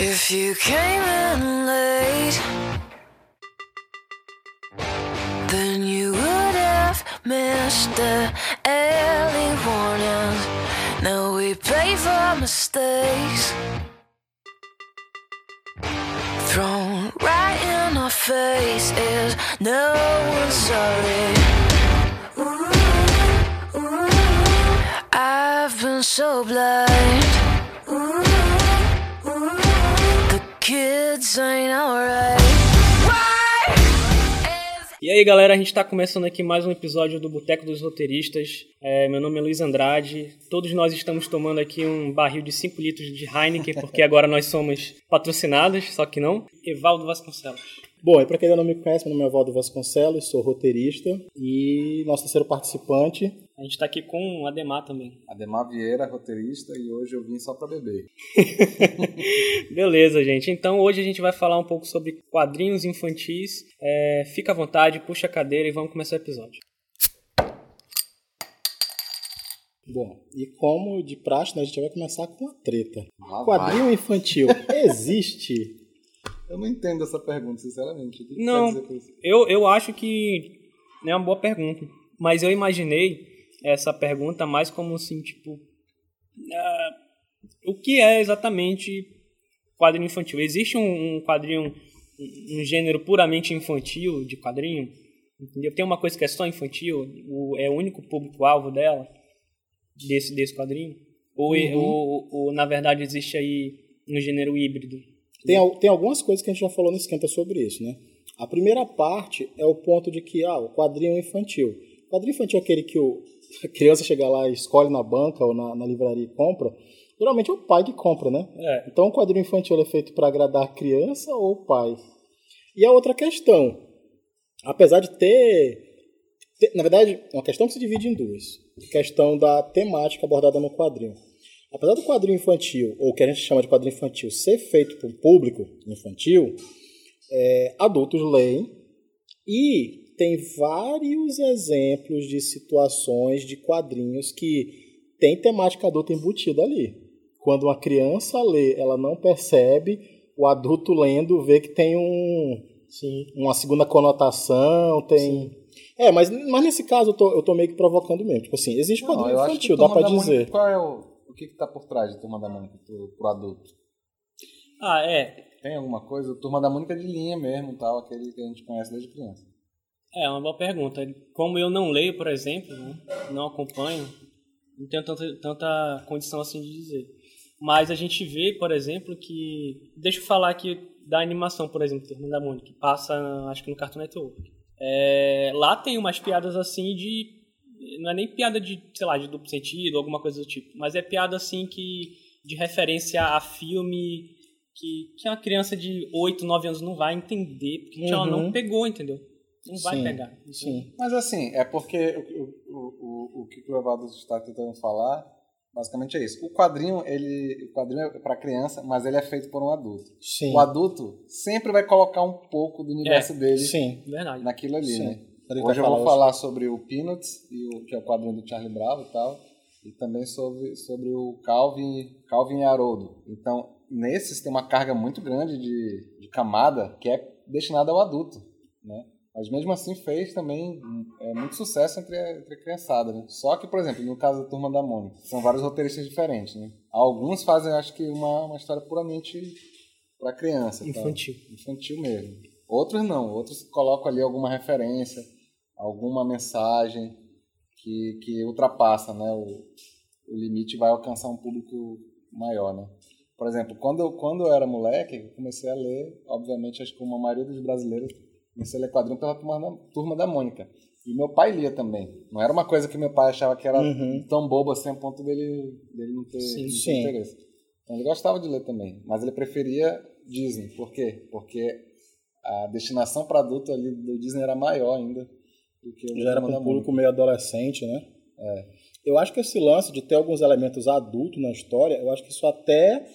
If you came in late, then you would have missed the early warning. Now we pay for mistakes thrown right in our faces. No one's sorry. I've been so blind. E aí, galera, a gente tá começando aqui mais um episódio do Boteco dos Roteiristas. É, meu nome é Luiz Andrade. Todos nós estamos tomando aqui um barril de 5 litros de Heineken, porque agora nós somos patrocinados, só que não. Evaldo Vasconcelos. Bom, e para quem ainda não me conhece, meu nome é Valdo Vasconcelos, sou roteirista e nosso terceiro participante. A gente tá aqui com o Ademar também. Ademar Vieira, roteirista, e hoje eu vim só pra beber. Beleza, gente. Então hoje a gente vai falar um pouco sobre quadrinhos infantis. É, fica à vontade, puxa a cadeira e vamos começar o episódio. Bom, e como de praxe, né, a gente vai começar com uma treta. Lá Quadrinho infantil existe? vai. Eu não entendo essa pergunta, sinceramente. O que que Não. quer dizer com isso? Eu, eu acho que é uma boa pergunta. Mas eu imaginei essa pergunta mais como assim, tipo. ah, o que é exatamente quadrinho infantil? Existe um, um quadrinho, um, um gênero puramente infantil de quadrinho? Entendeu? Tem uma coisa que é só infantil? O, é o único público-alvo dela? Desse, desse quadrinho? Ou, ou, ou, na verdade, existe aí um gênero híbrido? Tem, tem algumas coisas que a gente já falou no Esquenta sobre isso, né? A primeira parte é o ponto de que, ah, o quadrinho infantil. O quadrinho infantil é aquele que o, a criança chega lá e escolhe na banca ou na, na livraria e compra. Geralmente é o pai que compra, né? É. Então o quadrinho infantil é feito para agradar a criança ou o pai? E a outra questão, apesar de ter, ter- Na verdade, é uma questão que se divide em duas. A questão da temática abordada no quadrinho. Apesar do quadrinho infantil, ou o que a gente chama de quadrinho infantil, ser feito para o público infantil, é, adultos leem e tem vários exemplos de situações de quadrinhos que tem temática adulta embutida ali. Quando uma criança lê, ela não percebe, o adulto lendo vê que tem um, Sim. uma segunda conotação, tem... É, mas, mas nesse caso eu tô, eu tô meio que provocando mesmo. Tipo assim, existe Não, quadrinho infantil, dá pra dizer. Mônica, qual é o, o que, que tá por trás de Turma da Mônica pro, pro adulto? Ah, é. Tem alguma coisa? Turma da Mônica é de linha mesmo, tal, aquele que a gente conhece desde criança. É uma boa pergunta. Como eu não leio, por exemplo, né, não acompanho, não tenho tanta, tanta condição assim de dizer. Mas a gente vê, por exemplo, que. Deixa eu falar aqui da animação, por exemplo, Turma da Mônica, que passa, acho que no Cartoon Network. É, lá tem umas piadas assim de. Não é nem piada de, sei lá, de duplo sentido, alguma coisa do tipo, mas é piada assim que. de referência a filme que, que uma criança de 8, 9 anos não vai entender, porque ela não Uhum. pegou, entendeu? Não vai Sim, pegar. Sim. Mas assim, é porque o, o, o, o que o Evaldo está tentando falar, basicamente é isso. O quadrinho, ele, o quadrinho é para criança, mas ele é feito por um adulto. Sim. O adulto sempre vai colocar um pouco do universo dele Sim. Verdade. naquilo ali, Sim. né? Hoje eu vai vou falar falar sobre o Peanuts, e o, que é o quadrinho do Charlie Brown e tal, e também sobre, sobre o Calvin, Calvin e Haroldo. Então, nesses tem uma carga muito grande de, de camada que é destinada ao adulto, né? Mas mesmo assim fez também é, muito sucesso entre a, entre a criançada, né? Só que, por exemplo, no caso da Turma da Mônica, são vários roteiristas diferentes, né? Alguns fazem, acho que, uma, uma história puramente para criança. tá? Infantil. Infantil mesmo. Outros não, outros colocam ali alguma referência, alguma mensagem que, que ultrapassa, né? O, o limite vai alcançar um público maior, né? Por exemplo, quando eu, quando eu era moleque, eu comecei a ler, obviamente, acho que como a maioria dos brasileiros, comecei a ler quadrinho pela turma da, turma da Mônica. E meu pai lia também. Não era uma coisa que meu pai achava que era Uhum. tão bobo assim a ponto dele, dele não ter, Sim, não ter sim. interesse. Então ele gostava de ler também, mas ele preferia Disney. Por quê? Porque a destinação para adulto ali do Disney era maior ainda do que o Já era para um público meio adolescente, né? É. Eu acho que esse lance de ter alguns elementos adultos na história, eu acho que isso até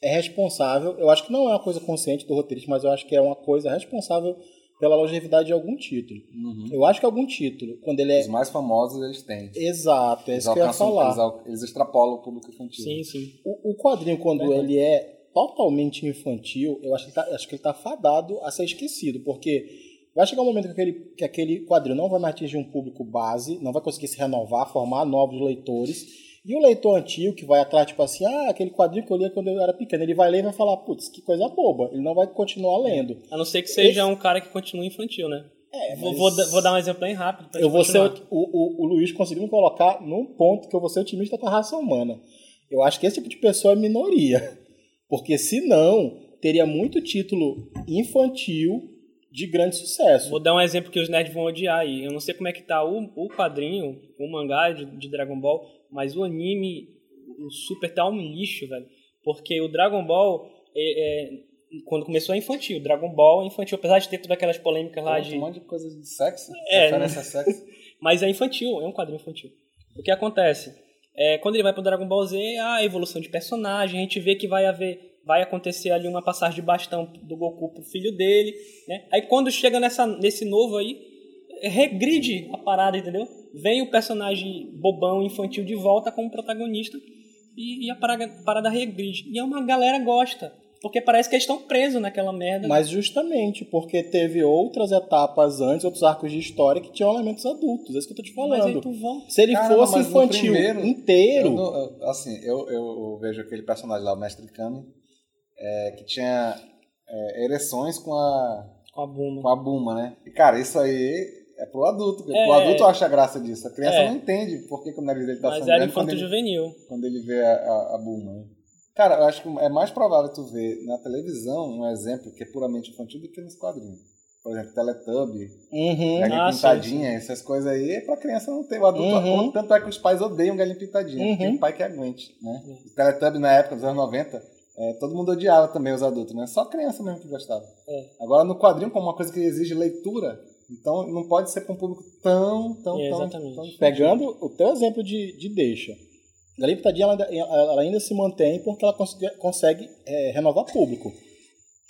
é responsável. Eu acho que não é uma coisa consciente do roteirista, mas eu acho que é uma coisa responsável pela longevidade de algum título. Uhum. Eu acho que algum título, quando ele é. Os mais famosos eles têm. Exato, é Eles, isso que eu ia falar. eles, eles extrapolam o público infantil. Sim, sim. O, o quadrinho, quando Verdade. ele é totalmente infantil, eu acho que, ele tá, acho que ele tá fadado a ser esquecido, porque vai chegar um momento que aquele, que aquele quadrinho não vai mais atingir um público base, não vai conseguir se renovar, formar novos leitores, e o leitor antigo que vai atrás, tipo assim, ah, aquele quadrinho que eu lia quando eu era pequeno, ele vai ler e vai falar, putz, que coisa boba, ele não vai continuar lendo. A não ser que seja um cara que continue infantil, né? É, Vou, vou, vou dar um exemplo bem rápido. pra Eu vou ser, o, o, o Luiz conseguiu me colocar num ponto que eu vou ser otimista com a raça humana. Eu acho que esse tipo de pessoa é minoria. Porque senão, teria muito título infantil de grande sucesso. Vou dar um exemplo que os nerds vão odiar aí. Eu não sei como é que tá o, o quadrinho, o mangá de, de Dragon Ball, mas o anime, o Super tá um lixo, velho. Porque o Dragon Ball, é, é, quando começou é infantil. Dragon Ball é infantil, apesar de ter todas aquelas polêmicas lá de... Um monte de coisa de sexo. É, referência a sexo. Mas é infantil, é um quadrinho infantil. O que acontece? É, quando ele vai pro Dragon Ball Z, a evolução de personagem, a gente vê que vai haver, vai acontecer ali uma passagem de bastão do Goku pro filho dele, né? Aí quando chega nessa, nesse novo aí, regride a parada, entendeu? Vem o personagem bobão, infantil de volta como protagonista e, e a parada, parada regride. E é uma galera gosta, porque parece que eles estão presos naquela merda. Mas justamente porque teve outras etapas antes, outros arcos de história que tinham elementos adultos. É isso que eu tô te Mas aí falando. tu volta. Se ele Caramba, fosse infantil primeiro, inteiro, Eu não- eu- assim, eu, eu vejo aquele personagem lá, o Mestre Kami, é, que tinha é, ereções com a, Com a Buma. com a Buma, né? E, cara, isso aí é pro adulto. É. o adulto acha graça disso. A criança É. não entende por que, que o nariz dele tá Mas sangrando era quando infanto ele, juvenil. quando ele vê a, a, a Buma. né? Cara, eu acho que é mais provável tu ver na televisão um exemplo que é puramente infantil do que nos quadrinhos. Por exemplo, Teletubby, uhum, Galinha Ah, sim, Pintadinha, essas coisas aí, é pra criança não ter. O adulto, Uhum. tanto é que os pais odeiam Galinha Pintadinha. Uhum. Tem pai que aguente, né? Teletubby na época dos anos 90, é, todo mundo odiava também os adultos, né? Só criança mesmo que gostava. É. Agora no quadrinho, como uma coisa que exige leitura, então não pode ser para um público tão, tão, É, tão, exatamente. tão. Pegando o teu exemplo de, de deixa. Galinha Pitadinha ela, ainda- ela ainda se mantém porque ela consegue, consegue, é, renovar público.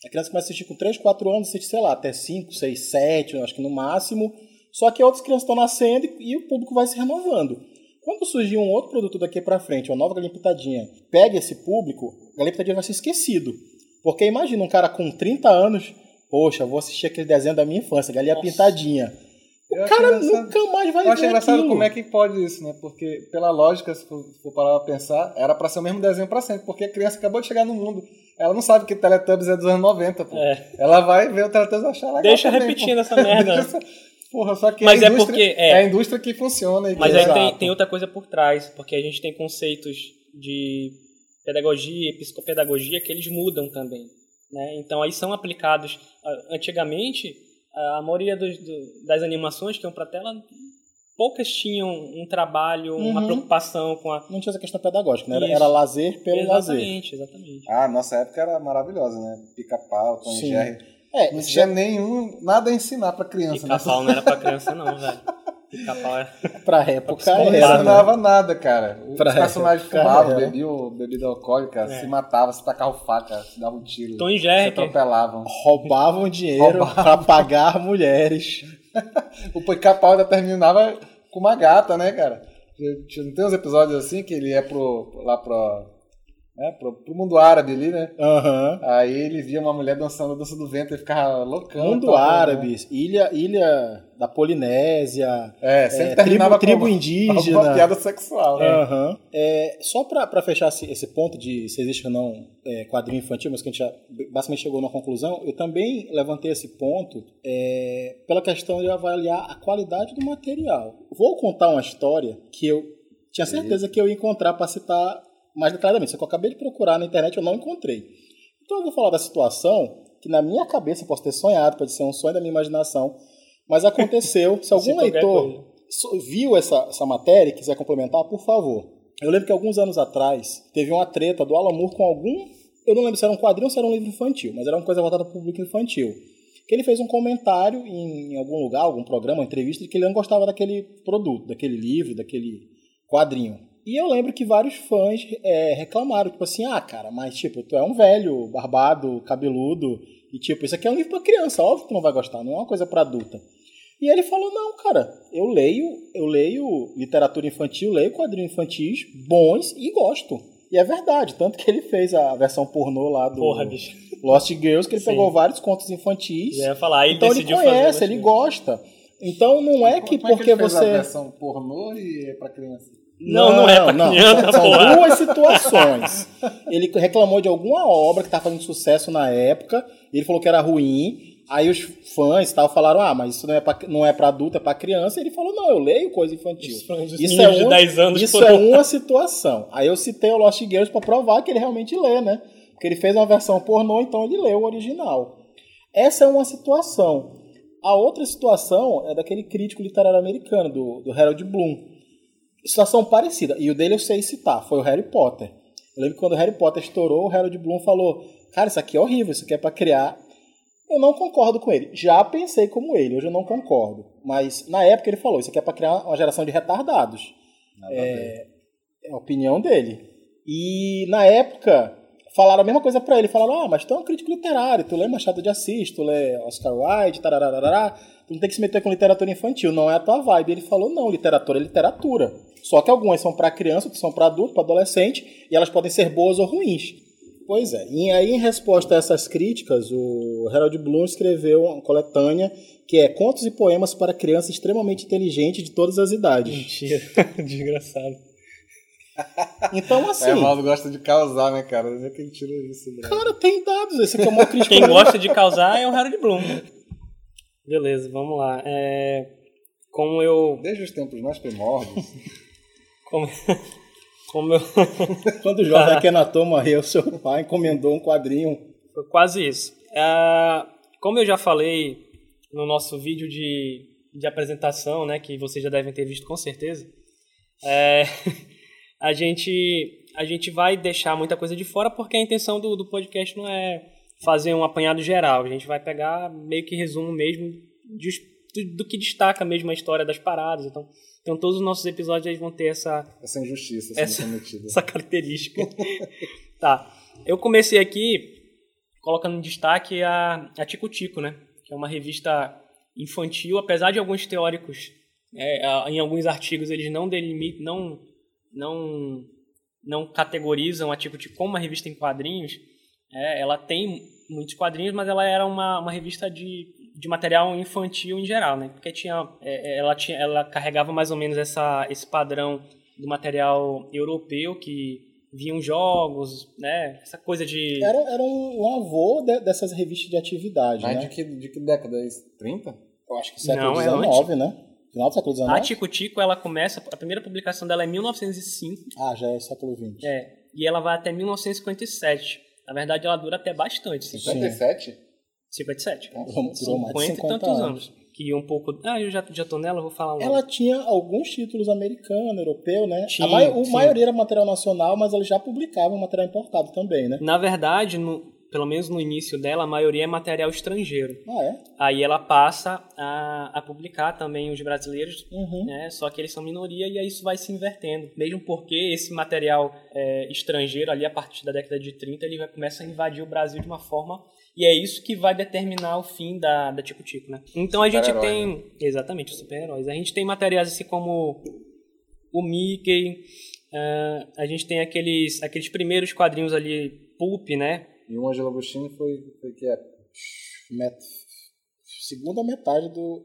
A criança começa a assistir com 3, 4 anos, assiste, sei lá, até 5, 6, 7, eu acho que no máximo. Só que outras crianças estão nascendo e, e o público vai se renovando. Quando surgir um outro produto daqui pra frente, uma nova Galinha Pitadinha, pega esse público, Galinha Pitadinha vai ser esquecido. Porque imagina um cara com 30 anos, poxa, vou assistir aquele desenho da minha infância, Galinha Nossa. Pitadinha. Eu O acho cara nunca mais vai Eu acho ver engraçado aquilo. como é que pode isso, né? Porque, pela lógica, se for, for parar pra pensar, era pra ser o mesmo desenho pra sempre, porque a criança acabou de chegar no mundo. Ela não sabe que Teletubbies é dos anos 90, pô. É. Ela vai ver o Teletubbies e achar legal Deixa também, repetindo pô. essa merda. Deixa Porra, só que Mas a é porque- é. a indústria que funciona. E Mas que- aí tem, Exato. tem outra coisa por trás, porque a gente tem conceitos de pedagogia e psicopedagogia que eles mudam também. Né? Então aí são aplicados. Antigamente, a maioria dos- do- das animações que iam para tela, poucas tinham um trabalho, uma Uhum. preocupação com a. Não tinha essa questão pedagógica, né? Era, era lazer pelo lazer. exatamente, exatamente. Ah, nossa época era maravilhosa, né? Pica-pau, Tom Sim. Jerry. É, Não tinha nenhum, nada a ensinar pra criança, né? Pica-pau não era pra criança, não, velho. Pica-pau era. pra época Não Não era, né? ensinava nada, cara. Os Pra- personagens fumavam, é. bebiam bebida alcoólica, É. se matavam, se tacavam faca, se davam um tiro, Tom e se Jerry, atropelavam. Roubavam dinheiro Roubavam. pra pagar mulheres. O pica-pau ainda terminava com uma gata, né, cara? Não tem uns episódios assim que ele ia pro, lá pro, né, pro, pro mundo árabe ali, né? Aham. Aí ele via uma mulher dançando a dança do vento e ficava loucão. Mundo tal, árabe, ilha, ilha da Polinésia, É, sempre é, tribo, tribo indígena. Uma piada sexual, né? Aham. É, só pra, pra fechar esse, esse ponto de se existe ou não é, quadrinho infantil, mas que a gente já basicamente chegou numa conclusão, eu também levantei esse ponto é, pela questão de avaliar a qualidade do material. Vou contar uma história que eu tinha certeza que eu ia encontrar para citar mais detalhadamente, só que eu acabei de procurar na internet eu não encontrei. Então eu vou falar da situação que na minha cabeça posso ter sonhado, pode ser um sonho da minha imaginação, mas aconteceu. Se algum Se leitor viu essa, essa matéria e quiser complementar, por favor. Eu lembro que alguns anos atrás teve uma treta do Alan Moore com algum. Eu não lembro se era um quadrinho ou se era um livro infantil, mas era uma coisa voltada para o público infantil. Que ele fez um comentário em, algum lugar, algum programa, entrevista, de que ele não gostava daquele produto, daquele livro, daquele quadrinho. E eu lembro que vários fãs é, reclamaram, tipo assim, ah, cara, mas tipo, tu é um velho, barbado, cabeludo, e tipo, isso aqui é um livro para criança, óbvio que tu não vai gostar, não é uma coisa para adulta. E ele falou: "Não, cara, eu leio, eu leio literatura infantil, leio quadrinhos infantis bons e gosto. E é verdade, tanto que ele fez a versão pornô lá do Porra, bicho. Lost Girls, que ele Sim. pegou vários contos infantis. Ia falar, então ele conhece, fazer. ele gosta. Então não é que Como é que porque ele fez você. a versão pornô e é pra criança? Não, não é pra criança, São porra. duas situações. Ele reclamou de alguma obra que estava fazendo sucesso na época, ele falou que era ruim. Aí os fãs tal falaram: Ah, mas isso não é pra, não é pra adulto, é pra criança. E ele falou: Não, eu leio coisa infantil. Os Isso é, de uma, 10 anos isso foram- é uma situação. Aí eu citei o Lost Girls pra provar que ele realmente lê, né? Porque ele fez uma versão pornô, então ele leu o original. Essa é uma situação. A outra situação é daquele crítico literário americano, do, do Harold Bloom. Situação parecida. E o dele eu sei citar, foi o Harry Potter. Eu lembro que quando o Harry Potter estourou, o Harold Bloom falou: Cara, isso aqui é horrível, isso aqui é pra criar. Eu não concordo com ele. Já pensei como ele, hoje eu não concordo. Mas na época ele falou: Isso aqui é pra criar uma geração de retardados. Ver. É a opinião dele. E na época falaram a mesma coisa pra ele. Falaram, ah, mas tu é um crítico literário, tu lê Machado de Assis, tu lê Oscar Wilde, tarararará, tu não tem que se meter com literatura infantil, não é a tua vibe. Ele falou, não, literatura é literatura. Só que algumas são pra criança, outras são pra adulto, pra adolescente, e elas podem ser boas ou ruins. Pois é. E aí, em resposta a essas críticas, o Harold Bloom escreveu uma coletânea que é Contos e Poemas para Crianças Extremamente Inteligentes de Todas as Idades. Mentira, desgraçado. Então, assim... É, o Evaldo gosta de causar, né, cara? Onde é que ele tirou isso, né? Cara, tem dados. Esse aqui é o maior crítico. Quem gosta de causar é o Harold Bloom. Beleza, vamos lá. É, como eu. Desde os tempos mais primórdios. Como, como eu. Quando o jovem Kenaton morreu, seu pai encomendou um quadrinho. Foi quase isso. Ah, como eu já falei no nosso vídeo de, de apresentação, né, que vocês já devem ter visto com certeza, é, a, gente, a gente vai deixar muita coisa de fora porque a intenção do, do podcast não é fazer um apanhado geral. A gente vai pegar meio que resumo mesmo de- do, que destaca mesmo a história das paradas. Então, então todos os nossos episódios eles vão ter essa, Essa injustiça Essa- essa característica. tá. Eu comecei aqui colocando em destaque a, a Tico Tico, né? Que é uma revista infantil, apesar de alguns teóricos, é, em alguns artigos, eles não delimitam, não, não, não categorizam a Tico Tico como uma revista em quadrinhos. É, ela tem muitos quadrinhos, mas ela era uma, uma revista de, de material infantil em geral, né? Porque tinha, é, é, ela, tinha, ela carregava mais ou menos essa, esse padrão do material europeu que vinham jogos, né? Essa coisa de Era, era um, um avô de- dessas revistas de atividade, Mas né? de que, de que década é isso? 30? Eu acho que século Não, é XIX, né? Final do século XIX? a Tico Tico, ela começa, a primeira publicação dela é em 1905, Ah, já é século XX. é, e ela vai até 1957. Na verdade, ela dura até bastante, sim. 57? 57. Durou mais de 50 e 50 tantos anos. anos. Que um pouco. Ah, eu já, já tô nela, vou falar um Ela tinha alguns títulos americano, europeu, né? Tinha, a mai- o maioria era material nacional, mas ela já publicava material importado também, né? Na verdade, no- pelo menos no início dela, a maioria é material estrangeiro. Ah, é? Aí ela passa a, a publicar também os brasileiros, Uhum. né? Só que eles são minoria e aí isso vai se invertendo. Mesmo porque esse material é, estrangeiro ali a partir da década de 30 ele vai começa a invadir o Brasil de uma forma e é isso que vai determinar o fim da, da Tico Tico, né? Então a gente tem exatamente os super-heróis. A gente tem materiais assim como o Mickey, ah, a gente tem aqueles aqueles primeiros quadrinhos ali pulp, né? E o Angelo Agostini foi, foi que época? Met- Segunda metade do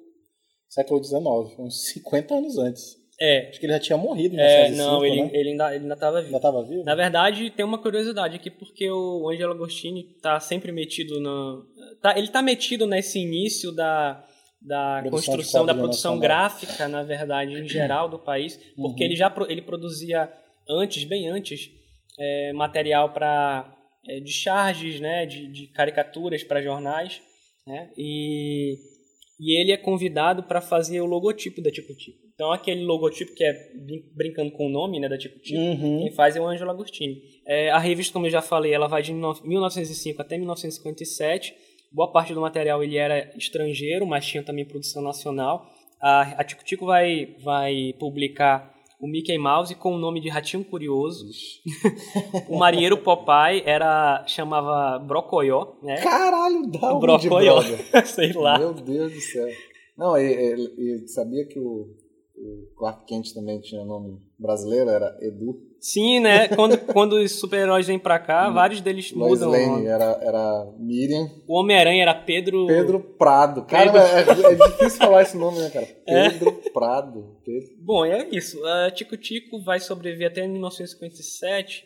século XIX, uns 50 anos antes. É, Acho que ele já tinha morrido em é 1905, não, ele, né? ele ainda ele ainda estava vivo. Ainda estava vivo? Na verdade, tem uma curiosidade aqui, porque o Angelo Agostini tá sempre metido no. Tá, ele tá metido nesse início da, da Produção construção, da produção nacional. gráfica, na verdade, em geral do país, porque ele já ele produzia antes, bem antes, é, material para de charges, né, de, de caricaturas para jornais, né, e, e ele é convidado para fazer o logotipo da Tico Tico. Então aquele logotipo que é brin- brincando com o nome, né, da Tico Tico, Uhum. quem faz é o Ângelo Agostini. É, a revista, como eu já falei, ela vai de no- 1905 até 1957. Boa parte do material ele era estrangeiro, mas tinha também produção nacional. A, a Tico Tico vai, vai publicar o Mickey Mouse com o nome de Ratinho Curioso. o marinheiro Popeye era chamava Brocoió, né? Caralho, dá um Brocoió, sei lá. Meu Deus do céu. Não, e, e- e sabia que o, o Clark Kent também tinha nome brasileiro, era Edu. Sim, né? Quando, quando os super-heróis vêm pra cá, vários deles Lois mudam. o Lane nome. era, era Miriam. O Homem-Aranha era Pedro. Pedro Prado. Cara, Pedro- É, é difícil falar esse nome, né, cara? É. Pedro Prado. Pedro- Bom, é isso. A Tico Tico vai sobreviver até 1957,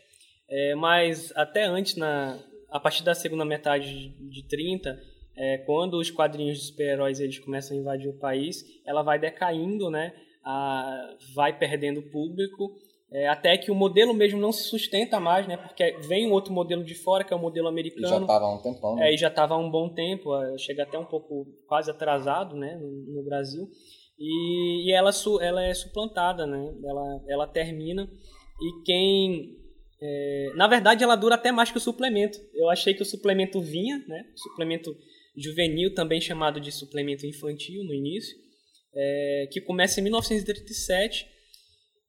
é, mas até antes, na, a partir da segunda metade de 30, é, quando os quadrinhos de super-heróis eles começam a invadir o país, ela vai decaindo, né? A- vai perdendo público, é, até que o modelo mesmo não se sustenta mais, né? Porque vem um outro modelo de fora, que é o modelo E já americano. tava há um tempão, né? É, e já estava há um bom tempo, eh, chega até um pouco quase atrasado né, no, no Brasil. E, e ela, ela é suplantada, né? ela, ela termina. E quem. eh, na verdade, ela dura até mais que o suplemento. Eu achei que o suplemento vinha, né? suplemento juvenil, também chamado de suplemento infantil no início, eh, que começa em 1937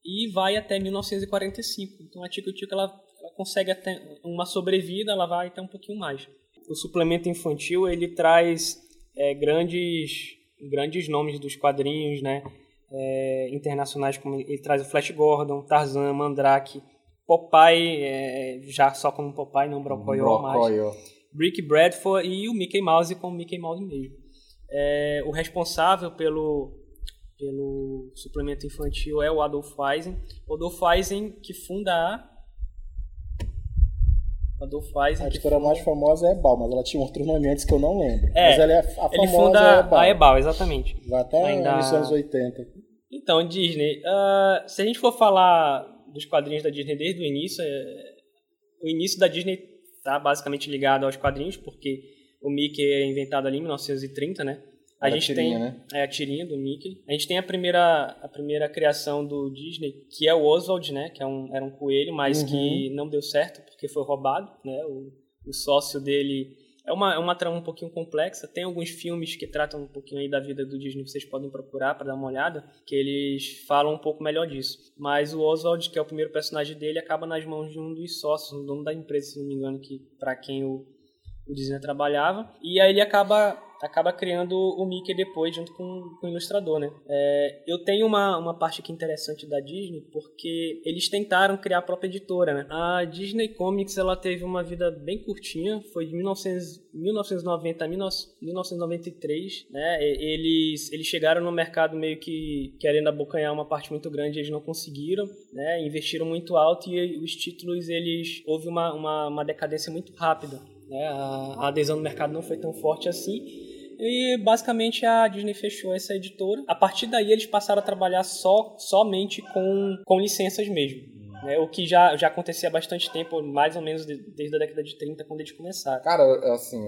e vai até 1945. Então a Tico Tico ela, ela consegue até uma sobrevida, ela vai até um pouquinho mais. O suplemento infantil ele traz é, grandes grandes nomes dos quadrinhos, né? É, internacionais como ele traz o Flash Gordon, Tarzan, Mandrake, Popeye, é, já só como Popeye, não Brocoyo mais. Brocoyo. Brick Bradford e o Mickey Mouse como Mickey Mouse mesmo. É, o responsável pelo, pelo suplemento infantil é o Adolf Eisen. O Adolf Eisen que funda a... Adolf Eisen A editora funda- mais famosa é Ebal, mas ela tinha outro nome antes que eu não lembro. É, mas ela é a famosa Ele funda é Ebal. a Ebal, exatamente. Vai até Ainda- nos anos 80. Então, Disney, ah, se a gente for falar dos quadrinhos da Disney desde o início, é, o início da Disney está basicamente ligado aos quadrinhos, porque o Mickey é inventado ali em 1930, né? A a gente tirinha, tem né? é a tirinha do Mickey. A gente tem a primeira a primeira criação do Disney, que é o Oswald, né? Que é um, era um coelho, mas Uhum. que não deu certo porque foi roubado, né? O, o sócio dele é uma, é uma trama um pouquinho complexa. Tem alguns filmes que tratam um pouquinho aí da vida do Disney, vocês podem procurar para dar uma olhada, que eles falam um pouco melhor disso. Mas o Oswald, que é o primeiro personagem dele, acaba nas mãos de um dos sócios, um dono da empresa, se não me engano, que para quem o, o Disney trabalhava. E aí ele acaba acaba criando o Mickey depois junto com, com o ilustrador, né? É, eu tenho uma, uma parte aqui interessante da Disney porque eles tentaram criar a própria editora, né? A Disney Comics ela teve uma vida bem curtinha, foi de 1900, 1990 a 19 1993, né? Eles eles chegaram no mercado meio que querendo abocanhar uma parte muito grande, eles não conseguiram, né? Investiram muito alto e os títulos eles houve uma, uma, uma decadência muito rápida, né? A, adesão no mercado não foi tão forte assim. E basicamente a Disney fechou essa editora. A partir daí eles passaram a trabalhar só somente com, com licenças mesmo. Né? O que já, já acontecia há bastante tempo, mais ou menos de- desde a década de 30, quando eles começaram. Cara, assim,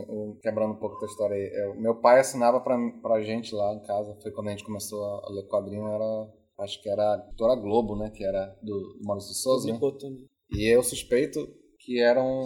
quebrando um pouco da história aí, o meu pai assinava pra, pra gente lá em casa, foi quando a gente começou a, a ler quadrinho, era, acho que era a editora Globo, né, que era do, do Maurício Souza, né? E eu suspeito que eram,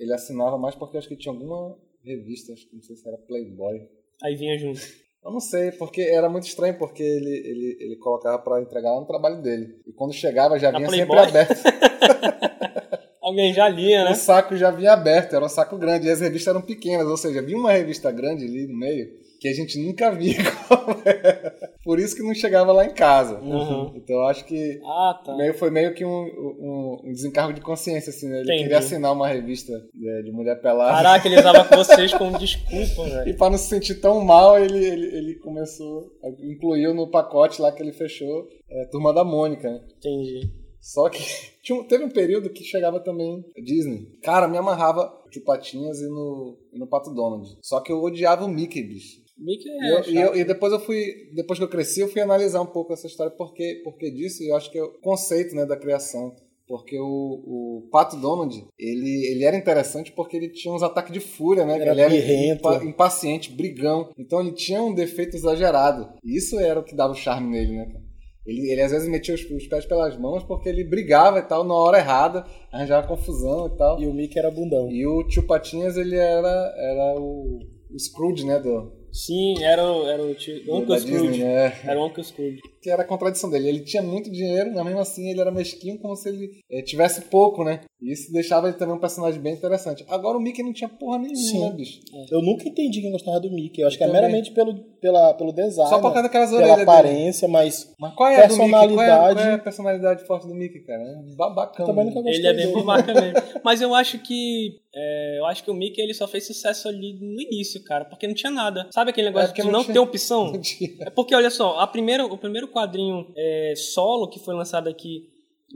ele assinava mais porque acho que tinha alguma revista, acho que não sei se era Playboy, Aí vinha junto. eu não sei, porque era muito estranho, porque ele, ele, ele colocava pra entregar lá no trabalho dele. E quando chegava já vinha sempre aberto. Alguém já lia, né? O saco já vinha aberto, era um saco grande. E as revistas eram pequenas, ou seja, vinha uma revista grande ali no meio que a gente nunca via. Por isso que não chegava lá em casa. Uhum. Então eu acho que Ah, tá. meio, foi meio que um, um, um desencargo de consciência, assim, né? Ele Entendi. queria assinar uma revista de, de mulher pelada. Caraca, ele usava com vocês como desculpa, E velho. pra não se sentir tão mal, ele, ele, ele começou, incluiu no pacote lá que ele fechou, é, Turma da Mônica, né? Entendi. Só que tinha teve um período que chegava também Disney. Cara, me amarrava no Tio Patinhas e no, e no Pato Donald. Só que eu odiava o Mickey, bicho. Mickey E, é eu- e eu- chato. e depois eu fui, depois que eu cresci, eu fui analisar um pouco essa história porque, porque disso, e eu acho que é o conceito né, da criação. Porque o, o Pato Donald, ele, ele era interessante porque ele tinha uns ataques de fúria, né? Era ele era impa- impaciente, brigão. Então ele tinha um defeito exagerado. E isso era o que dava o charme nele, né? cara? Ele, ele às vezes metia os, os pés pelas mãos porque ele brigava e tal na hora errada, arranjava confusão e tal. E o Mickey era bundão. E o tio Patinhas, ele era, era o, o Scrooge, né? Do, Sim, era o, era o tio, do- Uncle Scrooge. Né? Era o Uncle Scrooge. que era a contradição dele. Ele tinha muito dinheiro, mas mesmo assim ele era mesquinho, como se ele eh, tivesse pouco, né? E isso deixava ele também um personagem bem interessante. Agora o Mickey não tinha porra nenhuma, Sim. né, bicho? Eu nunca entendi quem gostava do Mickey. Eu acho que é também. meramente pelo, pela, pelo design, Só por causa daquelas pela orelhas dele. aparência, mas Mas qual é Mickey? Qual é, Personalidade- qual é a personalidade forte do Mickey, cara? É um babacão. também né? nunca gostei Ele é bem dele. babaca mesmo. Mas eu acho que. é, eu acho que o Mickey ele só fez sucesso ali no início, cara. Porque não tinha nada. Sabe aquele negócio É, de não não tinha- ter opção? Não tinha. É porque, olha só, a primeira, o primeiro quadrinho é, solo que foi lançado aqui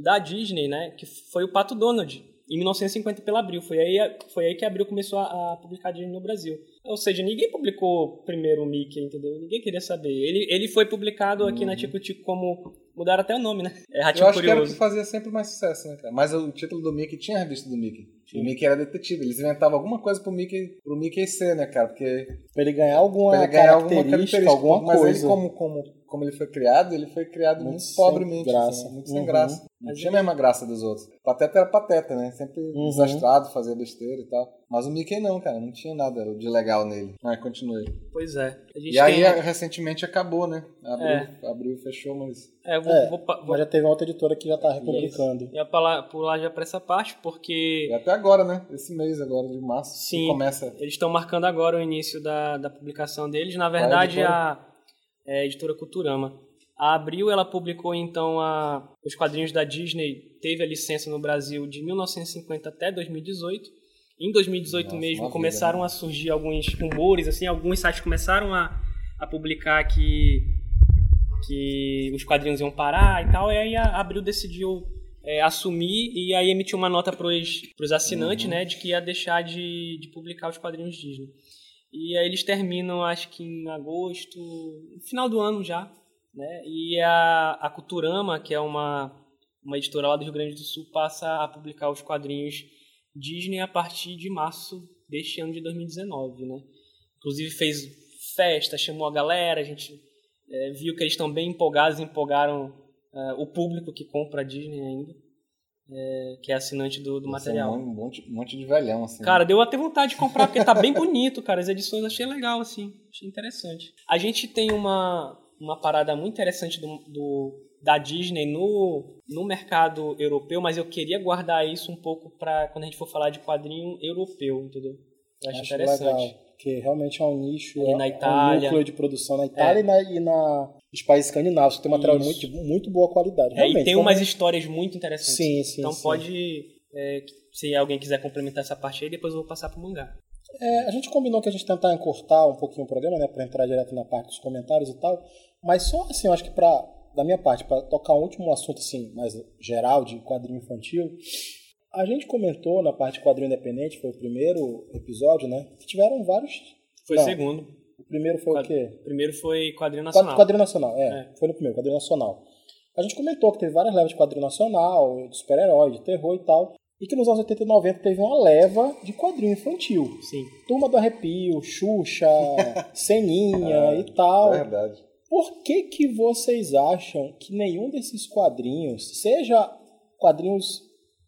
da Disney, né? Que foi o Pato Donald, em 1950 pela Abril. Foi aí, foi aí que a Abril começou a, a publicar Disney no Brasil. Ou seja, ninguém publicou primeiro o Mickey, entendeu? Ninguém queria saber. Ele, ele foi publicado aqui na Tico Tico como. Mudaram até o nome, né? É Eu acho que era o Curioso. que fazia sempre mais sucesso, né, cara? Mas o título do Mickey tinha a revista do Mickey. O Mickey era detetive. Eles inventavam alguma coisa pro Mickey, pro Mickey ser, né, cara? Porque Pra ele ganhar alguma pra ele ganhar característica, alguma característica. alguma mas coisa. ele, como, como, como ele foi criado, ele foi criado muito, Muito sem pobremente. graça. assim, muito sem Uhum. graça. Não Mas tinha a mesma graça dos outros. Pateta era pateta, né? Sempre Uhum. desastrado, fazia besteira e tal. Mas o Mickey não, cara. Não tinha nada de legal nele. Mas continue. Pois é. A gente E aí, tem- recentemente acabou, né? Abriu, abriu fechou, mas... É, eu vou, É, vou, vou, Mas já teve uma outra editora que já tá republicando. ia pular, pular já pra essa parte, porque E até agora, né? Esse mês agora, de março. Sim. Começa... eles estão marcando agora o início da, da publicação deles. Na é verdade, editora? a, é a editora Culturama. A Abril, ela publicou, então, a, os quadrinhos da Disney, teve a licença no Brasil de 1950 até 2018. Em 2018 Nossa, mesmo, uma vida, começaram né? a surgir alguns rumores, assim, alguns sites começaram a, a publicar que, que os quadrinhos iam parar e tal, e aí a Abril decidiu é, assumir e aí emitiu uma nota para os assinantes, Uhum. né, de que ia deixar de, de publicar os quadrinhos Disney. E aí eles terminam, acho que em agosto, final do ano já, né, e a, a Culturama, que é uma, uma editora lá do Rio Grande do Sul, passa a publicar os quadrinhos Disney a partir de março deste ano de 2019, né. Inclusive fez festa, chamou a galera, a gente é, viu que eles estão bem empolgados, empolgaram é, o público que compra a Disney ainda, é, que é assinante do, do Nossa, material. Um monte, um monte de velhão, assim. Cara, deu até vontade de comprar, porque tá bem bonito, cara. As edições eu achei legal, assim. Achei interessante. A gente tem uma, uma parada muito interessante do, do- da Disney no, no mercado europeu, mas eu queria guardar isso um pouco pra quando a gente for falar de quadrinho europeu, entendeu? Eu acho, Acho interessante. legal, porque realmente é um nicho, Ali é, na é Itália. um núcleo de produção na Itália e, na, e na- nos países escandinavos, que tem material Isso. muito, muito boa qualidade. É, e tem como- umas histórias muito interessantes. Sim, sim, Então sim. pode. é, se alguém quiser complementar essa parte aí, depois eu vou passar pro mangá. É, a gente combinou que a gente tentar encurtar um pouquinho o programa, né, para entrar direto na parte dos comentários e tal. Mas só assim, eu acho que para da minha parte, para tocar um último assunto assim mais geral de quadrinho infantil, a gente comentou na parte de quadrinho independente, foi o primeiro episódio, né? Que tiveram vários. Foi o segundo. O primeiro foi Quad- o quê? Primeiro foi quadrinho Quad- nacional. Quadrinho nacional, é, É. Foi no primeiro, quadrinho nacional. A gente comentou que teve várias levas de quadrinho nacional, de super-herói, de terror e tal. E que nos anos 80 e 90 teve uma leva de quadrinho infantil. Sim. Turma do Arrepio, Xuxa, Seninha É, e tal. Verdade. Por que que vocês acham que nenhum desses quadrinhos, seja quadrinhos,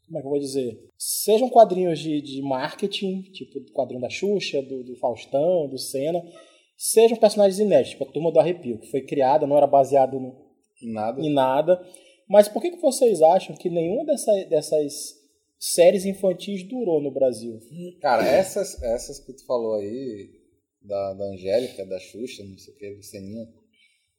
como é que eu vou dizer? Sejam quadrinhos de, de marketing, tipo o quadrinho da Xuxa, do, do Faustão, do Senna, sejam personagens inéditos, tipo a Turma do Arrepio, que foi criada, não era baseado no, Nada. em nada. Mas por que, que vocês acham que nenhuma dessa, dessas séries infantis durou no Brasil? Cara, essas, essas que tu falou aí, da, da Angélica, da Xuxa, não sei o que, do Seninha.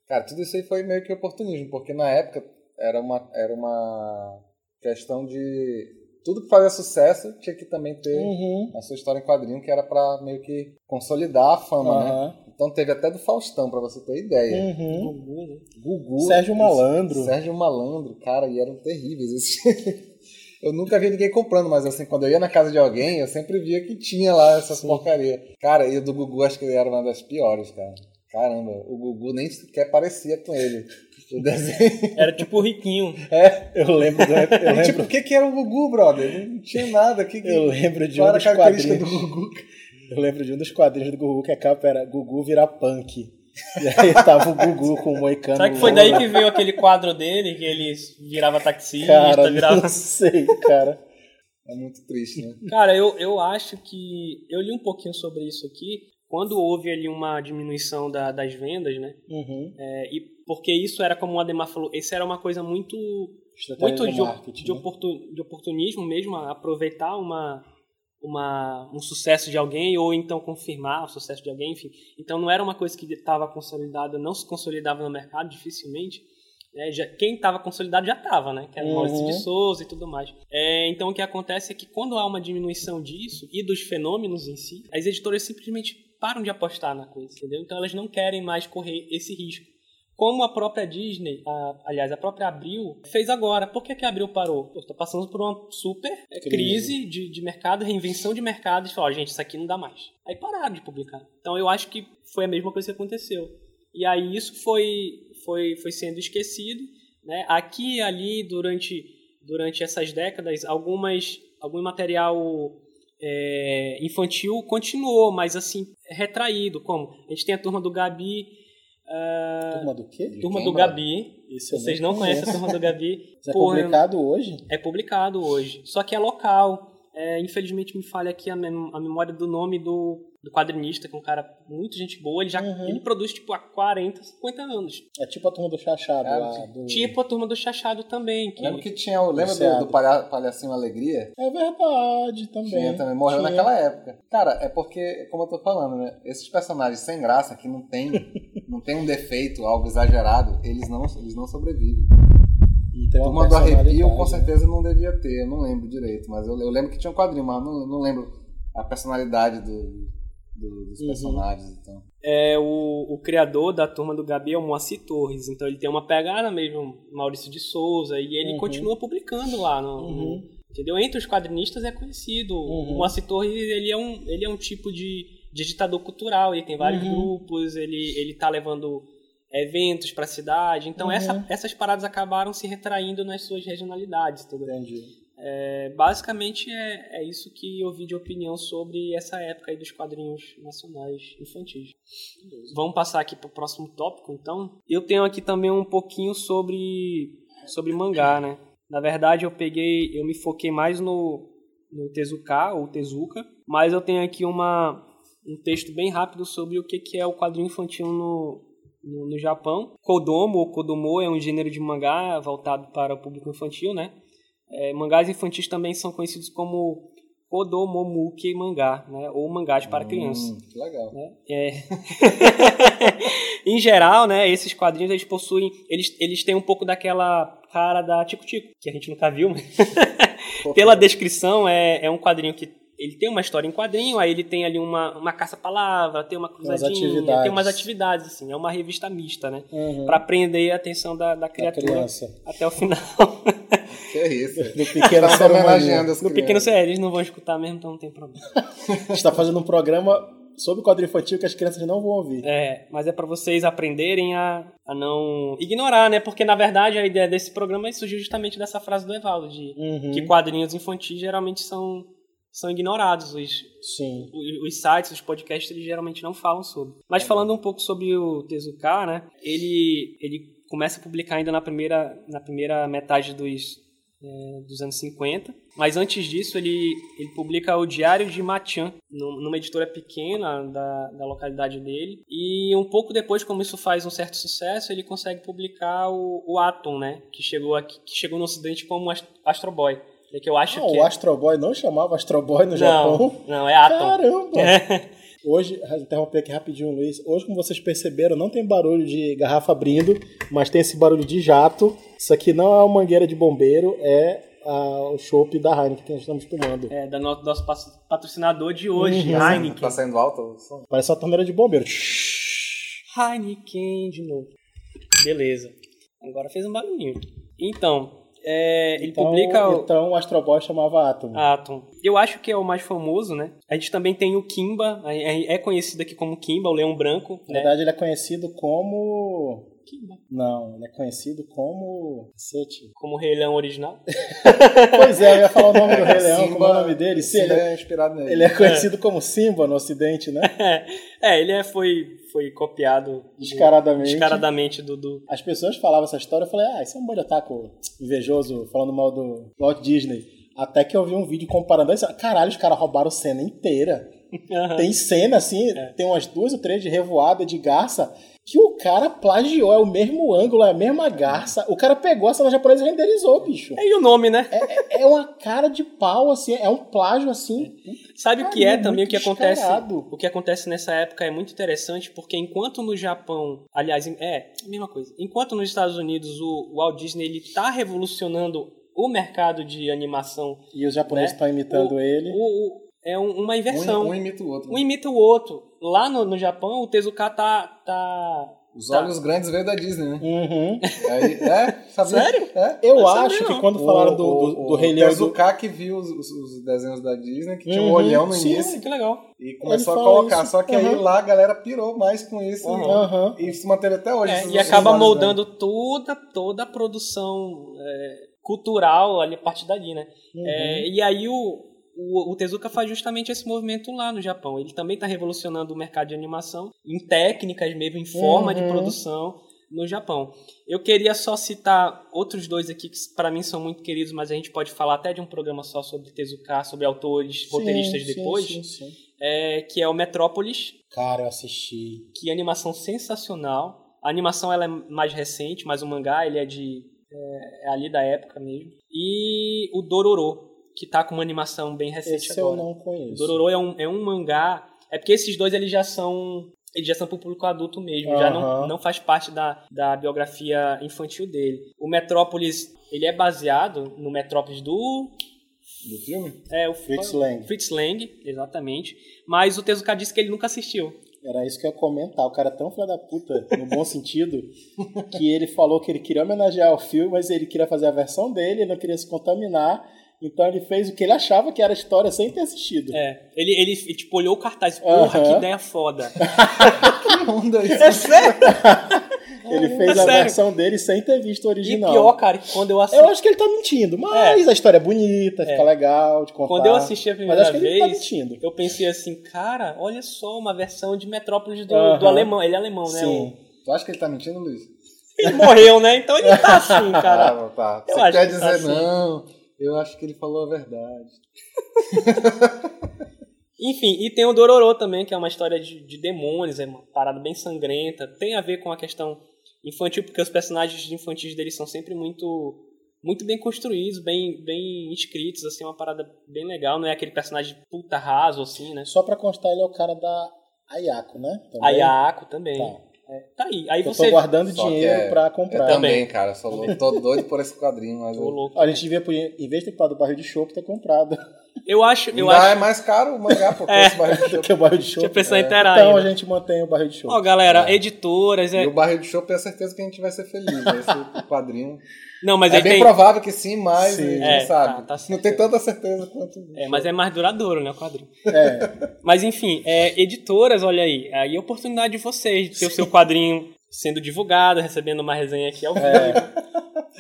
Cara, tudo isso aí foi meio que oportunismo, porque na época era uma, era uma questão de. Tudo que fazia sucesso tinha que também ter Uhum. a sua história em quadrinho, que era pra meio que consolidar a fama, né? Aham. Então teve até do Faustão, pra você ter ideia. Uhum. Gugu, né? Gugu. Sérgio Malandro. Sérgio Malandro, cara, e eram terríveis. esses- Eu nunca vi ninguém comprando, mas assim, quando eu ia na casa de alguém, eu sempre via que tinha lá essas porcaria. Cara, e o do Gugu acho que era uma das piores, cara. Caramba, o Gugu nem sequer parecia com ele. O desenho. Era tipo o Riquinho. Eu lembro do. Eu E, lembro, tipo, o que que era o Gugu, brother? Não tinha nada. Que, que... eu lembro de Qual um era a dos característica quadrinhos. do Gugu? Eu lembro de um dos quadrinhos do Gugu que a capa era Gugu vira punk. E aí tava o Gugu com o moicano. Será que foi daí que veio aquele quadro dele, que ele virava taxista, Cara, virava. não sei, cara. É muito triste, né? Cara, eu, eu acho que. Eu li um pouquinho sobre isso aqui. Quando houve ali uma diminuição da- das vendas, né? Uhum. É, e porque isso era como o Ademar falou, isso era uma coisa muito Estratégia muito de, de, né? de oportunismo mesmo, a aproveitar uma, uma, um sucesso de alguém ou então confirmar o sucesso de alguém, enfim. Então não era uma coisa que estava consolidada, não se consolidava no mercado dificilmente. né? Já, quem estava consolidado já estava, né? Que era o Maurício Uhum. de Souza e tudo mais. É, então o que acontece é que quando há uma diminuição disso e dos fenômenos em si, as editoras simplesmente param de apostar na coisa, entendeu? Então elas não querem mais correr esse risco. Como a própria Disney, a- aliás, a própria Abril, fez agora. Por que, que a Abril parou? Está passando por uma super Crise. crise, de, de mercado, reinvenção de mercado, e falou, gente, isso aqui não dá mais. Aí pararam de publicar. Então eu acho que foi a mesma coisa que aconteceu. E aí isso foi, foi, foi sendo esquecido. Né? Aqui e ali, durante, durante essas décadas, algumas, algum material é, infantil continuou, mas assim, retraído. Como? A gente tem a turma do Gabi, Turma do quê? turma quem, do? Gabi. Isso Vocês não conhecem a turma do Gabi? Isso é Porra, publicado hoje? é publicado hoje. Só que é local. É, infelizmente me falha aqui a, mem- a memória do nome do, do quadrinista, que é um cara muito gente boa. Ele já Uhum. ele produz tipo há 40, 50 anos. É tipo a turma do Chachado Ah, lá. Do... Tipo a turma do Chachado também. Que, Lembra que tinha o. Lembra do, do palha, Palhacinho Alegria? É verdade também. Tinha também, morreu Tinha. naquela época. Cara, é porque, como eu tô falando, né? Esses personagens sem graça, que não tem, não tem um defeito, algo exagerado, eles não, eles não sobrevivem. E uma Turma do Arrepio, com né? certeza não devia ter, eu não lembro direito, mas eu, eu lembro que tinha um quadrinho, mas não, não lembro a personalidade do, do- dos Uhum. personagens. Então. é o, o criador da turma do Gabi é o Moacir Torres. Então ele tem uma pegada mesmo, Maurício de Souza, e ele Uhum. continua publicando lá no, Uhum. no- Entendeu? Entre os quadrinistas é conhecido. Uhum. O Moacir Torres, ele é um, ele é um tipo de, de ditador cultural. Ele tem vários Uhum. grupos, ele, ele tá levando eventos para a cidade. Então Uhum. essa, essas paradas acabaram se retraindo nas suas regionalidades. Entendeu? Entendi. É, basicamente é, é isso que eu vi de opinião sobre essa época aí dos quadrinhos nacionais infantis. Vamos passar aqui para o próximo tópico, então. Eu tenho aqui também um pouquinho sobre, sobre mangá, né? Na verdade, eu peguei, eu me foquei mais no, no Tezuka ou Tezuka, mas eu tenho aqui uma, um texto bem rápido sobre o que, que é o quadrinho infantil no, no, no Japão. Kodomo ou Kodomo é um gênero de mangá voltado para o público infantil, né? É, mangás infantis também são conhecidos como Kodomomuke mangá, né? Ou mangás para crianças. Hum, que legal. né? É. em geral, né, esses quadrinhos eles possuem, eles, eles têm um pouco daquela cara da Tico Tico, que a gente nunca viu, mas pela descrição é, é um quadrinho que ele tem uma história em quadrinho, aí ele tem ali uma, uma caça-palavra, tem uma cruzadinha, tem umas atividades, assim, é uma revista mista, né? Uhum. Pra prender a atenção da, da criatura criança. até o final. Que é isso. Do pequeno ser humano. as No pequeno sério, eles não vão escutar mesmo, então não tem problema. A gente está fazendo um programa sobre quadrinho infantil que as crianças não vão ouvir. É, mas é pra vocês aprenderem a, a não ignorar, né? Porque na verdade a ideia desse programa surgiu justamente dessa frase do Evaldo, de Uhum. que quadrinhos infantis geralmente são, são ignorados. Os, Sim. os, os sites, os podcasts, eles geralmente não falam sobre. Mas falando um pouco sobre o Tezuka, né? Ele, ele começa a publicar ainda na primeira, na primeira metade dos, é, dos anos 50. Mas antes disso, ele, ele publica o Diário de Machan, num- numa editora pequena da, da localidade dele. E um pouco depois, como isso faz um certo sucesso, ele consegue publicar o, o Atom, né? Que chegou, aqui, que chegou no ocidente como Ast- Astro Boy. É que eu acho Ah, que o é... Astro Boy não chamava Astro Boy no Não, Japão? não, é Atom. Caramba! É. Hoje, interromper aqui rapidinho, Luiz. Hoje, como vocês perceberam, não tem barulho de garrafa abrindo, mas tem esse barulho de jato. Isso aqui não é uma mangueira de bombeiro, é ah, o chopp da Heineken que nós estamos tomando. É, da no- nosso patrocinador de hoje, Uhum. Heineken. Tá saindo alto? Parece uma torneira de bombeiro. Heineken de novo. Beleza. Agora fez um barulhinho. Então, é, ele Então, publica o então o Astro Boy chamava Atom. Atom. Eu acho que é o mais famoso, né? A gente também tem o Kimba, é é conhecido aqui como Kimba, o Leão Branco. Na Né? verdade, ele é conhecido como. Kimba. Não, ele é conhecido como. Cacete. Como o Rei Leão original. Pois é, eu ia falar o nome do Rei Leão, como é o nome dele? Sim, Simba ele é, é inspirado nele. ele é conhecido como Simba no Ocidente, né? é, ele é, foi, foi copiado Descaradamente. descaradamente do, do- As pessoas falavam essa história, eu falei, ah, isso é um boi de otaku invejoso, falando mal do Walt Disney. Até que eu vi um vídeo comparando isso. Caralho, os caras roubaram cena inteira. Tem cena, assim, tem umas duas ou três de revoada de garça que o cara plagiou, é o mesmo ângulo, é a mesma garça. O cara pegou a cena japonesa e renderizou, bicho. É, e o nome, né? É, é uma cara de pau, assim, é um plágio, assim. Sabe o que é também o que acontece? descarado. O que acontece nessa época é muito interessante, porque enquanto no Japão, aliás, é, mesma coisa. Enquanto nos Estados Unidos o Walt Disney ele tá revolucionando o mercado de animação, E os japoneses Né? estão imitando o, ele. o- o- é um- uma Um, inversão. um imita o outro. Um imita o outro. Lá no, no Japão, o Tezuka tá, tá Os Tá. olhos grandes veio da Disney, né? Uhum. Aí, é? Sério? É. Eu Não acho que não. quando falaram do, do, do Rei Leão do... Tezuka que viu os, os- os desenhos da Disney, que tinha um Uhum, olhão no sim. início, que legal. e começou a colocar. isso. Só que aí Uhum. lá a galera pirou mais com isso Aham. e, e se manteve até hoje. É, e acaba olhos moldando toda, toda a produção é, cultural ali a partir dali, né? Uhum. É, e aí o, o, o Tezuka faz justamente esse movimento lá no Japão. Ele também está revolucionando o mercado de animação em técnicas mesmo, em forma de Uhum. produção no Japão. Eu queria só citar outros dois aqui que para mim são muito queridos, mas a gente pode falar até de um programa só sobre Tezuka, sobre autores, roteiristas Sim, sim, depois, sim, sim. é, que é o Metrópolis, Cara, eu assisti. que animação sensacional. A animação ela é mais recente, mas o mangá ele é de é, é ali da época mesmo. E o Dororo, que tá com uma animação bem recente Esse eu agora. não O conheço. Dororo é um, é um mangá. É porque esses dois eles já são eles já são pro público adulto mesmo, já não, não faz parte da, da biografia infantil dele. O Metrópolis, ele é baseado no Metrópolis do Do filme? é o Fritz Lang. Fritz Lang, exatamente. Mas o Tezuka disse que ele nunca assistiu. Era isso que eu ia comentar. O cara é tão filho da puta, no bom sentido, que ele falou que ele queria homenagear o filme, mas ele queria fazer a versão dele, ele não queria se contaminar. Então ele fez o que ele achava que era a história sem ter assistido. É, ele, ele tipo, olhou o cartaz, porra, Aham. que ideia foda. Que onda isso? É sério? Ele fez É a sério. versão dele sem ter visto o E original. pior, cara, que quando eu assisti, Eu acho que ele tá mentindo, mas a história é bonita, fica legal de contar. quando eu assisti a mas primeira acho que ele tá vez, mentindo. eu pensei assim, cara, olha só, uma versão de Metrópolis do, Aham. do alemão. Ele é alemão, né? Sim. Tu acha que ele tá mentindo, Luiz? Ele morreu, né? Então ele tá assim, cara. Ah, tá. eu Você acho quer que dizer, tá assim. não, eu acho que ele falou a verdade. Enfim, e tem o Dororo também, que é uma história de, de demônios, é uma parada bem sangrenta. Tem a ver com a questão infantil, porque os personagens infantis deles são sempre muito muito bem construídos, bem, bem escritos, assim, uma parada bem legal. Não é aquele personagem puta raso, assim, né? Só pra constar, ele é o cara da Ayako, né? A Também. Yaako também. Tá. É, tá aí. Aí Eu você. tô guardando Só dinheiro é- pra Eu comprar. também, cara. Sou louco, tô doido por esse quadrinho, mas Ô, eu... louco. A gente devia, em vez de ter comprado o barril de chopp, ter comprado Eu acho. Eu acho... é mais caro o mangá, pô, É. esse barril de do que o barril de chopp. Deixa eu É. Então ainda. a gente mantém o barril de chopp. Ó, galera, É. editoras. E É... o barril de chopp, eu tenho certeza que a gente vai ser feliz. Vai ser o quadrinho. Não, mas é bem tem. provável que sim, mas Sim. a gente É, não sabe. tá- tá não tem tanta certeza quanto. É, mas é mais duradouro, né, o quadrinho. É. Mas enfim, é, editoras, olha aí, aí é a oportunidade de vocês de ter o seu quadrinho sendo divulgado, recebendo uma resenha aqui ao vivo.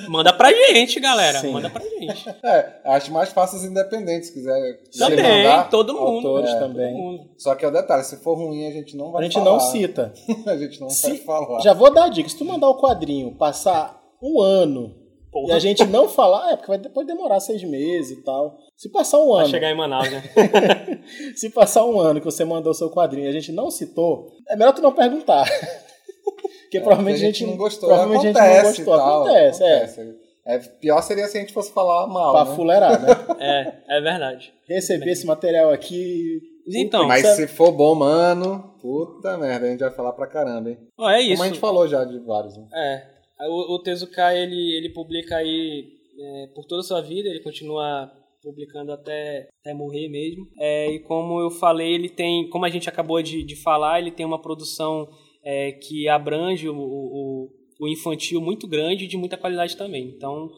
Manda pra gente, galera. Sim. Manda pra gente. É, acho mais fácil os independentes, se quiser se Também, mandar. todo mundo. Autores É, também. todo mundo. Só que é o detalhe, se for ruim, a gente não vai A gente falar. não cita. a gente não Se- vai falar. Já vou dar a dica. Se tu mandar o quadrinho passar um ano Porra. e a gente não falar, é porque vai depois demorar seis meses e tal. Se passar um Vai ano, chegar em Manaus, né? se passar um ano que você mandou o seu quadrinho e a gente não citou, é melhor tu não perguntar. Porque provavelmente É, Porque a gente não gostou. Provavelmente acontece, a gente não gostou. tal, acontece, é. acontece. É, pior seria se a gente fosse falar mal, Pra né? fuleirar, né? É, é verdade. Receber esse material aqui. Então, Mas é- se for bom, mano, puta merda, a gente vai falar pra caramba, hein? ó, é Como isso. a gente falou já de vários, né? É. O, o Tezuka, ele, ele publica aí é, por toda a sua vida, ele continua publicando até, até morrer mesmo. É, e como eu falei, ele tem, como a gente acabou de, de falar, ele tem uma produção é, que abrange o, o, o infantil muito grande e de muita qualidade também. Então,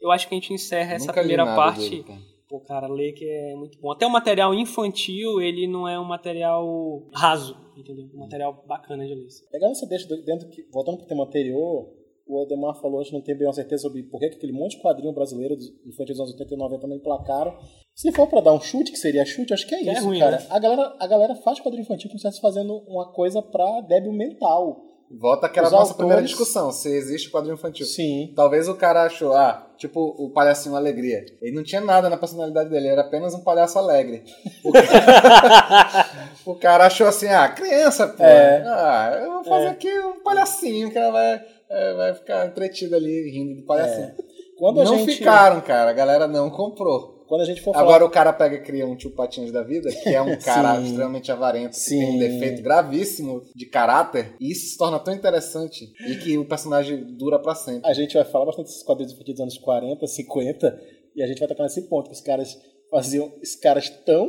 eu acho que a gente encerra essa primeira parte. dele, cara. Pô, cara, lê que é muito bom. Até o material infantil, ele não é um material raso, entendeu? Um material bacana de ler. Legal você deixa dentro que, voltando pro tema anterior, o Ademar falou, a gente não tem bem uma certeza sobre por que que aquele monte de quadrinho brasileiro dos infantis dos anos 80 e 90 não emplacaram. Se for pra dar um chute, que seria chute, acho que é Que é isso, ruim, cara. né? A, galera, a galera faz quadrinho infantil como se estivesse fazendo uma coisa pra débil mental. Volta aquela Os nossa autores- primeira discussão, se existe quadrinho infantil. Sim. Talvez o cara achou, ah, tipo o palhacinho alegria. Ele não tinha nada na personalidade dele, era apenas um palhaço alegre. O cara, O cara achou assim, ah, criança, pô. É. Ah, eu vou fazer aqui um palhacinho, que ela vai, é, vai ficar entretida ali rindo do palhacinho. Quando a não gente, ficaram, cara. A galera não comprou. Quando a gente for falar. Agora o cara pega e cria um tio Patinhas da vida, que é um cara Sim. extremamente avarento, que Sim. tem um defeito gravíssimo de caráter, e isso se torna tão interessante e que o personagem dura pra sempre. A gente vai falar bastante desses quadrinhos infantis dos anos 40, 50, e a gente vai tocar nesse ponto, que os caras faziam. Os caras tão.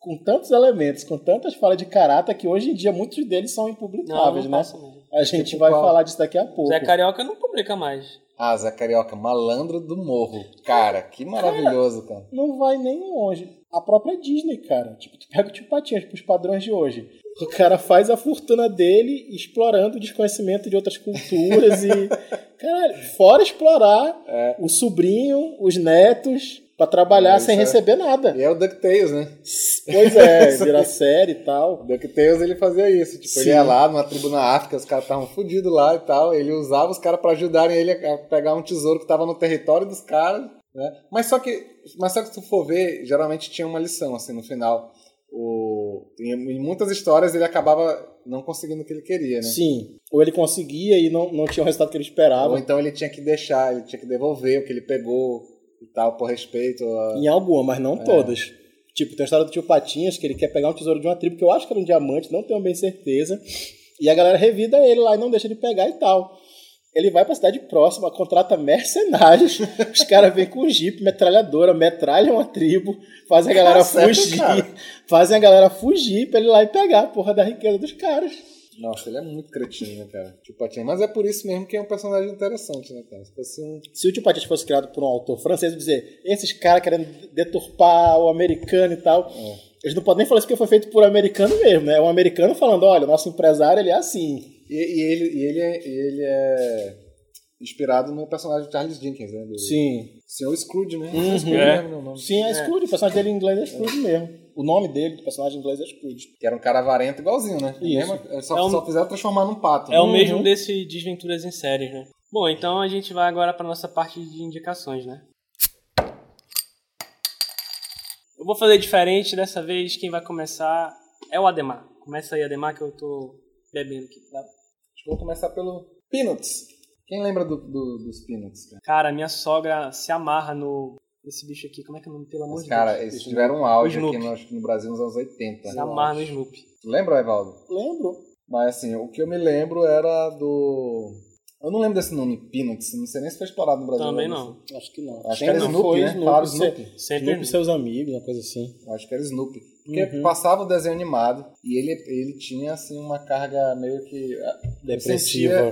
com tantos elementos, com tantas falas de caráter, que hoje em dia muitos deles são impublicáveis, não né? passa não. A gente Tipo vai qual? falar disso daqui a pouco. Zé Carioca não publica mais. Ah, Zé Carioca, malandro do morro. Cara, que maravilhoso, cara. Não vai nem longe. A própria Disney, cara. Tipo, tu pega o tio Patinhas pros padrões de hoje. O cara faz a fortuna dele explorando o desconhecimento de outras culturas e. Caralho, fora explorar É. o sobrinho, os netos, pra trabalhar É, sem é- receber nada. E é o DuckTales, né? Pois é, virar série e tal. O DuckTales ele fazia isso. Tipo, ele Sim. ia lá numa tribo na África, os caras estavam fodidos lá e tal. Ele usava os caras pra ajudarem ele a pegar um tesouro que tava no território dos caras. Né? Mas só que, mas só que se tu for ver, geralmente tinha uma lição assim no final. O, em, em muitas histórias ele acabava não conseguindo o que ele queria, né? Sim. Ou ele conseguia e não, não tinha o resultado que ele esperava. Ou então ele tinha que deixar, ele tinha que devolver o que ele pegou e tal, por respeito. A... Em alguma, mas não todas. Tipo, tem a história do tio Patinhas, que ele quer pegar um tesouro de uma tribo, que eu acho que era um diamante, não tenho bem certeza. E a galera revida ele lá e não deixa ele pegar e tal. Ele vai pra cidade próxima, contrata mercenários, os caras vêm com jeep, metralhadora, metralham a tribo, fazem a galera Tá certo, fugir, cara. fazem a galera fugir pra ele ir lá e pegar a porra da riqueza dos caras. Nossa, ele é muito cretino, né, cara? Tipo, Patinha. Mas é por isso mesmo que é um personagem interessante, né, cara? Se fosse um. Se o tio Patinhas fosse criado por um autor francês, dizer, esses caras querendo deturpar o americano e tal. Eles não podem nem falar isso porque foi feito por americano mesmo, né? É um americano falando, olha, nosso empresário ele é assim. E, e ele, e ele, é, ele é inspirado no personagem de Charles Dickens, né? Do Sim. Senhor Scrooge, né? Uhum. Scrooge É. mesmo, né, o nome. Sim, é Scrooge. O personagem dele em inglês é Scrooge mesmo. O nome dele, do personagem em inglês, é Scrooge. Que era um cara avarento igualzinho, né? Isso. Mesmo- só, É um- só fizeram transformar num pato. É o Uhum. mesmo desse Desventuras em Séries, né? Bom, então a gente vai agora para nossa parte de indicações, né? Eu vou fazer diferente dessa vez. Quem vai começar é o Ademar. Começa aí, Ademar, que eu tô bebendo aqui. tá? Acho que eu vou começar pelo Peanuts. Quem lembra do, do- dos Peanuts, cara? Cara, minha sogra se amarra no esse bicho aqui. Como é que é o nome? Pelo amor Mas, de cara, Deus. eles tiveram um auge Snoopy. aqui no, no Brasil nos anos 80. Se amarra no Snoopy. Lembra, Evaldo? Lembro. Mas assim, o que eu me lembro era do. Eu não lembro desse nome, Peanuts. Não sei nem se foi explorado no Brasil. Também né? não. Acho que não. Acho que era Snoopy, foi né? Falaram se- Snoopy. Sempre Snoopy seus amigos, uma coisa assim. Acho que era Snoopy. Porque Uhum. passava o desenho animado e ele, ele tinha assim uma carga meio que. ah, Depressiva.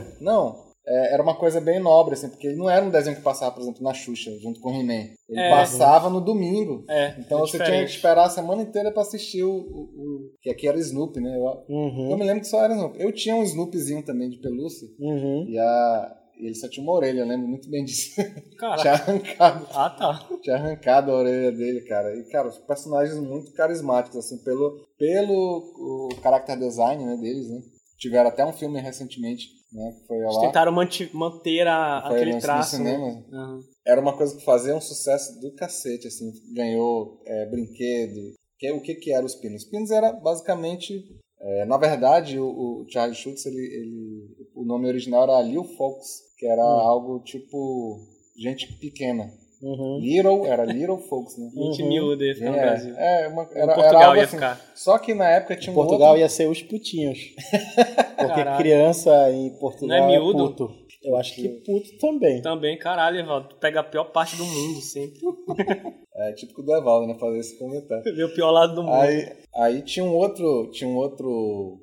sentia- Não. É, era uma coisa bem nobre, assim, porque ele não era um desenho que passava, por exemplo, na Xuxa, junto com o He-Man. Ele É. passava no domingo. É, Então é você tinha diferente. que esperar a semana inteira pra assistir o, o- o- Que aqui era Snoopy, né? Eu, eu Uhum. me lembro que só era Snoopy. Eu tinha um Snoopyzinho também de pelúcia. Uhum. E, a, e ele só tinha uma orelha, eu lembro muito bem disso. Caraca. tinha arrancado. Ah, tá. Tinha arrancado a orelha dele, cara. E, cara, os personagens muito carismáticos, assim, pelo, pelo o character design né, deles, né? Tiveram até um filme recentemente, né? Foi Eles lá. tentaram manter a, Foi aquele traço. né? cinema. Aham. Era uma coisa que fazia um sucesso do cacete, assim. Ganhou é, brinquedo. Que, o que que era os Pinos? Os Pinos era basicamente... é, na verdade, o, o Charlie Schultz, ele, ele, o nome original era Lil Folks, que era algo tipo gente pequena. Uhum. Little, era Little Folks, né? Gente Uhum. miúda ia ficar no Brasil. É, é uma, Em era, era Portugal algo ia assim. ficar. Só que na época tinha Em um Portugal outro... ia ser os putinhos. Porque Caralho. criança em Portugal Não é é, miúdo? puto. Eu acho que puto também. Também, caralho, Evaldo. Tu pega a pior parte do mundo sempre. É típico do Evaldo, né? Fazer esse comentário. O pior lado do mundo. Aí, aí tinha um outro... Tinha um outro...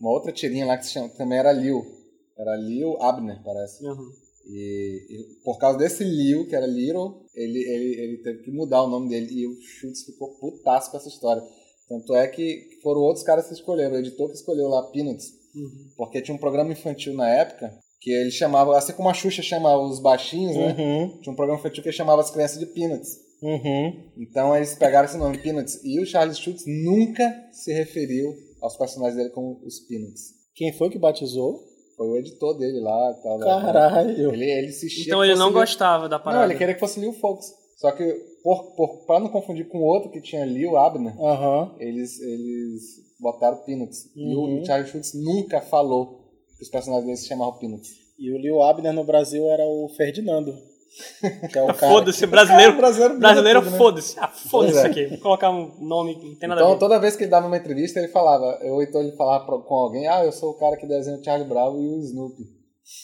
Uma outra tirinha lá que se chama, também era Lil. Era Lil Abner, parece. Uhum. E, e por causa desse Lil, que era Little, ele, ele, ele teve que mudar o nome dele. E o Schultz ficou putaço com essa história. Tanto é que foram outros caras que escolheram. O editor que escolheu lá Peanuts. Uhum. Porque tinha um programa infantil na época que ele chamava, assim como a Xuxa chama os baixinhos, né? Uhum. Tinha um programa infantil que ele chamava as crianças de Peanuts. Uhum. Então eles pegaram esse nome, Peanuts. E o Charles Schultz nunca se referiu aos personagens dele como os Peanuts. Quem foi que batizou? Foi o editor dele lá e tal. Caralho. Ele, ele insistia Então ele não gostava da parada. Não, ele queria que fosse Lil Fox. Só que por, por, pra não confundir com o outro que tinha ali, o Abner, Aham. eles, eles botaram Peanuts. E Uhum. o Charlie Schultz nunca falou que os personagens dele se chamavam Peanuts. E o Leo Abner no Brasil era o Ferdinando. Que é o cara Foda-se, brasileiro. É, brasileiro brasileiro, tudo, né? foda-se. Ah, foda-se é. aqui. Vou colocar um nome que não tem nada a Então, ver. toda vez que ele dava uma entrevista, ele falava, ou então ele falava pra- com alguém, ah, eu sou o cara que desenha o Charlie Brown e o Snoopy.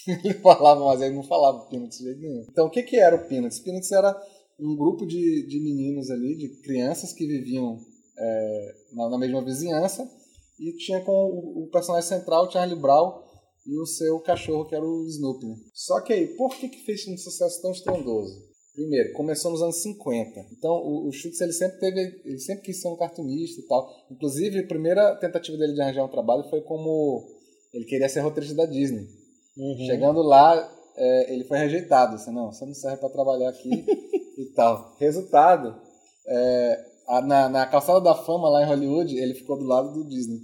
ele falava, mas ele não falava Peanuts de jeito nenhum. Então, o que que era o Peanuts? Peanuts era um grupo de, de meninos ali, de crianças que viviam é, na, na mesma vizinhança e tinha com o, o personagem central, Charlie Brown, e o seu cachorro, que era o Snoopy. Só que aí, por que que fez um sucesso tão estrondoso? Primeiro, começou nos anos 50. Então, o, o ele sempre teve, ele sempre quis ser um cartunista e tal. Inclusive, a primeira tentativa dele de arranjar um trabalho foi como ele queria ser roteirista da Disney. Uhum. Chegando lá, é, ele foi rejeitado. Assim, não, você não serve para trabalhar aqui e tal. Resultado, é, a- na, na calçada da fama lá em Hollywood, ele ficou do lado do Disney.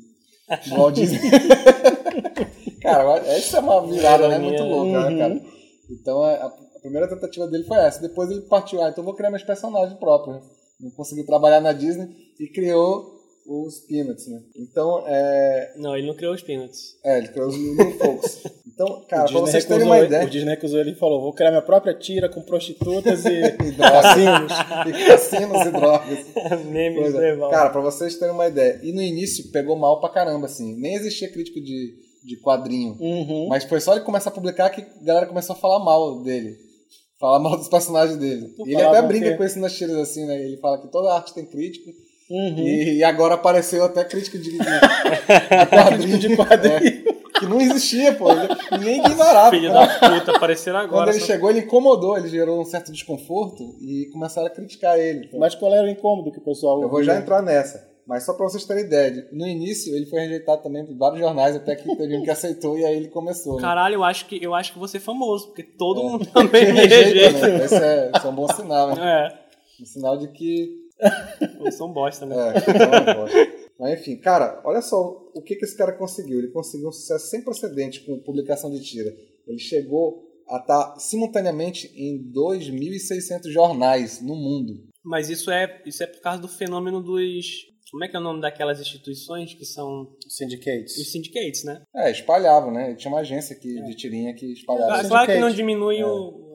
Do Walt Disney. cara, essa é uma virada né? muito louca, né, cara? Então a, a primeira tentativa dele foi essa. Depois ele partiu, ah, então vou criar meus personagens próprios. Não consegui trabalhar na Disney e criou os Peanuts, né? Então, é, Não, ele não criou os Peanuts. é ele criou os Little Folks. Então, cara, pra vocês terem uma ideia... o Disney recusou ele e falou: vou criar minha própria tira com prostitutas e E cassinos. e cassinos e drogas. Memes Pois do é. Cara, pra vocês terem uma ideia. E no início pegou mal pra caramba, assim. Nem existia crítico de, de quadrinho. Uhum. Mas foi só ele começar a publicar que a galera começou a falar mal dele. Falar mal dos personagens dele. Tu E ele até brinca com isso nas tiras, assim, né? Ele fala que toda arte tem crítico. Uhum. E, e agora apareceu até crítico de, de, de quadrinho. de quadrinho. É, que não existia, pô. Ninguém ignorava. Filho Quando- da puta, apareceram Quando agora. ele só- chegou, ele incomodou, ele gerou um certo desconforto e começaram a criticar ele. Mas qual era o incômodo que o pessoal. Eu vou já entrar nessa. Mas só pra vocês terem ideia, de- no início ele foi rejeitado também por vários jornais, até que teve um que aceitou e aí ele começou. né? Caralho, eu acho que eu acho que você é famoso, porque todo É. mundo também me rejeita, rejeita. né? Esse é, esse é um bom sinal, né? É, Um sinal de que. eu sou um bosta, né? É, que é uma bosta. Mas enfim, cara, olha só o que, que esse cara conseguiu. Ele conseguiu um sucesso sem precedente com publicação de tira. Ele chegou a estar simultaneamente em 2.600 jornais no mundo. Mas isso é, isso é por causa do fenômeno dos. Como é que é o nome daquelas instituições que são Syndicates. os syndicates, né? É, espalhavam, né? Tinha uma agência aqui, de tirinha que espalhava. Claro, claro que não diminui É. o.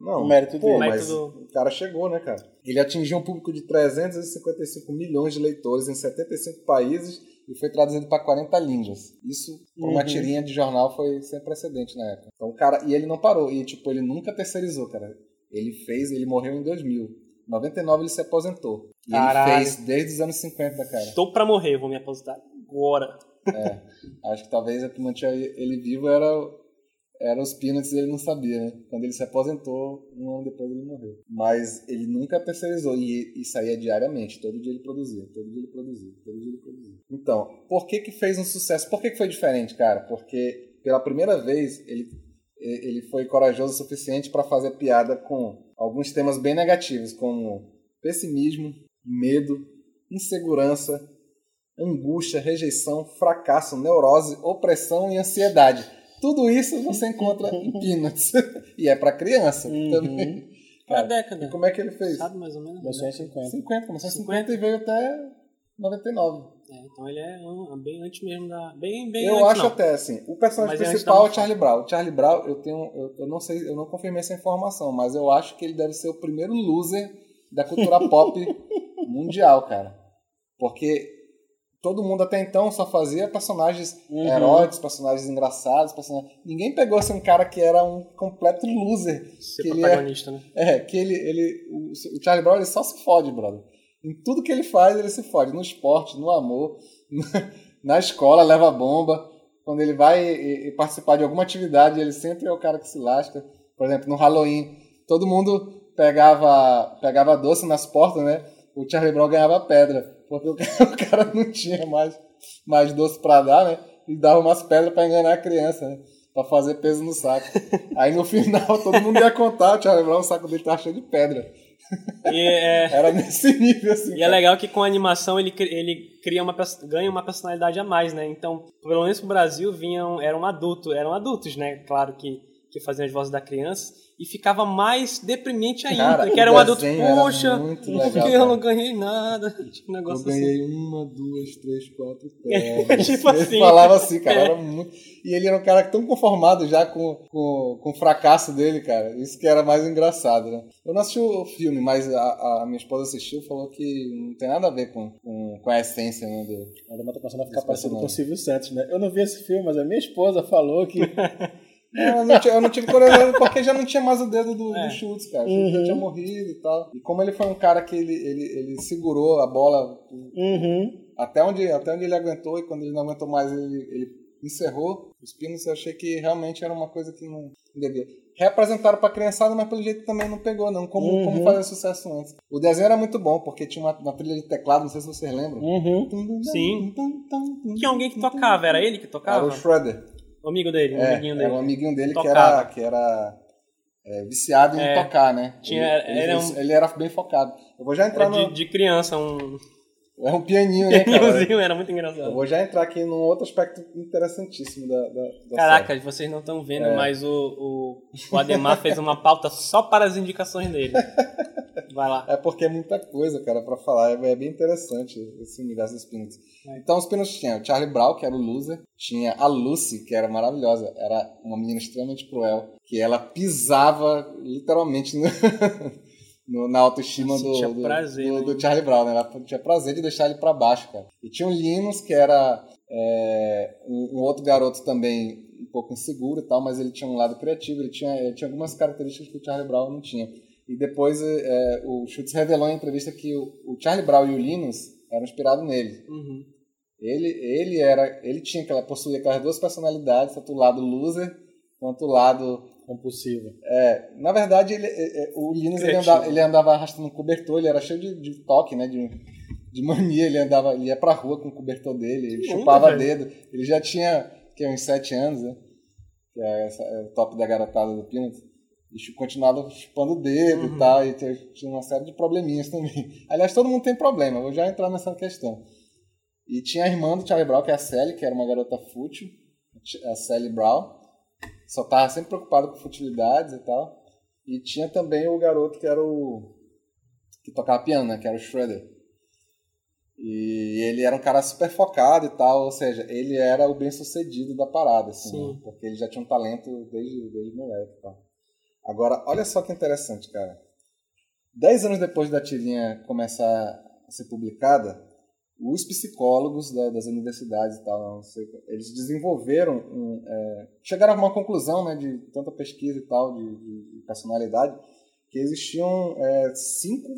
Não, O mérito pô, dele. mas Método- o cara chegou, né, cara? Ele atingiu um público de 355 milhões de leitores em 75 países e foi traduzido para 40 línguas. Isso, por uma Uhum. tirinha de jornal, foi sem precedente na época. Então, cara, e ele não parou. E, tipo, ele nunca terceirizou, cara. Ele fez, ele morreu em 2000. Em 99 ele se aposentou. E Caralho. ele fez desde os anos 50, cara. Tô pra morrer, vou me aposentar agora. Acho que talvez o que mantinha ele vivo era, era os Peanuts e ele não sabia, né? Quando ele se aposentou, um ano depois ele morreu. Mas ele nunca terceirizou e, e saía diariamente. Todo dia ele produzia, todo dia ele produzia, todo dia ele produzia. Então, por que que fez um sucesso? Por que que foi diferente, cara? Porque pela primeira vez ele, ele foi corajoso o suficiente para fazer piada com alguns temas bem negativos, como pessimismo, medo, insegurança, angústia, rejeição, fracasso, neurose, opressão e ansiedade. Tudo isso você encontra em Peanuts. e é para criança Uhum. também. Qual Cara, década? E como é que ele fez? Sabe mais ou menos? Começou em 50. 50, começou em 50 e veio até 99. É, então ele é um- bem antes mesmo da. Bem, bem Eu antes, acho não. até assim, o personagem Mas é principal é o Charlie Brown. O Charlie Brown, eu tenho, eu, eu não sei, eu não confirmei essa informação, mas eu acho que ele deve ser o primeiro loser da cultura pop mundial, cara. Porque todo mundo até então só fazia personagens Uhum. heróicos, personagens engraçados, personagens... ninguém pegou assim um cara que era um completo loser. Ser que ele é- protagonista, né? É, que ele, ele o, o Charlie Brown ele só se fode, brother. Em tudo que ele faz, ele se fode. No esporte, no amor, na escola, leva bomba. Quando ele vai e- e participar de alguma atividade, ele sempre é o cara que se lasca. Por exemplo, no Halloween, todo mundo pegava, pegava doce nas portas, né? O Charlie Brown ganhava pedra, porque o cara, não tinha mais, mais doce pra dar, né? E dava umas pedras pra enganar a criança, né? Pra fazer peso no saco. Aí no final todo mundo ia contar, o Charlie Brown, o saco dele tava cheio de pedra. E é, Era nesse nível, assim. e é cara. legal que com a animação ele, ele cria uma, ganha uma personalidade a mais, né? Então, pelo menos pro Brasil, vinham, eram adultos, eram adultos, né? Claro que que fazia as vozes da criança, e ficava mais deprimente ainda, Cara, que era um adulto, poxa, legal, eu não ganhei nada? Tipo, um Eu negócio assim. ganhei uma, duas, três, quatro É, pedras. tipo ele assim. falava assim, cara, É. era muito. E ele era um cara tão conformado já com, com, com o fracasso dele, cara. Isso que era mais engraçado, né? Eu não assisti o filme, mas a, a minha esposa assistiu e falou que não tem nada a ver com, com, com a essência, né? Do... A Adama tá começando a ficar Esse parecido com o. Silvio Santos, né? Eu não vi esse filme, mas a minha esposa falou que. Não, eu não tive, eu não tive coragem porque já não tinha mais o dedo do, É. do Schultz, cara. Schultz já Uhum. tinha morrido e tal. E como ele foi um cara que ele, ele, ele segurou a bola Uhum. até onde, até onde ele aguentou e quando ele não aguentou mais ele, ele encerrou os pinos eu achei que realmente era uma coisa que não devia reapresentaram pra criançada mas pelo jeito também não pegou não como, Uhum. como fazia sucesso antes o desenho era muito bom porque tinha uma, uma trilha de teclado não sei se vocês lembram Uhum. Sim. Tinha alguém que tocava, era ele que era tocava? o Shredder O amigo dele, o é, amiguinho dele. era um amiguinho dele que era que era é, viciado em É. tocar né Tinha- ele, ele, era um- ele era bem focado eu vou já entrar no de, de criança, um é um pianinho né pianinhozinho, era muito eu engraçado. vou já entrar aqui num outro aspecto interessantíssimo da, da, da Caraca, vocês não estão vendo, É. mas o, o, o Ademar fez uma pauta só para as indicações dele. Vai lá. É porque é muita coisa, cara, pra falar. É é bem interessante esse universo dos Peanuts. É. Então, os Peanuts tinham o Charlie Brown, que era o loser. Tinha a Lucy, que era maravilhosa. Era uma menina extremamente cruel. Que ela pisava, literalmente, no- no- na autoestima do, Sentia do, prazer, do- né? do Charlie Brown. Né? Ela tinha prazer de deixar ele pra baixo, cara. E tinha o Linus, que era é, um, um outro garoto também um pouco inseguro e tal, mas ele tinha um lado criativo. Ele tinha, ele tinha algumas características que o Charlie Brown não tinha. E depois é, o Schultz revelou em entrevista que o, o Charlie Brown e o Linus eram inspirados nele. Uhum. Ele, ele era, ele tinha aquela, possuía aquelas duas personalidades, tanto o lado loser quanto o lado, Compulsiva. é, na verdade ele, é, é, o Linus ele andava, ele andava arrastando um cobertor, ele era cheio de, de toque, né, de, de mania, ele andava, ele ia pra rua com o cobertor dele, ele Que onda, chupava velho. dedo, ele já tinha que uns sete anos, né, que é, essa, é o top da garotada do Peanuts. E continuava chupando o dedo Uhum. e tal, e tinha- uma série de probleminhas também. Aliás, todo mundo tem problema, eu vou já entrar nessa questão. E tinha a irmã do Charlie Brown, que é a Sally, que era uma garota fútil, a Sally Brown. Só tava sempre preocupada com futilidades e tal. E tinha também o garoto que era o. que tocava piano, né? Que era o Shredder. E ele era um cara super focado e tal, ou seja, ele era o bem sucedido da parada, assim, Sim. né? porque ele já tinha um talento desde, desde moleque e tal. Agora, olha só que interessante, cara. Dez anos depois da tirinha começar a ser publicada, os psicólogos da- das universidades e tal, sei, eles desenvolveram, um, é, chegaram a uma conclusão, né, de tanta pesquisa e tal, de, de- de personalidade, que existiam é, cinco,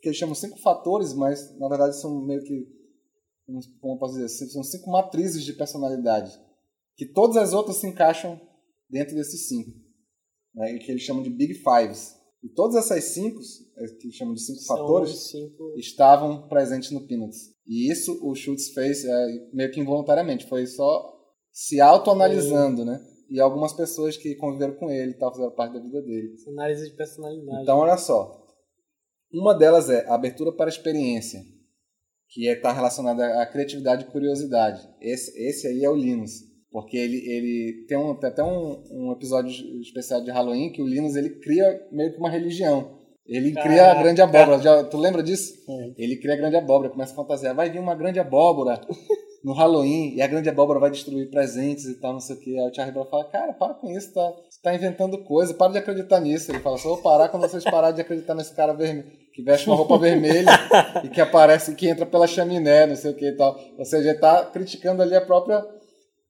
que eles chamam cinco fatores, mas na verdade são meio que, como- eu posso dizer, são cinco matrizes de personalidade, que todas as outras se encaixam dentro desses cinco, né, que eles chamam de Big Fives. E todas essas cinco, é, que chamam de cinco São fatores, cinco. estavam presentes no Peanuts. E isso o Schultz fez é, meio que involuntariamente, foi só se autoanalisando, né? E algumas pessoas que conviveram com ele e tal, fizeram parte da vida dele. Análise de personalidade. Então, olha só. Uma delas é a abertura para a experiência, que está relacionada à criatividade e curiosidade. Esse, esse aí é o Linus. Porque ele, ele tem, um, tem até um, um episódio especial de Halloween que o Linus ele cria meio que uma religião. Ele cria a Caraca. grande abóbora. Já, tu lembra disso? Sim. Ele cria a grande abóbora, começa a fantasiar. Vai vir uma grande abóbora no Halloween e a grande abóbora vai destruir presentes e tal, não sei o que. Aí o Charlie Brown fala, cara, para com isso, tá, você tá inventando coisa, para de acreditar nisso. Ele fala, só vou parar quando vocês pararem de acreditar nesse cara vermelho, que veste uma roupa vermelha e que aparece, que entra pela chaminé, não sei o que e tal. Ou seja, ele tá criticando ali a própria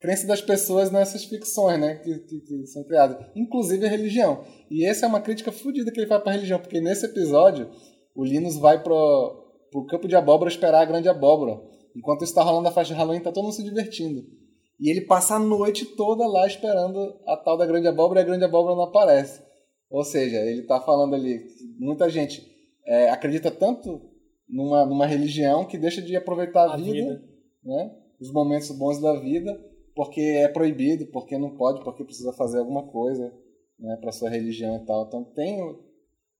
crença das pessoas nessas ficções, né, que, que- que são criadas, inclusive a religião. E essa é uma crítica fodida que ele faz pra religião, porque nesse episódio o Linus vai pro, pro campo de abóbora esperar a grande abóbora. Enquanto está rolando a festa de Halloween, tá todo mundo se divertindo. E ele passa a noite toda lá esperando a tal da grande abóbora e a grande abóbora não aparece. Ou seja, ele tá falando ali, que muita gente é, acredita tanto numa, numa religião que deixa de aproveitar a, A vida, vida. né? os momentos bons da vida, porque é proibido, porque não pode, porque precisa fazer alguma coisa né, para sua religião e tal. Então tem,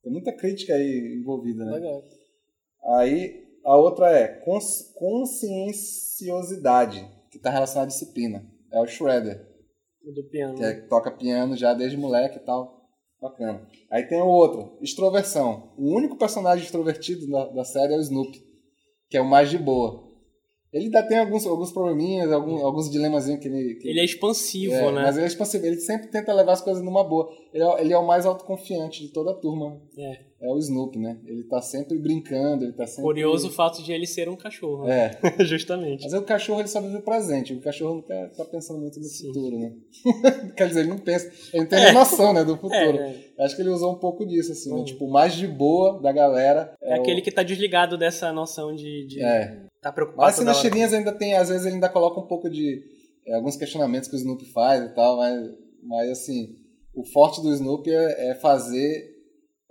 tem muita crítica aí envolvida, né? Legal. Aí a outra é cons- conscienciosidade, que está relacionada à disciplina. É o Shredder. O do piano. que, é, que toca piano já desde moleque e tal. Bacana. Aí tem o outro, extroversão. O único personagem extrovertido da, da série é o Snoopy, que é o mais de boa. Ele ainda tem alguns, alguns probleminhas, algum, alguns dilemazinhos que ele. que- Ele é expansivo, é, né? Mas ele é expansivo, ele sempre tenta levar as coisas numa boa. Ele é, ele é o mais autoconfiante de toda a turma. É. É o Snoopy, né? Ele tá sempre brincando, ele tá sempre. Curioso o fato de ele ser um cachorro. né? É. Justamente. Mas aí o cachorro ele só vive o presente. O cachorro não tá, tá pensando muito no Sim. futuro, né? Quer dizer, ele não pensa. Ele não tem nem noção, né, do futuro. É, é. Acho que ele usou um pouco disso, assim, né? Uhum. Tipo, o mais de boa da galera. É o- aquele que tá desligado dessa noção de. de É. Tá preocupado Mas assim, nas tirinhas ainda tem, às vezes ele ainda coloca um pouco de. é, alguns questionamentos que o Snoopy faz e tal, mas, mas assim, o forte do Snoopy é, é fazer.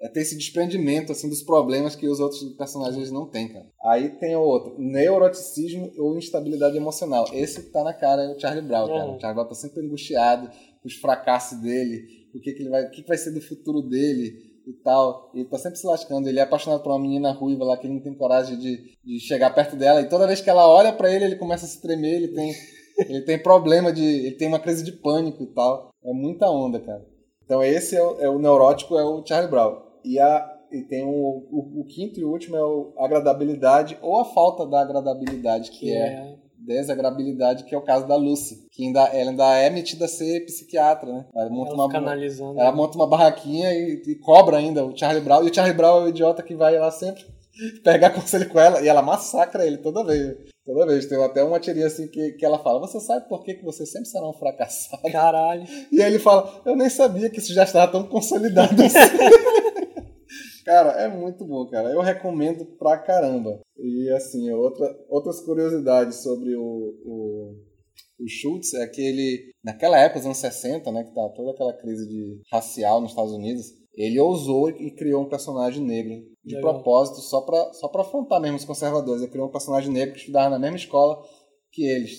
É ter esse desprendimento assim, dos problemas que os outros personagens não têm, cara. Aí tem o outro, neuroticismo ou instabilidade emocional. Esse tá na cara é o Charlie Brown, cara. Uhum. O Charlie Brown tá sempre angustiado com os fracassos dele, o que, que ele vai. O que, que vai ser do futuro dele e tal. E ele tá sempre se lascando. Ele é apaixonado por uma menina ruiva lá que ele não tem coragem de, de chegar perto dela. E toda vez que ela olha pra ele, ele começa a se tremer, ele tem, ele tem problema de. ele tem uma crise de pânico e tal. É muita onda, cara. Então esse é o, é o neurótico, é o Charlie Brown. E, a, e tem o, o, o quinto e último é o agradabilidade ou a falta da agradabilidade, que, Que é é. Desagradabilidade, que é o caso da Lucy. Que ainda, ela ainda é metida a ser psiquiatra, né? Ela monta Ela uma, ela monta uma barraquinha e, e cobra ainda o Charlie Brown. E o Charlie Brown é o idiota que vai lá sempre pegar conselho com ela. E ela massacra ele toda vez. Toda vez. Tem até uma tirinha assim que, que ela fala: Você sabe por que, que você sempre será um fracassado? Caralho. E aí ele fala: Eu nem sabia que isso já estava tão consolidado assim. cara, é muito bom, cara. Eu recomendo pra caramba. E assim, outra, outras curiosidades sobre o, o, o Schultz é que ele, naquela época, os anos 60, né, que tá toda aquela crise de racial nos Estados Unidos, ele ousou e criou um personagem negro de Legal. propósito só pra, só pra afrontar mesmo os conservadores. Ele criou um personagem negro que estudava na mesma escola que eles,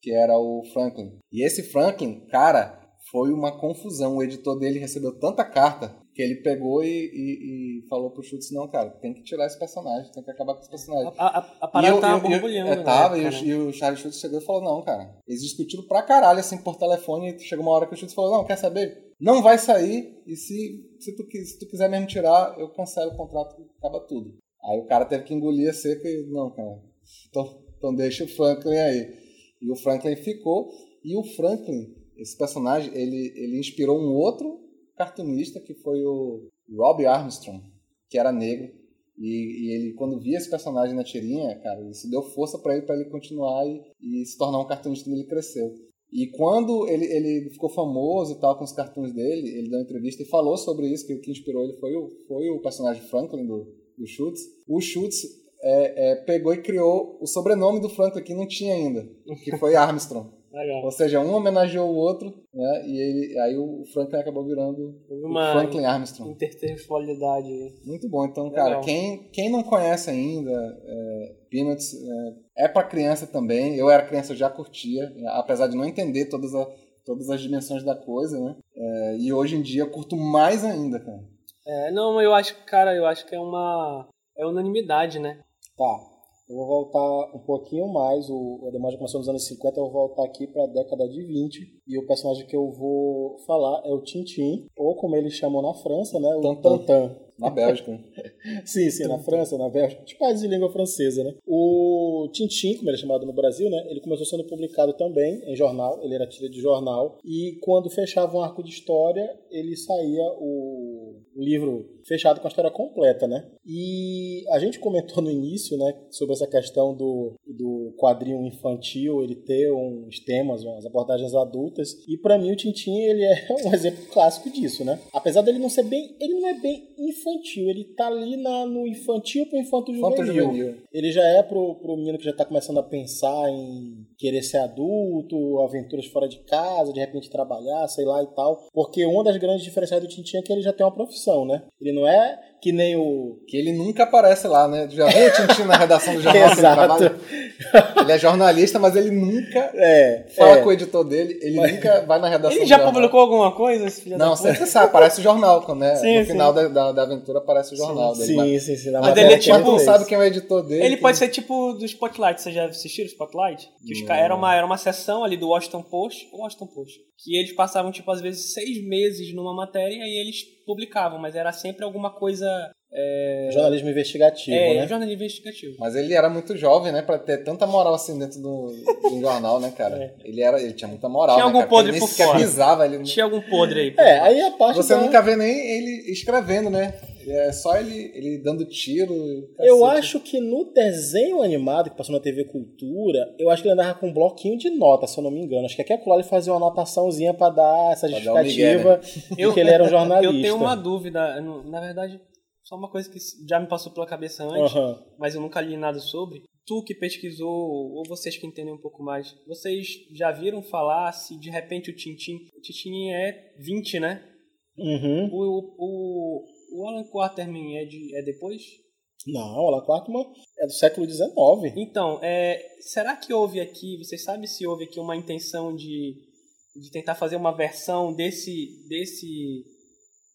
que era o Franklin. E esse Franklin, cara, foi uma confusão. O editor dele recebeu tanta carta que ele pegou e, e- e falou pro Schultz, não, cara, tem que tirar esse personagem, tem que acabar com esse personagem. A, a, a parada eu- tava borbulhando. é, tava, época, e, o, né? e o Charles Schultz chegou e falou, não, cara, eles discutiram pra caralho, assim, por telefone, e chegou uma hora que o Schultz falou, não, quer saber? Não vai sair, e se, se, tu, se tu quiser mesmo tirar, eu cancelo o contrato, acaba tudo. Aí o cara teve que engolir a seca e, não, cara, então, então deixa o Franklin aí. E o Franklin ficou, e o Franklin, esse personagem, ele, ele inspirou um outro cartunista, que foi o Robbie Armstrong, que era negro, e, e ele, quando via esse personagem na tirinha, cara, isso deu força pra ele, pra ele continuar e, e se tornar um cartunista quando ele cresceu. E quando ele, ele ficou famoso e tal com os cartoons dele, ele deu uma entrevista e falou sobre isso, que o que inspirou ele foi o, foi o personagem Franklin do, do Schultz. O Schultz é, é, pegou e criou o sobrenome do Franklin, que não tinha ainda, que foi Armstrong. Legal. Ou seja, um homenageou o outro, né? E ele, aí o Franklin acabou virando Houve o uma Franklin Armstrong. intertextualidade. Muito bom. Então, Legal. cara, quem, quem não conhece ainda, é, Peanuts é, é para criança também. Eu era criança, eu já curtia, apesar de não entender todas, a- todas as dimensões da coisa, né? É, e hoje em dia eu curto mais ainda, cara. É, não, eu acho que, cara, eu acho que é uma. É unanimidade, né? Tá. Eu vou voltar um pouquinho mais. O Ademar já começou nos anos 50, eu vou voltar aqui para a década de 20. E o personagem que eu vou falar é o Tintin, ou como eles chamam na França, né? O Tantan. Na Bélgica. Sim, sim, na França, na Bélgica, tipo países de língua francesa, né? O Tintin, como ele é chamado no Brasil, né? Ele começou sendo publicado também em jornal, ele era tira de jornal, e quando fechava um arco de história, ele saía o livro fechado com a história completa, né? E a gente comentou no início, né, sobre essa questão do, do quadrinho infantil, ele ter uns temas, umas abordagens adultas, e pra mim o Tintin, ele é um exemplo clássico disso, né? Apesar dele não ser bem, ele não é bem infantil, ele tá ali na, no infantil pro infanto juvenil. Ele já é pro, pro menino que já tá começando a pensar em querer ser adulto, aventuras fora de casa, de repente trabalhar, sei lá e tal. Porque uma das grandes diferenças do Tintin é que ele já tem uma profissão, né? Ele não é que nem o. Que ele nunca aparece lá, né? Já viu o Tintin na redação do jornal que ele Exato. trabalha? Ele é jornalista, mas ele nunca É. fala é. com o editor dele, ele nunca vai na redação Ele do já jornal. publicou alguma coisa, esse filho Não, sempre sai, aparece o jornal, né? Sim, no sim. final da, da, da aventura aparece o jornal dele. Sim, mas sim, sim. na Mas ele é tipo- mas não sabe quem é o editor dele. Ele quem- pode ser tipo do Spotlight, você já assistiu o Spotlight? Que os era, uma, era uma sessão ali do Washington Post, Washington Post, que eles passavam, tipo, às vezes seis meses numa matéria e eles publicavam, mas era sempre alguma coisa. É, Jornalismo investigativo, é né? jornalismo investigativo. Mas ele era muito jovem, né? Pra ter tanta moral assim dentro do, de um jornal, né, cara? Ele, era, ele tinha muita moral, Tinha né, algum cara? Podre ele por fora. pisava. Ele... Tinha algum podre aí. É, aí a parte Você da- nunca vê nem ele escrevendo, né? É só ele, ele dando tiro. Eu cacete. acho que no desenho animado que passou na TV Cultura, eu acho que ele andava com um bloquinho de nota, se eu não me engano. Acho que aqui e ele fazia uma anotaçãozinha pra dar essa Pra dar um justificativa de Eu- que ele era um jornalista. Eu tenho uma dúvida, na verdade, só uma coisa que já me passou pela cabeça antes, Aham. mas eu nunca li nada sobre. Tu que pesquisou, ou vocês que entendem um pouco mais, vocês já viram falar se de repente o Tintin. O Tintin é 20, né? Uhum. O, o, o Alan Quaterman é, de, é depois? Não, Alan Quartman é do século XIX. Então, é, será que houve aqui, vocês sabem se houve aqui uma intenção de, de tentar fazer uma versão desse desse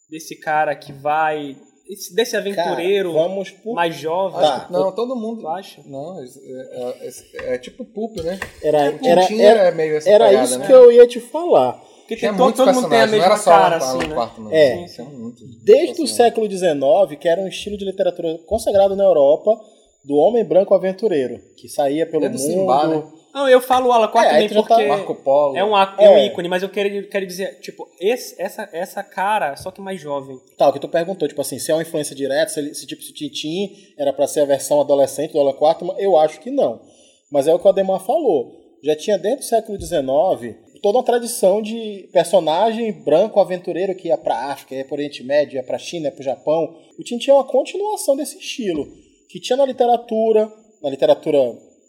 desse cara que vai esse- desse aventureiro Cara, vamos por... mais jovem? Tá. Que- não, todo mundo. Acha? Não, é, é- é- é tipo Pulp, né? Era, Tintin era, era, é meio essa era pegada, isso né? que eu ia te falar. Porque Tinha tem, todo, todo mundo tem a mesma cara, Alan assim, né? Quarto, não. É. Muitos Desde o século XIX, que era um estilo de literatura consagrado na Europa, do homem branco aventureiro, que saía pelo É do mundo. Simba, né? Não, eu falo o Alan É, já tá- porque Marco Polo. é um, é um É. ícone, mas eu quero, quero dizer, tipo, esse, essa, essa cara, só que mais jovem. Tá, o que tu perguntou, tipo assim, se é uma influência direta, se, se tipo, se o Tintin era pra ser a versão adolescente do Quartman, eu acho que não. Mas é o que o Ademar falou. Já tinha dentro do século XIX toda uma tradição de personagem branco aventureiro que ia pra África, ia pro Oriente Médio, ia pra China, ia pro Japão. O Tintin é uma continuação desse estilo, que tinha na literatura, na literatura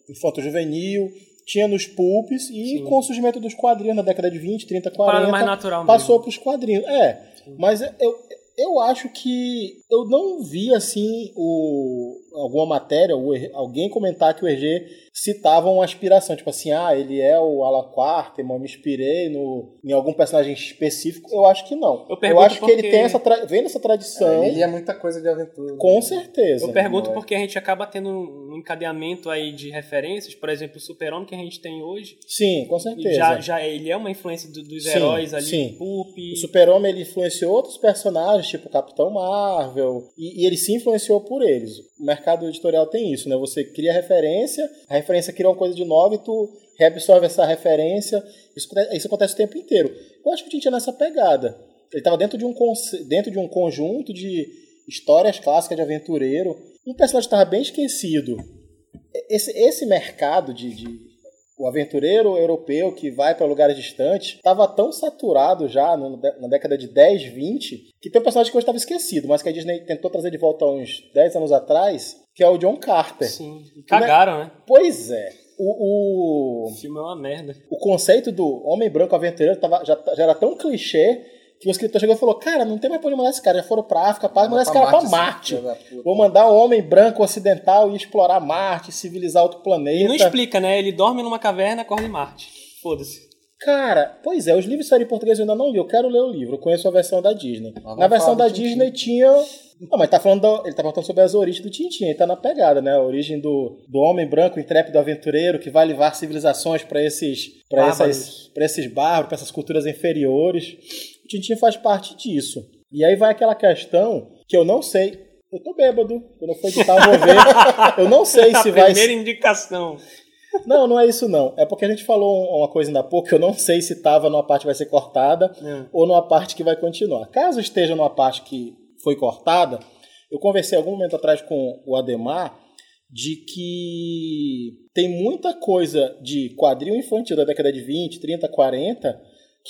infanto-juvenil, tinha nos pulps e Sim. com o surgimento dos quadrinhos na década de 20, 30, 40, Parada mais natural passou para os quadrinhos. É, mas eu, eu acho que eu não vi assim o, alguma matéria, o Her- alguém comentar que o Hergé citava uma aspiração, tipo assim, ah, ele é o Alan Quarterman, eu me inspirei no, em algum personagem específico. Eu acho que não. Eu pergunto acho que ele porque- tem essa tra- vem dessa tradição, Ele é muita coisa de aventura. com certeza. Eu pergunto é. porque a gente acaba tendo um encadeamento aí de referências, por exemplo, o Super-Homem que a gente tem hoje, Sim, com certeza. já, já ele é uma influência do- dos Sim, heróis ali, sim. Pulp. O Super-Homem ele influenciou outros personagens, tipo o Capitão Marvel, e, e ele se influenciou por eles. O mercado editorial tem isso, né? Você cria referência, a referência cria uma coisa de nova e tu reabsorve essa referência. Isso, isso acontece o tempo inteiro. Eu acho que o Tintin é nessa pegada. Ele estava dentro, de um dentro de um conjunto de histórias clássicas de aventureiro. Um personagem estava bem esquecido. Esse, esse mercado de, de- o aventureiro europeu que vai para lugares distantes estava tão saturado já no- na década de 10, 20, que tem um personagem que hoje estava esquecido, mas que a Disney tentou trazer de volta há uns 10 anos atrás, que é o John Carter. Sim, e cagaram, né? Pois é. O, o, O filme é uma merda. o conceito do homem branco aventureiro tava, já, já era tão clichê que o escritor chegou e falou: Cara, não tem mais pra onde mandar esse cara. Já foram pra África, pode mandar esse cara pra Marte. da puta. Vou mandar um homem branco ocidental ir explorar Marte, civilizar outro planeta. E não explica, né? Ele dorme numa caverna e acorda em Marte. Foda-se. Cara, pois é, os livros saíram em português eu ainda não li, eu quero ler o livro, eu conheço a versão da Disney. Na versão da do Tintin. Disney tinha. Não, mas tá falando da- ele tá perguntando sobre as origens do Tintin, ele tá na pegada, né? A origem do, do homem branco intrépido aventureiro que vai levar civilizações para esses para essas para esses bárbaros, para essas culturas inferiores. Tintin faz parte disso. E aí vai aquela questão que eu não sei. Eu tô bêbado, quando eu for editar eu vou ver. Eu não sei se vai primeira indicação. não, não é isso não. É porque a gente falou uma coisa ainda há pouco eu não sei se estava numa parte que vai ser cortada É. ou numa parte que vai continuar. Caso esteja numa parte que foi cortada, eu conversei algum momento atrás com o Ademar de que tem muita coisa de quadril infantil da década de 20, 30, 40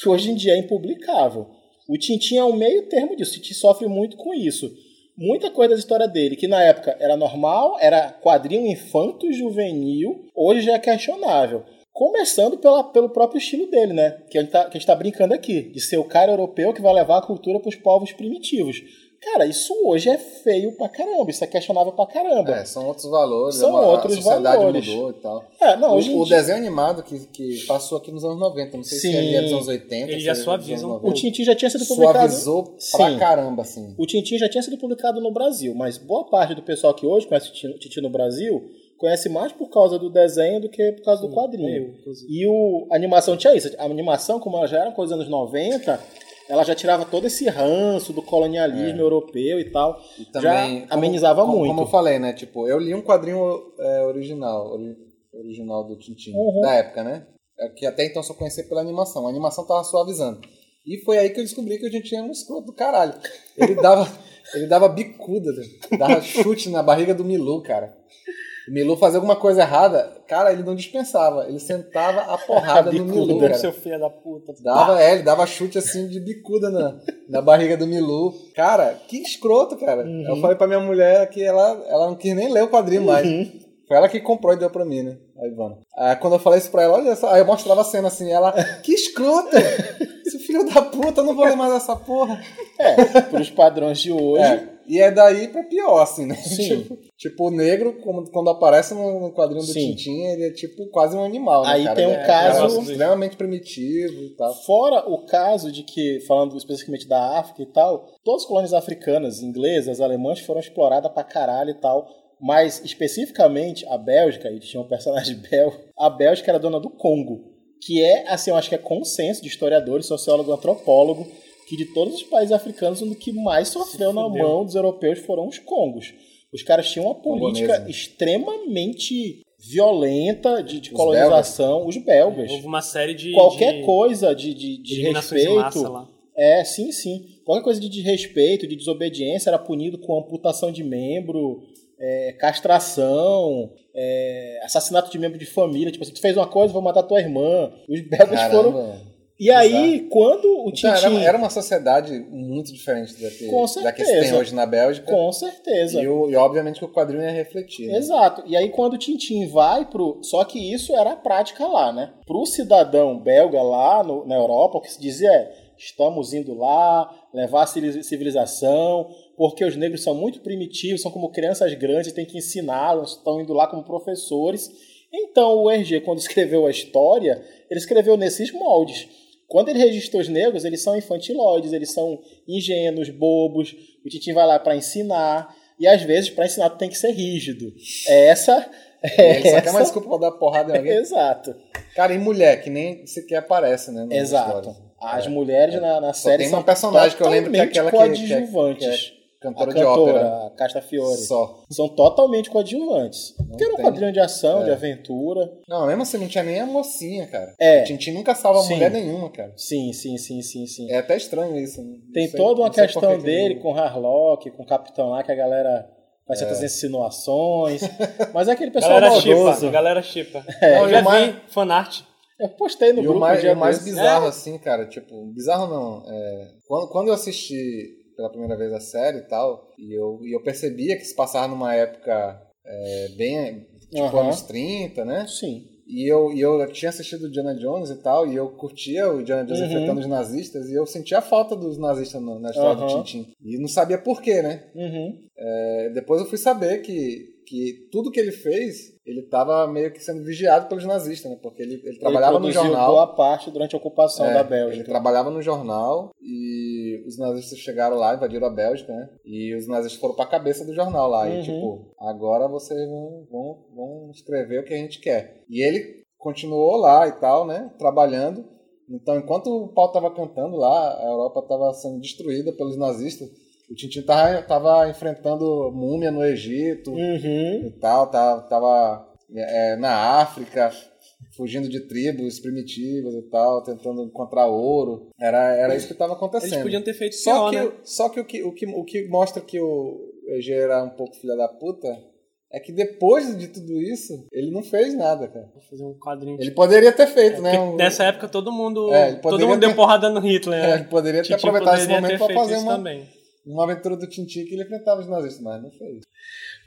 que hoje em dia é impublicável. O Tintin é um meio termo disso. O Tintin sofre muito com isso. Muita coisa da história dele, que na época era normal, era quadrinho infanto-juvenil, hoje já é questionável. Começando pela, pelo próprio estilo dele, né? Que a, gente tá, gente tá brincando aqui, de ser o cara europeu que vai levar a cultura para os povos primitivos. Cara, isso hoje é feio pra caramba, isso é questionável pra caramba. É, são outros valores, São a- outros a sociedade valores. mudou e tal. É, não, hoje o, o dia- desenho animado que, que passou aqui nos anos 90, não sei Sim. se ele é dos anos 80. Ele já é um 90. O Tintin já tinha sido publicado. Suavizou pra Sim. caramba, assim. O Tintin já tinha sido publicado no Brasil, mas boa parte do pessoal que hoje conhece o Tintin- no Brasil conhece mais por causa do desenho do que por causa do quadrinho. Eu. E o, a animação tinha isso. A animação, como ela já era coisa dos anos 90, ela já tirava todo esse ranço do colonialismo europeu e tal. E também, já amenizava como, muito. Como eu falei, né? Tipo, eu li um quadrinho é, original, ori- original do Tintin, Uhum. da época, né? É Que até então só conhecia pela animação. A animação tava suavizando. E foi aí que eu descobri que a gente tinha um escroto do caralho. Ele dava, ele dava bicuda, dava chute na barriga do Milu, cara. O Milu fazia alguma coisa errada, cara, ele não dispensava. Ele sentava a porrada no Bicuda. Milu, cara. Seu filho da puta. Dava, é, ele dava chute assim de bicuda na, na barriga do Milu. Cara, que escroto, cara. Uhum. Eu falei pra minha mulher que ela, ela não quis nem ler o quadrinho mais. Foi ela que comprou e deu pra mim, né? A Ivana. Aí quando eu falei isso pra ela, olha só, aí eu mostrava a cena assim, ela, que escroto! Esse filho da puta, eu não vou ler mais essa porra. É, pros padrões de hoje. É, e é daí pra pior, assim, né? Sim. Tipo, tipo, o negro, quando aparece no, quadrinho do Sim. Tintin, ele é tipo quase um animal, né, Aí cara? tem um é caso- negócio extremamente primitivo e tal. Fora o caso de que, falando especificamente da África e tal, todas as colônias africanas, inglesas, alemãs, foram exploradas pra caralho e tal. Mas, especificamente, a Bélgica, e tinha um personagem belga, a Bélgica era dona do Congo. Que é, assim, eu acho que é consenso de historiadores, sociólogo, antropólogo, que de todos os países africanos, o que mais sofreu na mão dos europeus foram os Congos. Os caras tinham uma política Congolesa. extremamente violenta de, de Os colonização. Os belgas. Houve uma série de. Qualquer de, coisa de, de, de respeito. massa lá. É, sim, sim. Qualquer coisa de desrespeito, de desobediência era punido com amputação de membro, é, castração, é, assassinato de membro de família. Tipo assim, tu fez uma coisa, vou matar tua irmã. Os belgas foram. Caramba. E aí, quando o Então, Tintin. era, era uma sociedade muito diferente da que, da que se tem hoje na Bélgica. Com certeza. E, o- e obviamente que o quadrinho ia refletir. né? Exato. E aí quando o Tintin vai pro. Só que isso era a prática lá, né? Pro cidadão belga lá no- na Europa, o que se dizia é: estamos indo lá, levar a civili- civilização, porque os negros são muito primitivos, são como crianças grandes, tem que ensiná-los, estão indo lá como professores. Então o Hergé, quando escreveu a história, ele escreveu nesses moldes. Quando ele registra os negros, eles são infantiloides, eles são ingênuos, bobos. O Tintin vai lá para ensinar. E às vezes, para ensinar, tem que ser rígido. É essa. É Ele só quer uma essa... desculpa pra dar porrada em alguém. Exato. Cara, e mulher, que nem sequer aparece, né? Exato. histórias. As É. mulheres na, na Só série tem são uma personagem que eu lembro que é aquela que- que é- coadjuvantes. Cantora a de cantora, ópera. a Casta Fiore. Só. São totalmente coadjuvantes. Porque era um tem. quadrinho de ação, É. de aventura. Não, mesmo assim, não tinha nem a mocinha, cara. É. O Tintin nunca salva Sim. mulher nenhuma, cara. Sim, sim, sim, sim, sim. É até estranho isso. não Tem sei- toda uma não questão que dele ele- com o Harlock, com o Capitão lá, que a galera faz É. certas insinuações. Mas é aquele pessoal Galera maldoso. chipa, galera chipa. É, eu e já o mais- vi fanart. Eu postei no E o grupo mais, um dia o mais bizarro, assim, cara, tipo, bizarro não. é, quando, quando eu assisti pela primeira vez a série e tal, e eu, e eu percebia que se passava numa época é, bem, tipo, Aham. anos 30, né? Sim. E eu, e eu tinha assistido Diana Jones e tal, e eu curtia o Diana Jones Uhum. enfrentando os nazistas, e eu sentia a falta dos nazistas no- na história Aham. do Tintin. E não sabia por quê, né? Uhum. É, depois eu fui saber que, que tudo que ele fez, ele estava meio que sendo vigiado pelos nazistas, né? Porque ele, ele trabalhava Ele no produziu jornal. boa parte durante a ocupação É, da Ele Bélgica. trabalhava no jornal e os nazistas chegaram lá, invadiram a Bélgica, né? E os nazistas foram pra cabeça do jornal lá. Uhum. E tipo, agora vocês vão, vão, vão escrever o que a gente quer. E ele continuou lá e tal, né? Trabalhando. Então, enquanto o pau tava cantando lá, a Europa tava sendo destruída pelos nazistas. O Tintin tava, tava enfrentando múmia no Egito Uhum. e tal, tava, tava é, na África, fugindo de tribos primitivas e tal, tentando encontrar ouro. Era, era isso que estava acontecendo. Eles podiam ter feito só, pior, que, né? só que, o que o que o que mostra que o EG era um pouco filha da puta é que depois de tudo isso, ele não fez nada, cara. Vou fazer um quadrinho. Ele poderia ter feito, né? Porque um- nessa época todo mundo, É, todo mundo deu ter- porrada no Hitler. É, né? ele poderia ter Tintin aproveitado esse poderia momento ter para fazer isso uma, também. Uma aventura do Tintin que ele enfrentava os nazistas, mas não fez.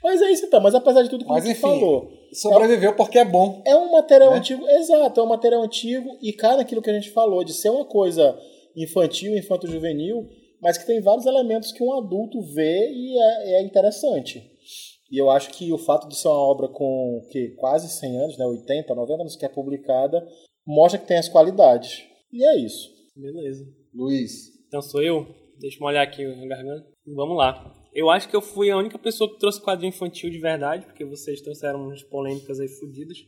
Mas é isso então, mas apesar de tudo que Mas, você enfim. falou, Sobreviveu porque é bom. é um material Né? antigo, exato, é um material antigo e cai naquilo que a gente falou, de ser uma coisa infantil, infanto-juvenil, mas que tem vários elementos que um adulto vê e é, é interessante. E eu acho que o fato de ser uma obra com que, quase 100 anos, né, 80, 90 anos que é publicada, mostra que tem as qualidades. E é isso. Beleza. Luiz, Então sou eu? Deixa eu molhar aqui a garganta. Vamos lá. Eu acho que eu fui a única pessoa que trouxe quadrinho infantil de verdade, porque vocês trouxeram umas polêmicas aí fodidas.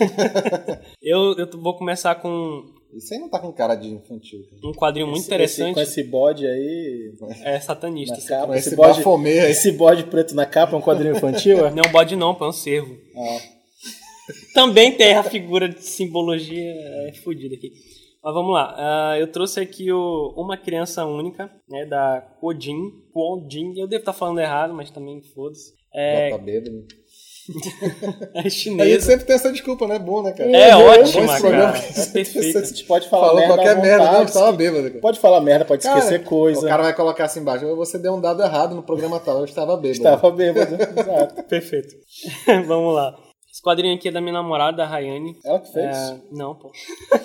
eu, eu vou começar com isso aí não tá com cara de infantil. cara. um quadrinho muito Esse- interessante. esse- com esse bode aí É satanista. esse capa. Esse esse bode, bafomê esse bode preto na capa é um quadrinho infantil? é? Não é um bode não, pô, é um cervo. Ah. Também tem a figura de simbologia é, fodida aqui. Mas vamos lá. Ah, eu trouxe aqui o Uma Criança Única, né, da Kodin. Kodin. Eu devo estar falando errado, mas também foda-se. É, tá bêbado. é A gente chinesa. sempre tem essa desculpa, né? Bom, né, cara? É ótima, Bom esse programa. cara. É perfeita. A gente pode falar Falou merda qualquer merda, não, vontade, tava bêbado. Cara. Pode falar merda, pode Cara, esquecer coisa. O cara vai colocar assim embaixo. Você deu um dado errado no programa tal. Eu estava bêbado. Estava bêbado. Exato. Perfeito. Vamos lá. Esse quadrinho aqui é da minha namorada, da Rayane. Ela que fez? É, não, pô.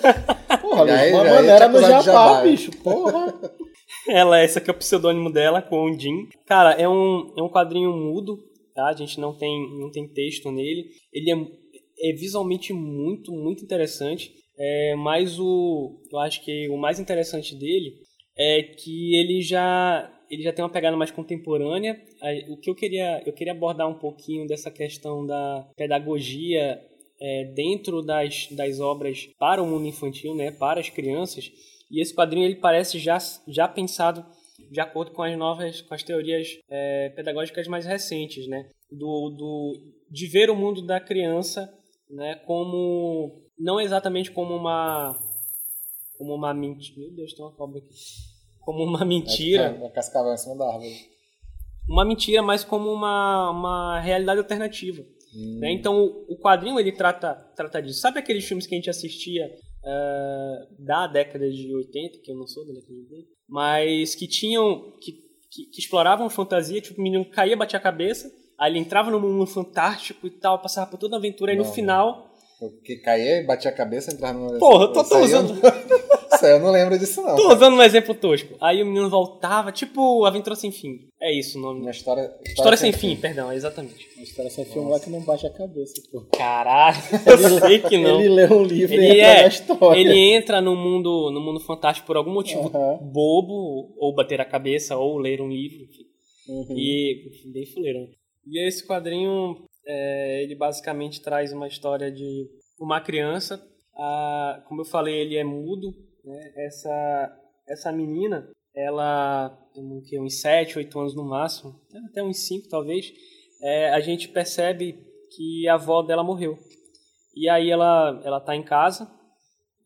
Porra, aí, Luiz, uma te maneira no hein? bicho. Porra. Ela, esse aqui é o pseudônimo dela, com o Jim. Cara, é um, é um quadrinho mudo, tá? A gente não tem, não tem texto nele. Ele é, é visualmente muito, muito interessante. É, mas o, eu acho que o mais interessante dele é que ele já, ele já tem uma pegada mais contemporânea. O que eu queria, eu queria abordar um pouquinho dessa questão da pedagogia é, dentro das, das obras para o mundo infantil, né, para as crianças. E esse quadrinho ele parece já, já pensado de acordo com as novas, com as teorias é, pedagógicas mais recentes, né, do, do de ver o mundo da criança, né, como não exatamente como uma como uma mentira. Meu Deus, tem uma cobra aqui. Como uma mentira Uma cascavel em cima da árvore. uma mentira, mas como uma, uma realidade alternativa. Hum. né? Então o, o quadrinho ele trata, trata disso. Sabe aqueles filmes que a gente assistia eh, da década de 80, que eu não sou da década de 80, mas que tinham. que, que, que exploravam fantasia, tipo, o menino caía, batia a cabeça, aí ele entrava no mundo fantástico e tal, passava por toda a aventura, aí no final. Porque caía, batia a cabeça, entrava no. Porra, eu tô, tô usando. Aí eu não lembro disso, não. Tô usando um exemplo tosco. Aí o menino voltava, tipo Aventura Sem Fim. É isso o nome. Minha história. História Sem Fim, perdão, exatamente. A história sem filme lá que não baixa a cabeça, pô. Caralho, eu sei que não. Ele lê um livro Ele e entra é, na história. ele entra no mundo, no mundo fantástico por algum motivo Aham. bobo, ou bater a cabeça, ou ler um livro, enfim. Uhum. E enfim, bem fuleirão. E esse quadrinho, é, ele basicamente traz uma história de uma criança. ah, como eu falei, ele é mudo. Né? Essa, essa menina, ela tem uns 7, 8 anos no máximo, até uns 5 talvez. É, a gente percebe que a avó dela morreu. E aí ela, ela tá em casa,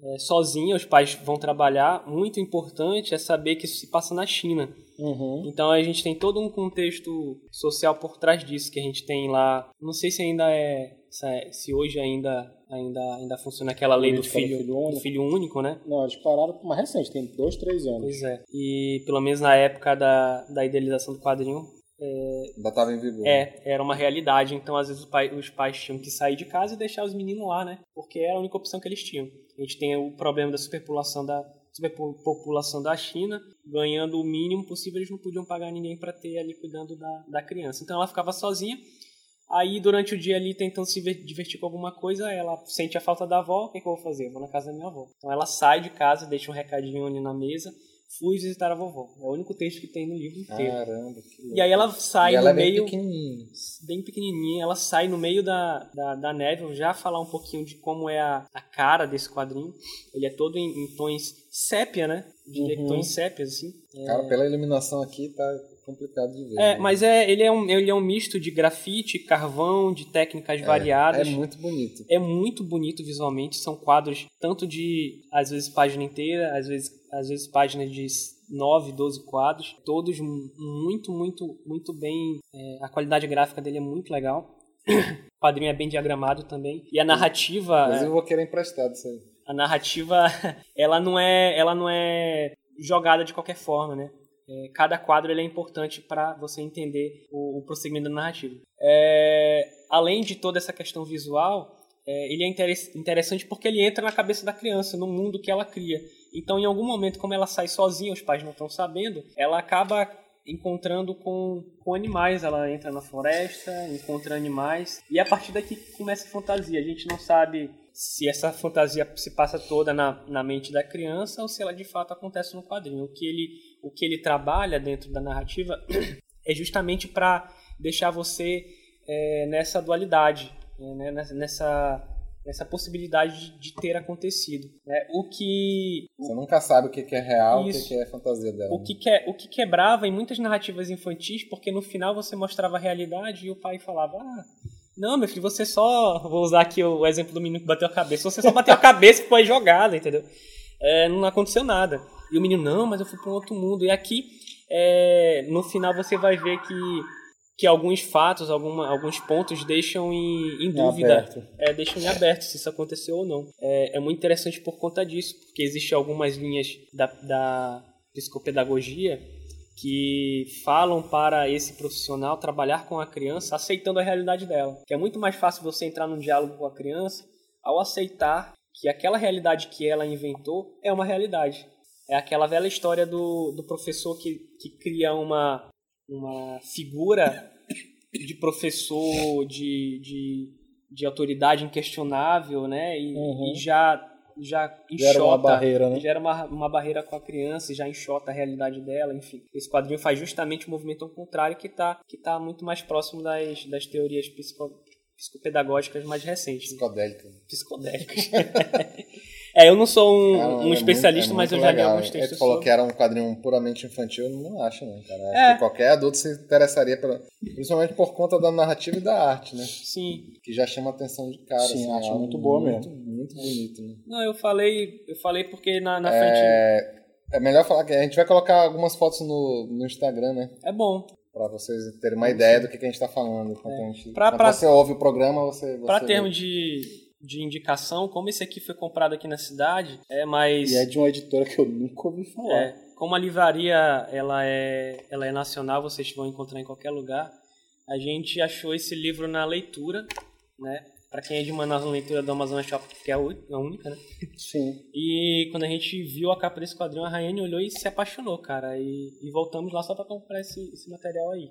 é, sozinha, os pais vão trabalhar. Muito importante é saber que isso se passa na China. Uhum. Então a gente tem todo um contexto social por trás disso que a gente tem lá. Não sei se ainda é se é- se hoje ainda ainda ainda funciona aquela lei do do filho, filho do único. filho único, né? Não, eles pararam por mais recente, tem dois, três anos. Pois é. E pelo menos na época da, da idealização do quadrinho, Ainda tava em vigor. é, era uma realidade. Então às vezes os pai- os pais tinham que sair de casa e deixar os meninos lá, né? Porque era a única opção que eles tinham. A gente tem o problema da superpopulação da superpopulação da China, ganhando o mínimo possível, eles não podiam pagar ninguém para ter ali cuidando da, da criança. Então ela ficava sozinha. Aí durante o dia ali tentando se ver- divertir com alguma coisa, ela sente a falta da avó, o que, que eu vou fazer? Eu vou na casa da minha avó. Então ela sai de casa, deixa um recadinho ali na mesa, fui visitar a vovó. É o único texto que tem no livro inteiro. Caramba, que louco. E aí ela sai E ela no é bem meio pequenininha. bem pequenininha, ela sai no meio da, da, da neve. Eu já falar um pouquinho de como é a, a cara desse quadrinho. Ele é todo em, em tons sépia, né? Diria que Uhum. tons sépias, assim. Cara, pela iluminação aqui tá complicado de ver. É, né? mas é, ele, é um, ele é um misto de grafite, carvão, de técnicas É variadas. muito bonito. É muito bonito visualmente, são quadros tanto de, às vezes, página inteira, às vezes, às vezes páginas de 9, 12 quadros, todos mu- muito, muito, muito bem. é, a qualidade gráfica dele é muito legal. O quadrinho é bem diagramado também. E a narrativa, Inclusive eu vou querer emprestado isso aí. a narrativa, ela não é, ela não é jogada de qualquer forma, né? É, cada quadro ele é importante para você entender o, o prosseguimento da narrativa. É, além de toda essa questão visual, é, ele é interes- interessante porque ele entra na cabeça da criança, no mundo que ela cria. Então, em algum momento, como ela sai sozinha, os pais não estão sabendo, ela acaba encontrando com, com animais. Ela entra na floresta, encontra animais, e é a partir daqui começa a fantasia. A gente não sabe se essa fantasia se passa toda na, na mente da criança ou se ela de fato acontece no quadrinho. O que ele, o que ele trabalha dentro da narrativa é justamente para deixar você é, nessa dualidade, né, nessa, nessa possibilidade de, de ter acontecido. Né? O que. Você nunca sabe o que é real e o que é fantasia dela. O que, que, é, o que quebrava em muitas narrativas infantis, porque no final você mostrava a realidade e o pai falava. Ah, não, meu filho, você só. Vou usar aqui o exemplo do menino que bateu a cabeça. Você só bateu a cabeça e foi jogada, entendeu? É, não aconteceu nada. E o menino, não, mas eu fui para um outro mundo. E aqui, é, no final, você vai ver que que alguns fatos, alguma, alguns pontos deixam em, em dúvida, é, deixam em aberto se isso aconteceu ou não. É, é muito interessante por conta disso, porque existem algumas linhas da, da psicopedagogia que falam para esse profissional trabalhar com a criança aceitando a realidade dela. Que é muito mais fácil você entrar num diálogo com a criança ao aceitar que aquela realidade que ela inventou é uma realidade. É aquela velha história do, do professor que, que cria uma, uma figura de professor de, de, de autoridade inquestionável, né? E, Uhum. e já já enxota, Gera uma barreira, né? gera uma, uma barreira com a criança, e já enxota a realidade dela, enfim. Esse quadrinho faz justamente o movimento ao contrário, que está que tá muito mais próximo das, das teorias psico, psicopedagógicas mais recentes. né? Psicodélica. Psicodélicas. é, eu não sou um, Cara, um é especialista, muito- é mas eu muito já li legal. alguns É, textos Tu falou sobre. que era um quadrinho puramente infantil, eu não acho, não, cara. Acho É. que qualquer adulto se interessaria, pela... principalmente por conta da narrativa e da arte, né? Sim, Que já chama atenção de cara. Sim, assim, acho algo muito boa muito, mesmo. Muito bonito, né? Não, eu falei, eu falei porque na, na frente É... é melhor falar que a gente vai colocar algumas fotos no, no Instagram, né? é bom. Pra vocês terem uma ideia do que, que a gente tá falando. Enquanto a gente... É. Pra- Quando pra- você ouve o programa, você. você Para termos de, de indicação, como esse aqui foi comprado aqui na cidade, é mais E é de uma editora que eu nunca ouvi falar. é, como a livraria ela é ela é nacional, vocês vão encontrar em qualquer lugar. A gente achou esse livro na leitura, né? Para quem é de Manaus, na leitura do Amazon Shop, que é a ú- a única, né? Sim. E quando a gente viu a capa desse quadrinho, a Rayane olhou e se apaixonou, cara. E, e voltamos lá só pra comprar esse, esse material aí.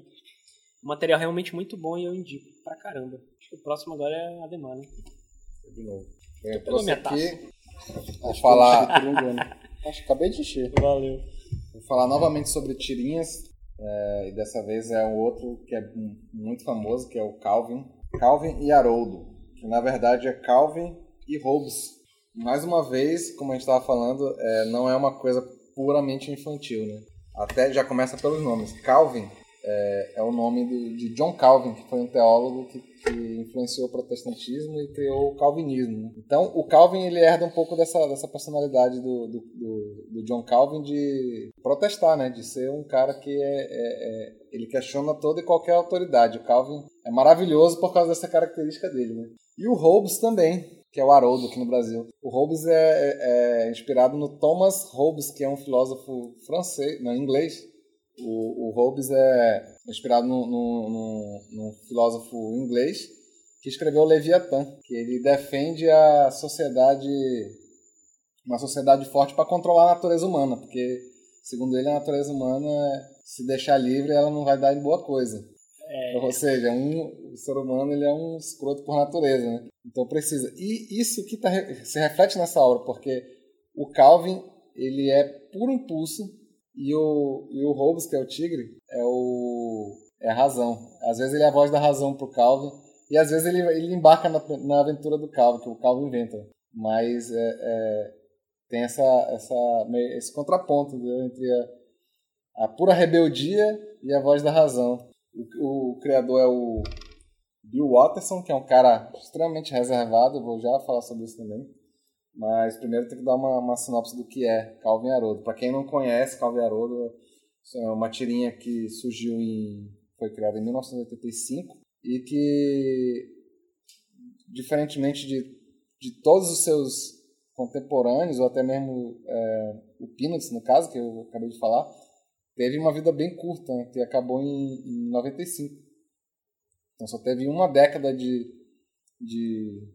Um material realmente muito bom e eu indico pra caramba. Acho que o próximo agora é a demanda. De novo. Eu pegou trouxe aqui. Vou falar, engano. Acho que acabei de encher. Valeu. vou falar novamente sobre tirinhas. é, e dessa vez é um outro que é muito famoso, que é o Calvin. Calvin e Haroldo. Que na verdade é Calvin e Hobbes. Mais uma vez, como a gente estava falando, é, não é uma coisa puramente infantil, né? Até já começa pelos nomes. Calvin é, é o nome do- de John Calvin, que foi um teólogo que, que influenciou o protestantismo e criou o calvinismo. né? Então, o Calvin ele herda um pouco dessa, dessa personalidade do, do, do- John Calvin de protestar, né? De ser um cara que é, é- é- ele questiona toda e qualquer autoridade. O Calvin é maravilhoso por causa dessa característica dele, né? E o Hobbes também, que é o Haroldo aqui no Brasil. O Hobbes é, é- é inspirado no Thomas Hobbes, que é um filósofo francês, não, inglês. O, o Hobbes é inspirado num, filósofo inglês que escreveu o Leviatã, que ele defende a sociedade, uma sociedade forte para controlar a natureza humana, porque segundo ele a natureza humana, se deixar livre, ela não vai dar em boa coisa. Ou seja, um, o ser humano ele é um escroto por natureza, né? Então precisa. E isso que tá, se reflete nessa obra, porque o Calvin ele é puro impulso e o, e o Hobbes, que é o tigre, é o é a razão. Às vezes ele é a voz da razão pro Calvin e às vezes ele, ele embarca na, na aventura do Calvin, que o Calvin inventa. Mas é, é, tem essa, essa, esse contraponto entendeu? entre a, a pura rebeldia e a voz da razão. O, o criador é o Bill Watterson, que é um cara extremamente reservado, vou já falar sobre isso também. Mas primeiro tem que dar uma, uma sinopse do que é Calvin Haroldo. Para quem não conhece, Calvin Haroldo é uma tirinha que surgiu em. foi criada em 1985 e que, diferentemente de, de todos os seus contemporâneos, ou até mesmo é, o Peanuts, no caso, que eu acabei de falar, teve uma vida bem curta, né, que acabou em, em 95. Então só teve uma década de, de,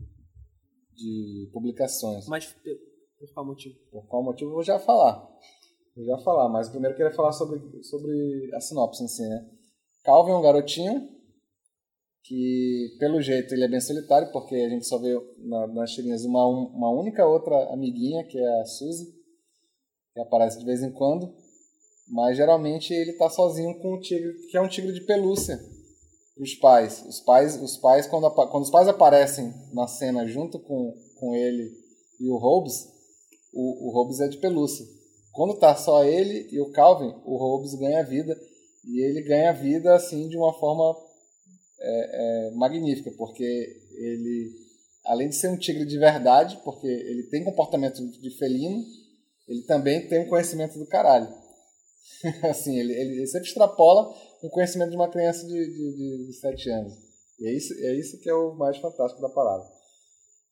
de publicações. Mas Por qual motivo? Por qual motivo eu vou já falar. Vou já falar, mas primeiro eu queria falar sobre, sobre a sinopse em si, né? Calvin é um garotinho que, pelo jeito, ele é bem solitário, porque a gente só vê na, nas tirinhas uma, uma única outra amiguinha, que é a Suzy, que aparece de vez em quando. Mas geralmente ele tá sozinho com o tigre, que é um tigre de pelúcia. Os pais, os pais, os pais quando, quando os pais aparecem na cena junto com, com ele e o Hobbes, o, o Hobbes é de pelúcia. Quando tá só ele e o Calvin, o Hobbes ganha vida e ele ganha vida assim de uma forma é, é, magnífica, porque ele, além de ser um tigre de verdade, porque ele tem comportamento de felino, ele também tem um conhecimento do caralho. assim, ele, ele sempre extrapola o conhecimento de uma criança de, de, de, de 7 anos. E é isso, é isso que é o mais fantástico da parada.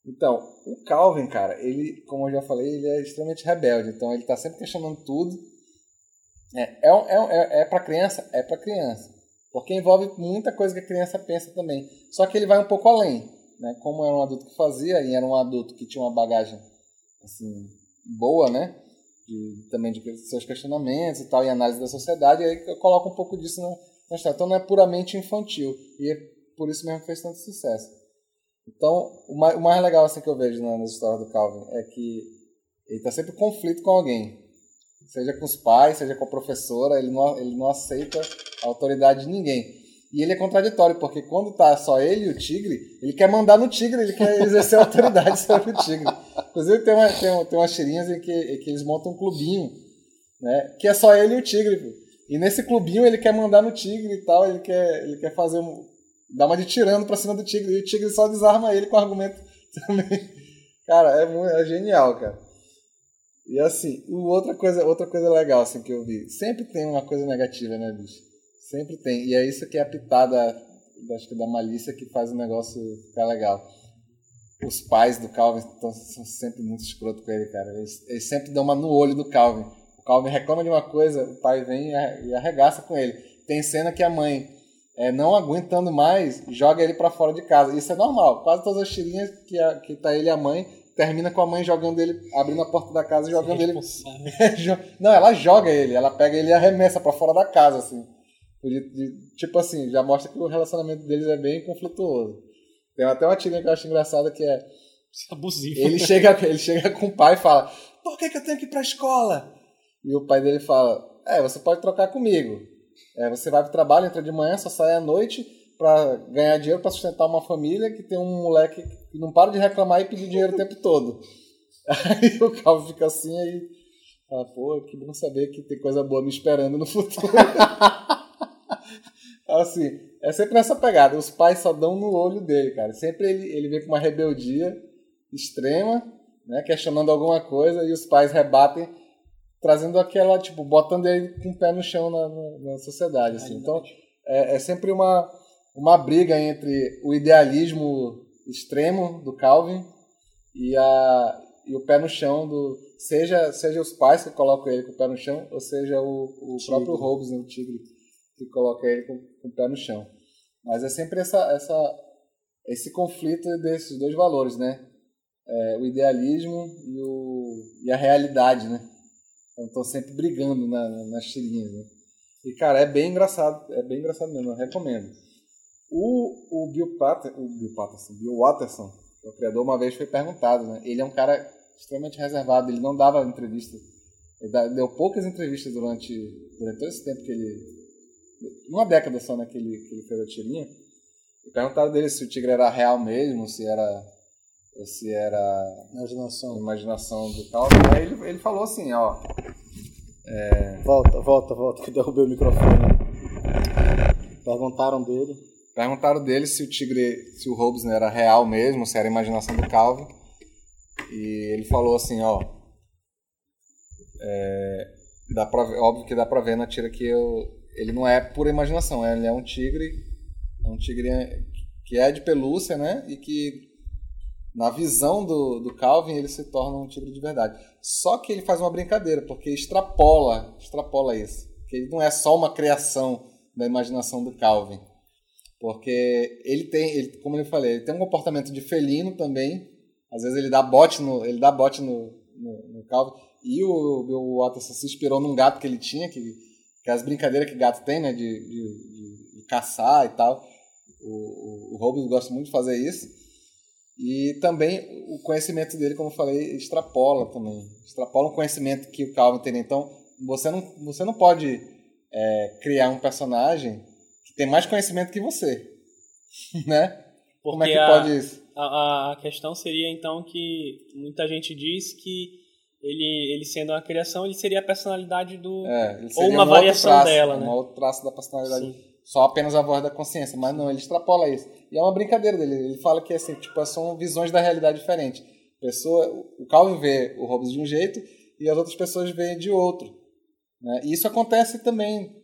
Então, o Calvin, cara, ele, como eu já falei, ele é extremamente rebelde. Então, ele tá sempre questionando tudo. É, é, é, é, é para criança? É para criança. Porque envolve muita coisa que a criança pensa também. Só que ele vai um pouco além. Né? Como era um adulto que fazia, e era um adulto que tinha uma bagagem assim, boa, né? Também de seus questionamentos e tal, e análise da sociedade, e aí eu coloco um pouco disso na, na história. Então não é puramente infantil. E é por isso mesmo que fez tanto sucesso. Então, o mais, o mais legal assim, que eu vejo na- nas histórias do Calvin é que ele está sempre em conflito com alguém. Seja com os pais, seja com a professora, ele não, ele não aceita a autoridade de ninguém. E ele é contraditório, porque quando tá só ele e o tigre, ele quer mandar no tigre, ele quer exercer autoridade sobre o tigre. Inclusive tem, uma, tem, um- tem umas tirinhas em que, em que eles montam um clubinho, né? Que é só ele e o tigre. E nesse clubinho ele quer mandar no tigre e tal, ele quer, ele quer fazer um. dar uma de tirando pra cima do tigre. E o tigre só desarma ele com argumento também. Cara, é, muito, é genial, cara. E assim, outra coisa, outra coisa legal assim, que eu vi. Sempre tem uma coisa negativa, né, bicho? Sempre tem. E é isso que é a pitada, acho que da malícia, que faz o negócio ficar legal. Os pais do Calvin tão, são sempre muito escroto com ele, cara. Eles, eles sempre dão uma no olho do Calvin. O Calvin reclama de uma coisa, o pai vem e arre- arregaça com ele. Tem cena que a mãe, é, não aguentando mais, joga ele pra fora de casa. Isso é normal. Quase todas as tirinhas que, a, que tá ele e a mãe, termina com a mãe jogando ele, abrindo a porta da casa e jogando ele Não, ela joga ele, ela pega ele e arremessa pra fora da casa, assim. De- de- tipo assim, já mostra que o relacionamento deles é bem conflituoso. Tem até uma tirinha que eu acho engraçada que é. Isso é abusivo. Ele chega, ele chega com o pai e fala: Por que, que eu tenho que ir pra escola? E o pai dele fala: É, você pode trocar comigo. É, você vai pro trabalho, entra de manhã, só sai à noite pra ganhar dinheiro pra sustentar uma família que tem um moleque que não para de reclamar e pedir dinheiro o tempo todo. Aí o Calvin fica assim aí. Fala, pô, que bom saber que tem coisa boa me esperando no futuro. assim, é sempre nessa pegada. Os pais só dão no olho dele, cara. Sempre ele, ele vem com uma rebeldia extrema, né? Questionando alguma coisa e os pais rebatem, trazendo aquela, tipo, botando ele com o pé no chão na, na, na sociedade, assim. Então, é, é sempre uma, uma briga entre o idealismo extremo do Calvin e, a, e o pé no chão do. Seja, seja os pais que colocam ele com o pé no chão, ou seja o, o próprio Hobbes, né, o tigre, que coloca ele com, com o pé no chão. Mas é sempre essa, essa, esse conflito desses dois valores, né? É, o idealismo e, o, e a realidade, né? Então estão sempre brigando na, nas tirinhas, né? E, cara, é bem engraçado, é bem engraçado mesmo, eu recomendo. O, o Bill Pater, o Bill Patterson, Bill Watterson, o criador, uma vez foi perguntado, né? Ele é um cara extremamente reservado, ele não dava entrevista. Ele deu poucas entrevistas durante, durante todo esse tempo que ele. Uma década só, né, que ele, fez a tirinha. E perguntaram dele se o tigre era real mesmo, se era. se era Imaginação. imaginação do Calvin. Aí ele, ele falou assim, ó. Volta, volta, volta, que derrubei o microfone. Perguntaram dele. Perguntaram dele se o tigre, se o Hobbes né, era real mesmo, se era imaginação do Calvin. E ele falou assim, ó. É, dá pra, óbvio que dá pra ver na tira que eu, ele não é pura imaginação, ele é um tigre, é um tigre que é de pelúcia, né? E que na visão do, do Calvin ele se torna um tigre de verdade. Só que ele faz uma brincadeira, porque extrapola, extrapola isso. Que ele não é só uma criação da imaginação do Calvin. Porque ele tem, ele, como eu falei, ele tem um comportamento de felino também. Às vezes ele dá bote no, ele dá bote no, no, no Calvin. E o Bill Watterson se inspirou num gato que ele tinha, que, que as brincadeiras que gato tem, né? De, de, de, caçar e tal. O, o, o Robbins gosta muito de fazer isso. E também o conhecimento dele, como eu falei, extrapola também. Extrapola um conhecimento que o Calvin tem. Então, você não, você não pode é, criar um personagem que tem mais conhecimento que você. né? Como é que a, pode isso? A, a questão seria, então, que muita gente diz que ele, ele sendo uma criação, ele seria a personalidade do... É, ele ou uma um outro variação traço, dela, Um né? outro traço da personalidade. Sim. Só apenas a voz da consciência. Mas não, ele extrapola isso. E é uma brincadeira dele. Ele fala que assim, tipo, são visões da realidade diferentes. Pessoa, o Calvin vê o Hobbes de um jeito e as outras pessoas veem de outro. Né? E isso acontece também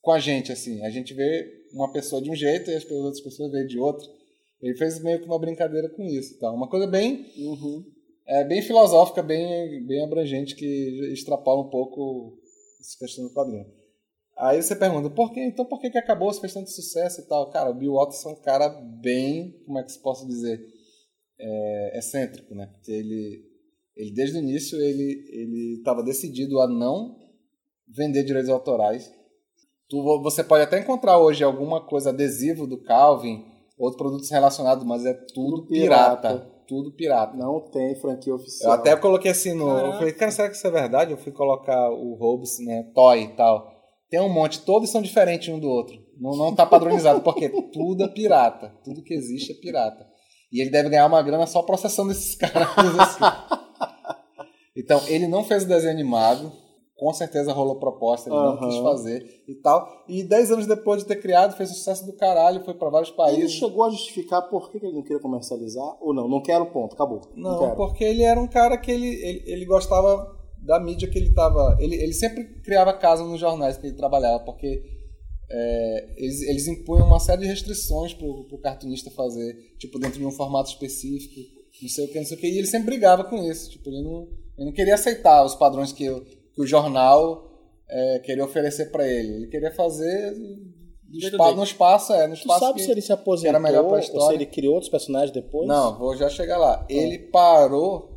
com a gente, assim. A gente vê uma pessoa de um jeito e as outras pessoas veem de outro. Ele fez meio que uma brincadeira com isso. Tá? Uma coisa bem, é, bem filosófica, bem, bem abrangente, que extrapola um pouco essa questão do quadrinho. Aí você pergunta, por que, então por que, que acabou, se fez tanto sucesso e tal? Cara, o Bill Watson é um cara bem, como é que se posso dizer, é, excêntrico, né? Porque ele, ele desde o início, ele estava decidido a não vender direitos autorais. Tu, você pode até encontrar hoje alguma coisa adesivo do Calvin, outros produtos relacionados, mas é tudo, Tudo pirata. pirata. Tudo pirata. Não tem franquia Eu oficial. até coloquei assim no. Eu Caraca. falei, cara, será que isso é verdade? Eu fui colocar o Hobbes, né? Toy e tal. Tem um monte, todos são diferentes um do outro. Não, não tá padronizado, porque tudo é pirata. Tudo que existe é pirata. E ele deve ganhar uma grana só processando esses caras. assim. Então, ele não fez o desenho animado. Com certeza rolou proposta, ele não Aham. quis fazer e tal. E 10 anos depois de ter criado, fez sucesso do caralho, foi para vários Ele países. chegou a justificar por que ele não queria comercializar? Ou não? Não quero, ponto. Acabou. Não, quero. porque ele era um cara que ele, ele, ele gostava da mídia que ele estava. Ele, ele sempre criava casa nos jornais que ele trabalhava, porque é, eles, eles impunham uma série de restrições pro, pro cartunista fazer, tipo, dentro de um formato específico, não sei o que, não sei o que, e ele sempre brigava com isso. Tipo, ele não, ele não queria aceitar os padrões que, o- que o jornal é, queria oferecer para ele. Ele queria fazer do Jeito espa- dele. no espaço, é, no Tu espaço sabe que- se ele se aposentou era melhor ou se ele criou outros personagens depois? Não, vou já chegar lá. Ele parou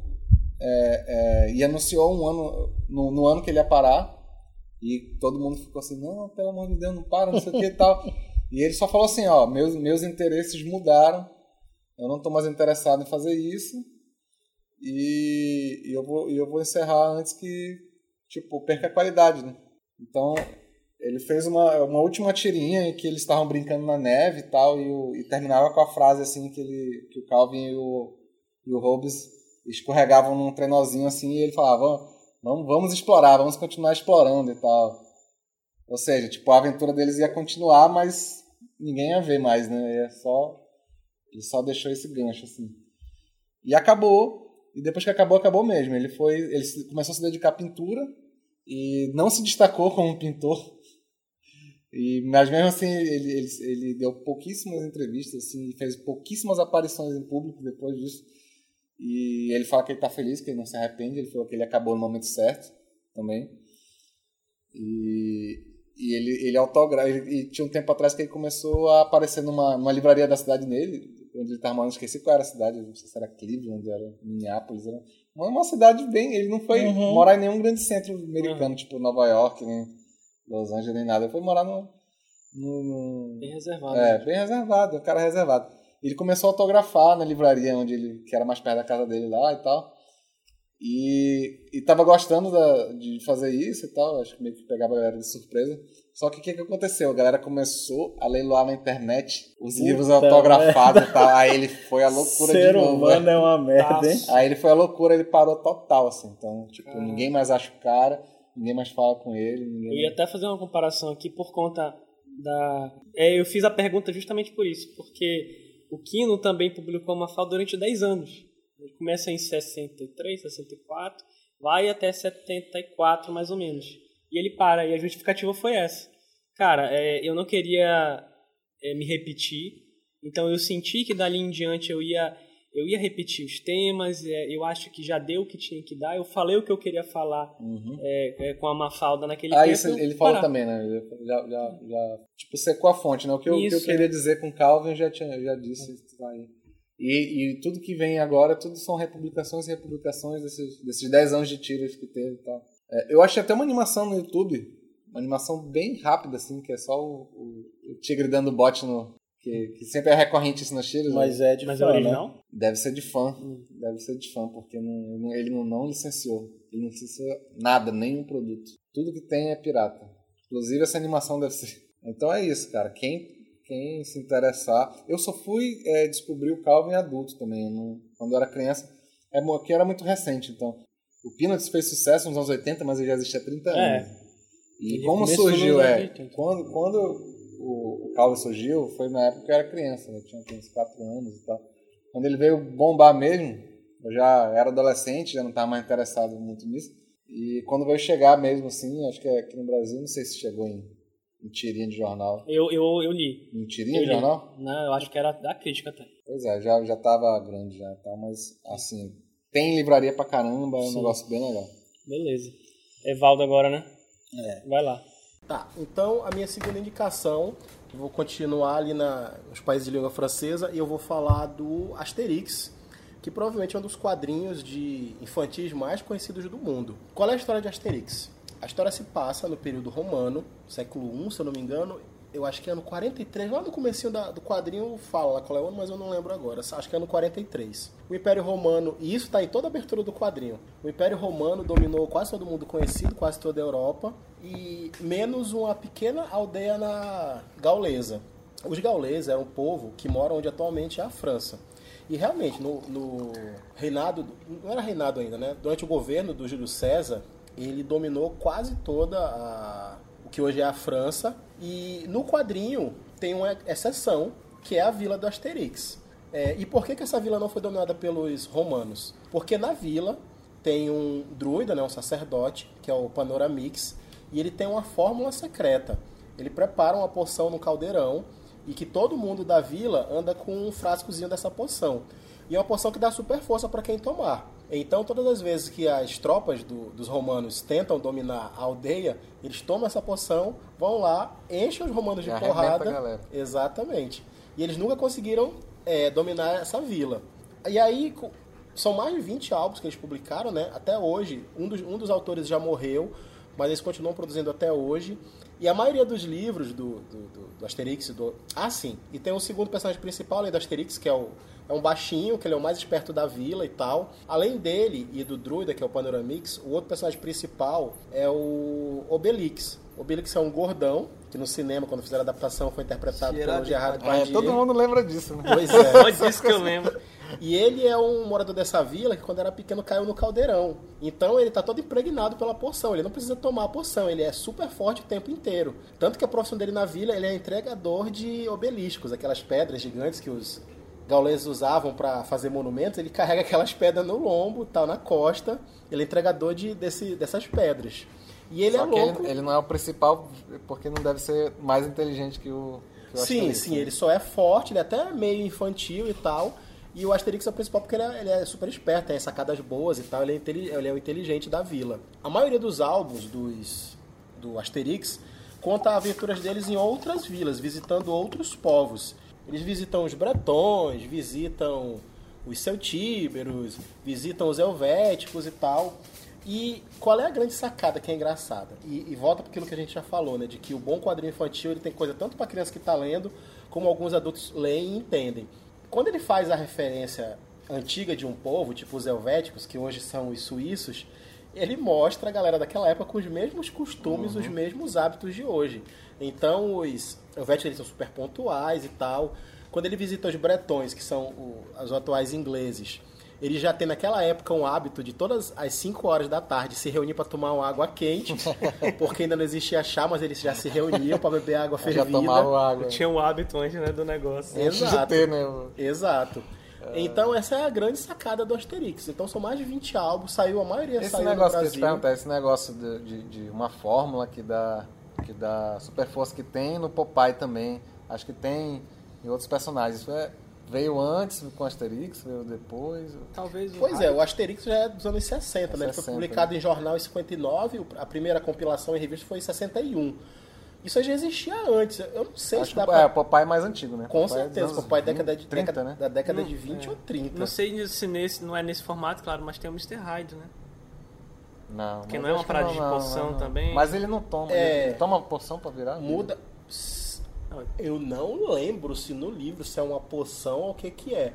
é, é, e anunciou um ano no, no ano que ele ia parar e todo mundo ficou assim, não, pelo amor de Deus, não para, não sei o que e tal. E ele só falou assim, ó, meus, meus interesses mudaram, eu não estou mais interessado em fazer isso e, e eu, vou, eu vou encerrar antes que, tipo, perca a qualidade, né? Então, ele fez uma, uma última tirinha em que eles estavam brincando na neve e tal, e, o- e terminava com a frase assim que, ele, que o Calvin e o, e o Hobbes escorregavam num trenozinho assim, e ele falava, vamos, vamos explorar, vamos continuar explorando e tal. Ou seja, tipo, a aventura deles ia continuar, mas ninguém ia ver mais, né? Ia só, ele só deixou esse gancho, assim. E acabou, e depois que acabou, acabou mesmo. Ele foi, ele começou a se dedicar à pintura, e não se destacou como pintor. E, mas mesmo assim, ele, ele, ele deu pouquíssimas entrevistas, assim, fez pouquíssimas aparições em público depois disso. E ele fala que ele tá feliz, que ele não se arrepende. Ele falou que ele acabou no momento certo também. E, e ele, ele autografa. E tinha um tempo atrás que ele começou a aparecer numa, numa livraria da cidade dele, onde ele tava morando. Esqueci qual era a cidade, não sei se era Cleveland, era Minneapolis. Era uma, uma cidade bem. Ele não foi Uhum. morar em nenhum grande centro americano, tipo Nova York, nem Los Angeles, nem nada. Ele foi morar no. no, no Bem reservado. é, bem reservado, um cara reservado. Ele começou a autografar na livraria onde ele, que era mais perto da casa dele lá e tal. E, e tava gostando da- de fazer isso e tal, acho que meio que pegava a galera de surpresa. Só que o que, que aconteceu? A galera começou a leiloar na internet os Puta livros autografados e tal. Aí ele foi a loucura Ser de novo. humano é uma merda, hein? Aí ele foi a loucura, ele parou total, assim. Então, tipo, Ah. ninguém mais acha o cara, ninguém mais fala com ele. Ninguém Eu ia até fazer uma comparação aqui por conta da. É, eu fiz a pergunta justamente por isso, porque o Kino também publicou uma fala durante 10 anos. Ele começa em 63, 64, vai até 74 mais ou menos. E ele para, e a justificativa foi essa. Cara, é, eu não queria é, me repetir, então eu senti que dali em diante eu ia. Eu ia repetir os temas, é, eu acho que já deu o que tinha que dar, eu falei o que eu queria falar Uhum. é, é, com a Mafalda naquele Ah, tempo. isso ele falou parar. também, né? Já, já, já, tipo, secou a fonte, né? O que eu, o que eu Isso. queria dizer com Calvin eu já, tinha, eu já disse isso aí. E, e tudo que vem agora, tudo são republicações e republicações desses, desses 10 anos de tiras que teve e tal. É, eu achei até uma animação no YouTube, uma animação bem rápida, assim, que é só o, o, o tigre dando bote no. Que, que sempre é recorrente isso nas tiras. Mas né? é de Mas fã, é né? original? Deve ser de fã. Deve ser de fã, porque não- ele não, não licenciou. Ele não licenciou nada, nenhum produto. Tudo que tem é pirata. Inclusive essa animação deve ser. Então é isso, cara. Quem, quem se interessar. Eu só fui é, descobrir o Calvin adulto também. não- quando eu era criança. É, que era muito recente, então. O Peanuts fez sucesso nos anos 80, mas ele já existe há 30 anos. É. E Ele como surgiu, é. anos 80. Quando, quando o, o Calvin surgiu, foi na época que eu era criança, né? eu tinha uns 4 anos e tal. Quando ele veio bombar mesmo, eu já era adolescente, já não estava mais interessado muito nisso. E quando veio chegar mesmo assim, acho que aqui no Brasil, não sei se chegou em, em tirinha de jornal. Eu, eu, eu li. Em tirinha Eu de li. jornal? Não, eu acho que era da crítica até. Pois é, já, já tava grande já, tá? mas assim, tem livraria pra caramba, é um Sim. negócio bem legal. Beleza. Evaldo agora, né? É. Vai lá. Tá, então a minha segunda indicação, eu vou continuar ali na, nos países de língua francesa e eu vou falar do Asterix, que provavelmente é um dos quadrinhos de infantis mais conhecidos do mundo. Qual é a história de Asterix? A história se passa no período romano, século I, se eu não me engano, eu acho que é ano 43, lá no comecinho da- do quadrinho fala qual é o ano, mas eu não lembro agora, acho que é ano 43. O Império Romano, e isso está em toda a abertura do quadrinho, o Império Romano dominou quase todo mundo conhecido, quase toda a Europa, e menos uma pequena aldeia na gaulesa. Os gauleses eram um povo que mora onde atualmente é a França. E realmente, no, no reinado, não era reinado ainda, né? Durante o governo do Júlio César, ele dominou quase toda a, o que hoje é a França. E no quadrinho tem uma exceção, que é a vila do Asterix. É, e por que, que essa vila não foi dominada pelos romanos? Porque na vila tem um druida, né, um sacerdote, que é o Panoramix, e ele tem uma fórmula secreta. Ele prepara uma poção no caldeirão e que todo mundo da vila anda com um frascozinho dessa poção. E é uma poção que dá super força para quem tomar. Então, todas as vezes que as tropas do- dos romanos tentam dominar a aldeia, eles tomam essa poção, vão lá, enchem os romanos de porrada. Exatamente. E eles nunca conseguiram é, dominar essa vila. E aí, são mais de 20 álbuns que eles publicaram, né? Até hoje. Um dos, um dos autores já morreu, mas eles continuam produzindo até hoje. E a maioria dos livros do, do, do- do Asterix... Do... Ah, sim. E tem o segundo personagem principal, além do Asterix, que é, o, é um baixinho, que ele é o mais esperto da vila e tal. Além dele e do druida, que é o Panoramix, o outro personagem principal é o Obelix. Obelix é um gordão, que no cinema, quando fizeram a adaptação, foi interpretado pelo Gerard É, Depardieu. todo mundo lembra disso, né? Pois é. Pode disso que eu lembro. E ele é um morador dessa vila que quando era pequeno caiu no caldeirão. Então ele tá todo impregnado pela poção. Ele não precisa tomar a poção, ele é super forte o tempo inteiro. Tanto que a profissão dele na vila, ele é entregador de obeliscos, aquelas pedras gigantes que os gauleses usavam para fazer monumentos. Ele carrega aquelas pedras no lombo, tal, na costa. Ele é entregador de, desse, dessas pedras. E ele Só é louco. ele, ele não é o principal, porque não deve ser mais inteligente que o. Que o Sim, sim, né? ele só é forte, ele é até meio infantil e tal. E o Asterix é o principal porque ele é, ele é super esperto, tem sacadas boas e tal, ele é, ele é o inteligente da vila. A maioria dos álbuns dos, do Asterix conta aventuras deles em outras vilas, visitando outros povos. Eles visitam os bretões, visitam os celtíberos, visitam os helvéticos e tal. E qual é a grande sacada que é engraçada? E, e volta para aquilo que a gente já falou, né? De que o bom quadrinho infantil ele tem coisa tanto para criança que está lendo, como alguns adultos leem e entendem. Quando ele faz a referência antiga de um povo, tipo os helvéticos, que hoje são os suíços, ele mostra a galera daquela época com os mesmos costumes, os mesmos hábitos de hoje. Então os helvéticos eles são super pontuais e tal. Quando ele visita os bretões, que são o- os atuais ingleses, ele já tem naquela época um hábito de todas as 5 horas da tarde se reunir para tomar uma água quente, porque ainda não existia chá, mas eles já se reuniam para beber água Já fervida. tomava água. Tinha o hábito antes né, do negócio. É. Exato. ter, né? Exato. Então essa é a grande sacada do Asterix. Então são mais de 20 álbuns, saiu a maioria Esse saiu no negócio que eu te Brasil. perguntar, esse negócio de, de, de uma fórmula que dá, que dá super força que tem no Popeye também. Acho que tem em outros personagens. Isso é, veio antes com Asterix, veio depois. Talvez o Pois é, o Asterix já é dos anos 60, né? Ele foi 60, publicado em jornal em 59, a primeira compilação em revista foi em 61. Isso aí já existia antes. Eu não sei Acho se que dá o pra... é, o Papai é mais antigo, né? Com Papai é certeza, anos papai é 20, década de, 30, década, né? da década Não, de 20 é. ou 30. Não sei se nesse, não é nesse formato, claro, mas tem o Mr. Hyde, né? Não, Que mas não é uma parada de poção também? Mas ele não toma. É. Ele toma poção pra virar? Muda. Eu não lembro se no livro se é uma poção ou o que que é.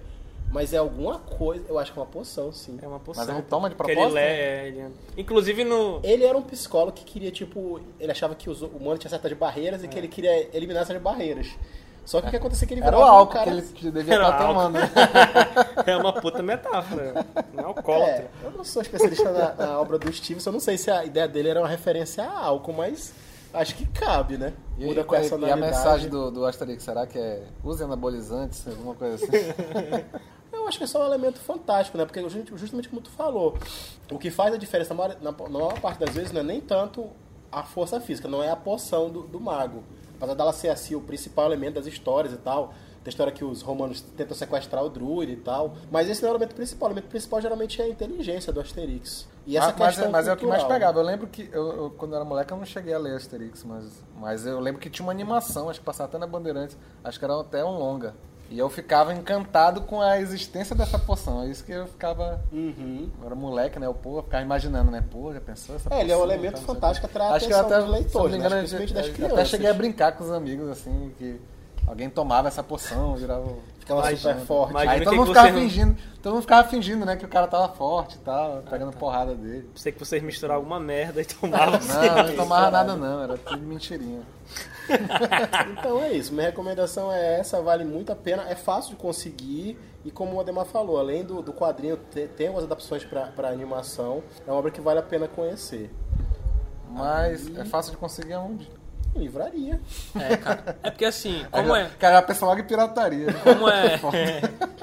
Mas é alguma coisa. Eu acho que é uma poção, sim. É uma poção. Mas ele toma de Que ele propósito? lê, é, ele- Inclusive no. Ele era um psicólogo que queria, tipo. Ele achava que os- o humano tinha certas barreiras e que ele queria eliminar essas barreiras. Só que o que aconteceu é que ele Era virava o álcool cara... que ele que devia Era estar álcool. tomando. né? É uma puta metáfora. Não é alcoólatra. É, eu não sou especialista na, na obra do Stevenson, eu não sei se a ideia dele era uma referência a álcool, mas acho que cabe, né? E, Muda com e- a e a personalidade. mensagem do, do Asterix, será que é use anabolizantes, alguma coisa assim? Eu acho que é só um elemento fantástico, né? Porque justamente como tu falou, o que faz a diferença na maior, na maior parte das vezes não é nem tanto a força física, não é a poção do, do mago. Apesar dela ser assim o principal elemento das histórias e tal. Tem história que os romanos tentam sequestrar o druida e tal. Mas esse não é o elemento principal. O elemento principal geralmente é a inteligência do Asterix. E essa mas, mas questão é, mas é o que mais cultural. pegava. Eu lembro que, eu, eu- quando eu era moleque, eu não cheguei a ler Asterix, mas, mas eu lembro que tinha uma animação, acho que passava até na Bandeirantes, acho que era até um longa. E eu ficava encantado com a existência dessa poção. É isso que eu ficava. Uhum. Eu era moleque, né? O pô, eu ficava imaginando, né? Pô, já pensou essa É, ele é um poção, elemento tá, fantástico quê. pra atrair a Acho que eu atenção até, dos leitores, né? Principalmente eu- das eu crianças. até cheguei a brincar com os amigos, assim, que alguém tomava essa poção, virava. Ficava Imagina, super forte. Aí todo mundo ficava fingindo, todo mundo ficava fingindo, né, que o cara tava forte e tal, pegando porrada dele. Sei que vocês misturaram alguma merda e tomavam assim. Não, não tomava nada não, era tudo mentirinha. Então é isso, minha recomendação é essa, vale muito a pena, é fácil de conseguir e como o Ademar falou, além do, do quadrinho, te- tem algumas adaptações para animação, é uma obra que vale a pena conhecer. Mas é fácil de conseguir aonde? Livraria. É, cara. É porque assim, como Aí, é. Cara, pensa logo em pirataria. Como é.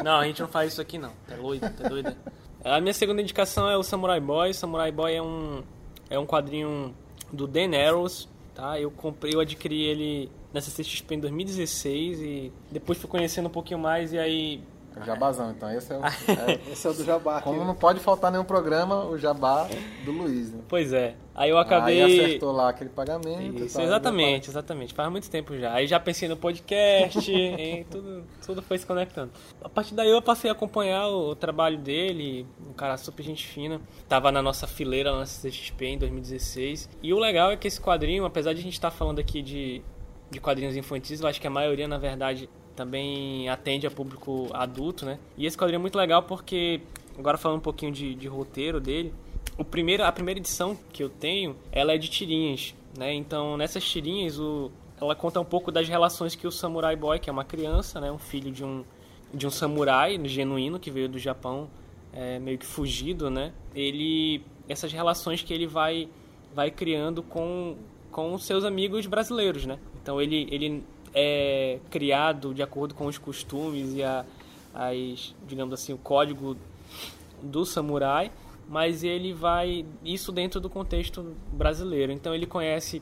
Não, a gente não faz isso aqui não. Tá doido, tá doido. A minha segunda indicação é o Samurai Boy. Samurai Boy é um é um quadrinho do Dan Arrows, tá? Eu comprei, eu adquiri ele na CCXP em 2016 e depois fui conhecendo um pouquinho mais e aí É Jabazão, então. Esse é o. é- Esse é o do Jabá. como não pode faltar nenhum programa, o Jabá do Luiz, né? Pois é. Aí eu acabei Aí acertou lá aquele pagamento. e Isso, tal, exatamente, exatamente. Faz muito tempo já. Aí já pensei no podcast, e tudo, tudo foi se conectando. A partir daí eu passei a acompanhar o, o trabalho dele, um cara super gente fina. Tava na nossa fileira na CXP em 2016. E o legal é que esse quadrinho, apesar de a gente estar falando aqui de, de quadrinhos infantis, eu acho que a maioria, na verdade, também atende a público adulto, né? E esse quadrinho é muito legal porque, agora falando um pouquinho de, de roteiro dele, o primeiro, a primeira edição que eu tenho, ela é de tirinhas, né? Então, nessas tirinhas, o, ela conta um pouco das relações que o Samurai Boy, que é uma criança, né? Um filho de um, de um samurai genuíno que veio do Japão, é, meio que fugido, né? Ele... Essas relações que ele vai, vai criando com, com seus amigos brasileiros, né? Então, ele, ele é criado de acordo com os costumes e a, as, digamos assim, o código do samurai, mas ele vai isso dentro do contexto brasileiro. Então ele conhece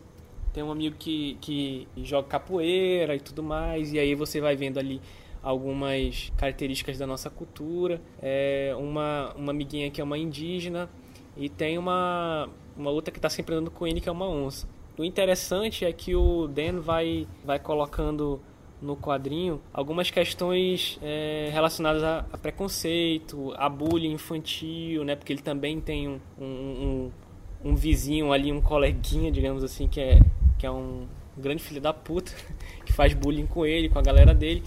tem um amigo que, que joga capoeira e tudo mais, e aí você vai vendo ali algumas características da nossa cultura. É uma, uma amiguinha que é uma indígena, e tem uma, uma outra que está sempre andando com ele, que é uma onça. O interessante é que o Dan vai, vai colocando no quadrinho algumas questões é, relacionadas a, a preconceito, a bullying infantil, né? Porque ele também tem um, um, um, vizinho ali, um coleguinha, digamos assim, que é, que é um grande filho da puta, que faz bullying com ele, com a galera dele.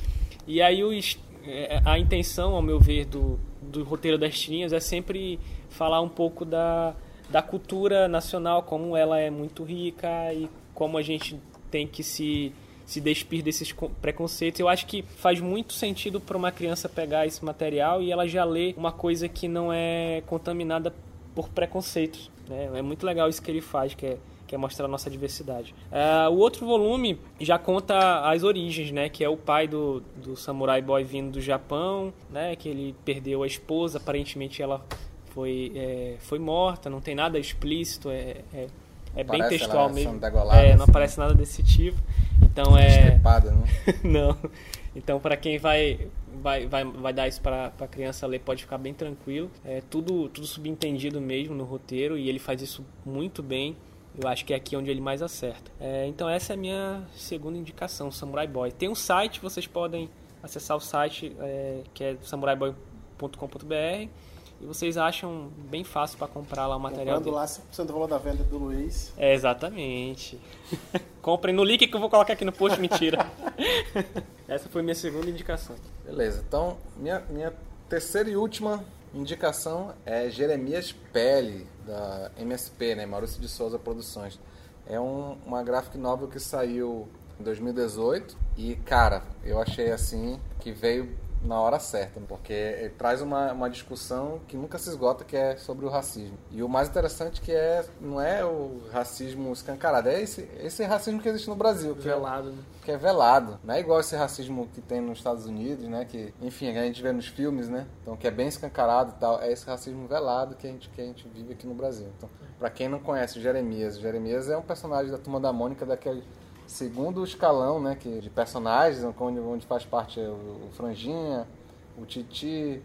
E aí os, é, a intenção, ao meu ver, do, do roteiro das tirinhas é sempre falar um pouco da, da cultura nacional, como ela é muito rica e como a gente tem que se, se despir desses co- preconceitos. Eu acho que faz muito sentido para uma criança pegar esse material e ela já ler uma coisa que não é contaminada por preconceitos. Né? É muito legal isso que ele faz, que é, que é mostrar a nossa diversidade. Ah, o outro volume já conta as origens, né? Que é o pai do, do Samurai Boy vindo do Japão, né? Que ele perdeu a esposa, aparentemente ela foi, é, foi morta, não tem nada explícito, é, é, é bem textual mesmo. É, não assim. aparece nada desse tipo. Então é. Né? não. Então, para quem vai, vai, vai, vai dar isso para a criança ler, pode ficar bem tranquilo. É tudo, tudo subentendido mesmo no roteiro e ele faz isso muito bem. Eu acho que é aqui onde ele mais acerta. É, então essa é a minha segunda indicação, Samurai Boy. Tem um site, vocês podem acessar o site é, que é samuraiboy.com.br e vocês acham bem fácil para comprar lá o material. Comprando lá 5% do valor da venda do Luiz. É, exatamente. Comprem no link que eu vou colocar aqui no post, mentira. Essa foi minha segunda indicação. Beleza, então minha, minha terceira e última indicação é Jeremias Pele, da MSP, né? Maurício de Souza Produções. É um, uma graphic novel que saiu em 2018 e, cara, eu achei assim que veio na hora certa, porque traz uma, uma discussão que nunca se esgota, que é sobre o racismo. E o mais interessante que é não é o racismo escancarado, é esse, esse racismo que existe no Brasil. Que Velado, é, né? Que é velado. Não é igual esse racismo que tem nos Estados Unidos, né? Que, enfim, a gente vê nos filmes, né? Então, que é bem escancarado e tal. É esse racismo velado que a gente, que a gente vive aqui no Brasil. Então, pra quem não conhece o Jeremias, o Jeremias é um personagem da Turma da Mônica daquele segundo escalão, né, que de personagens, onde, onde faz parte o, o Franjinha, o Titi,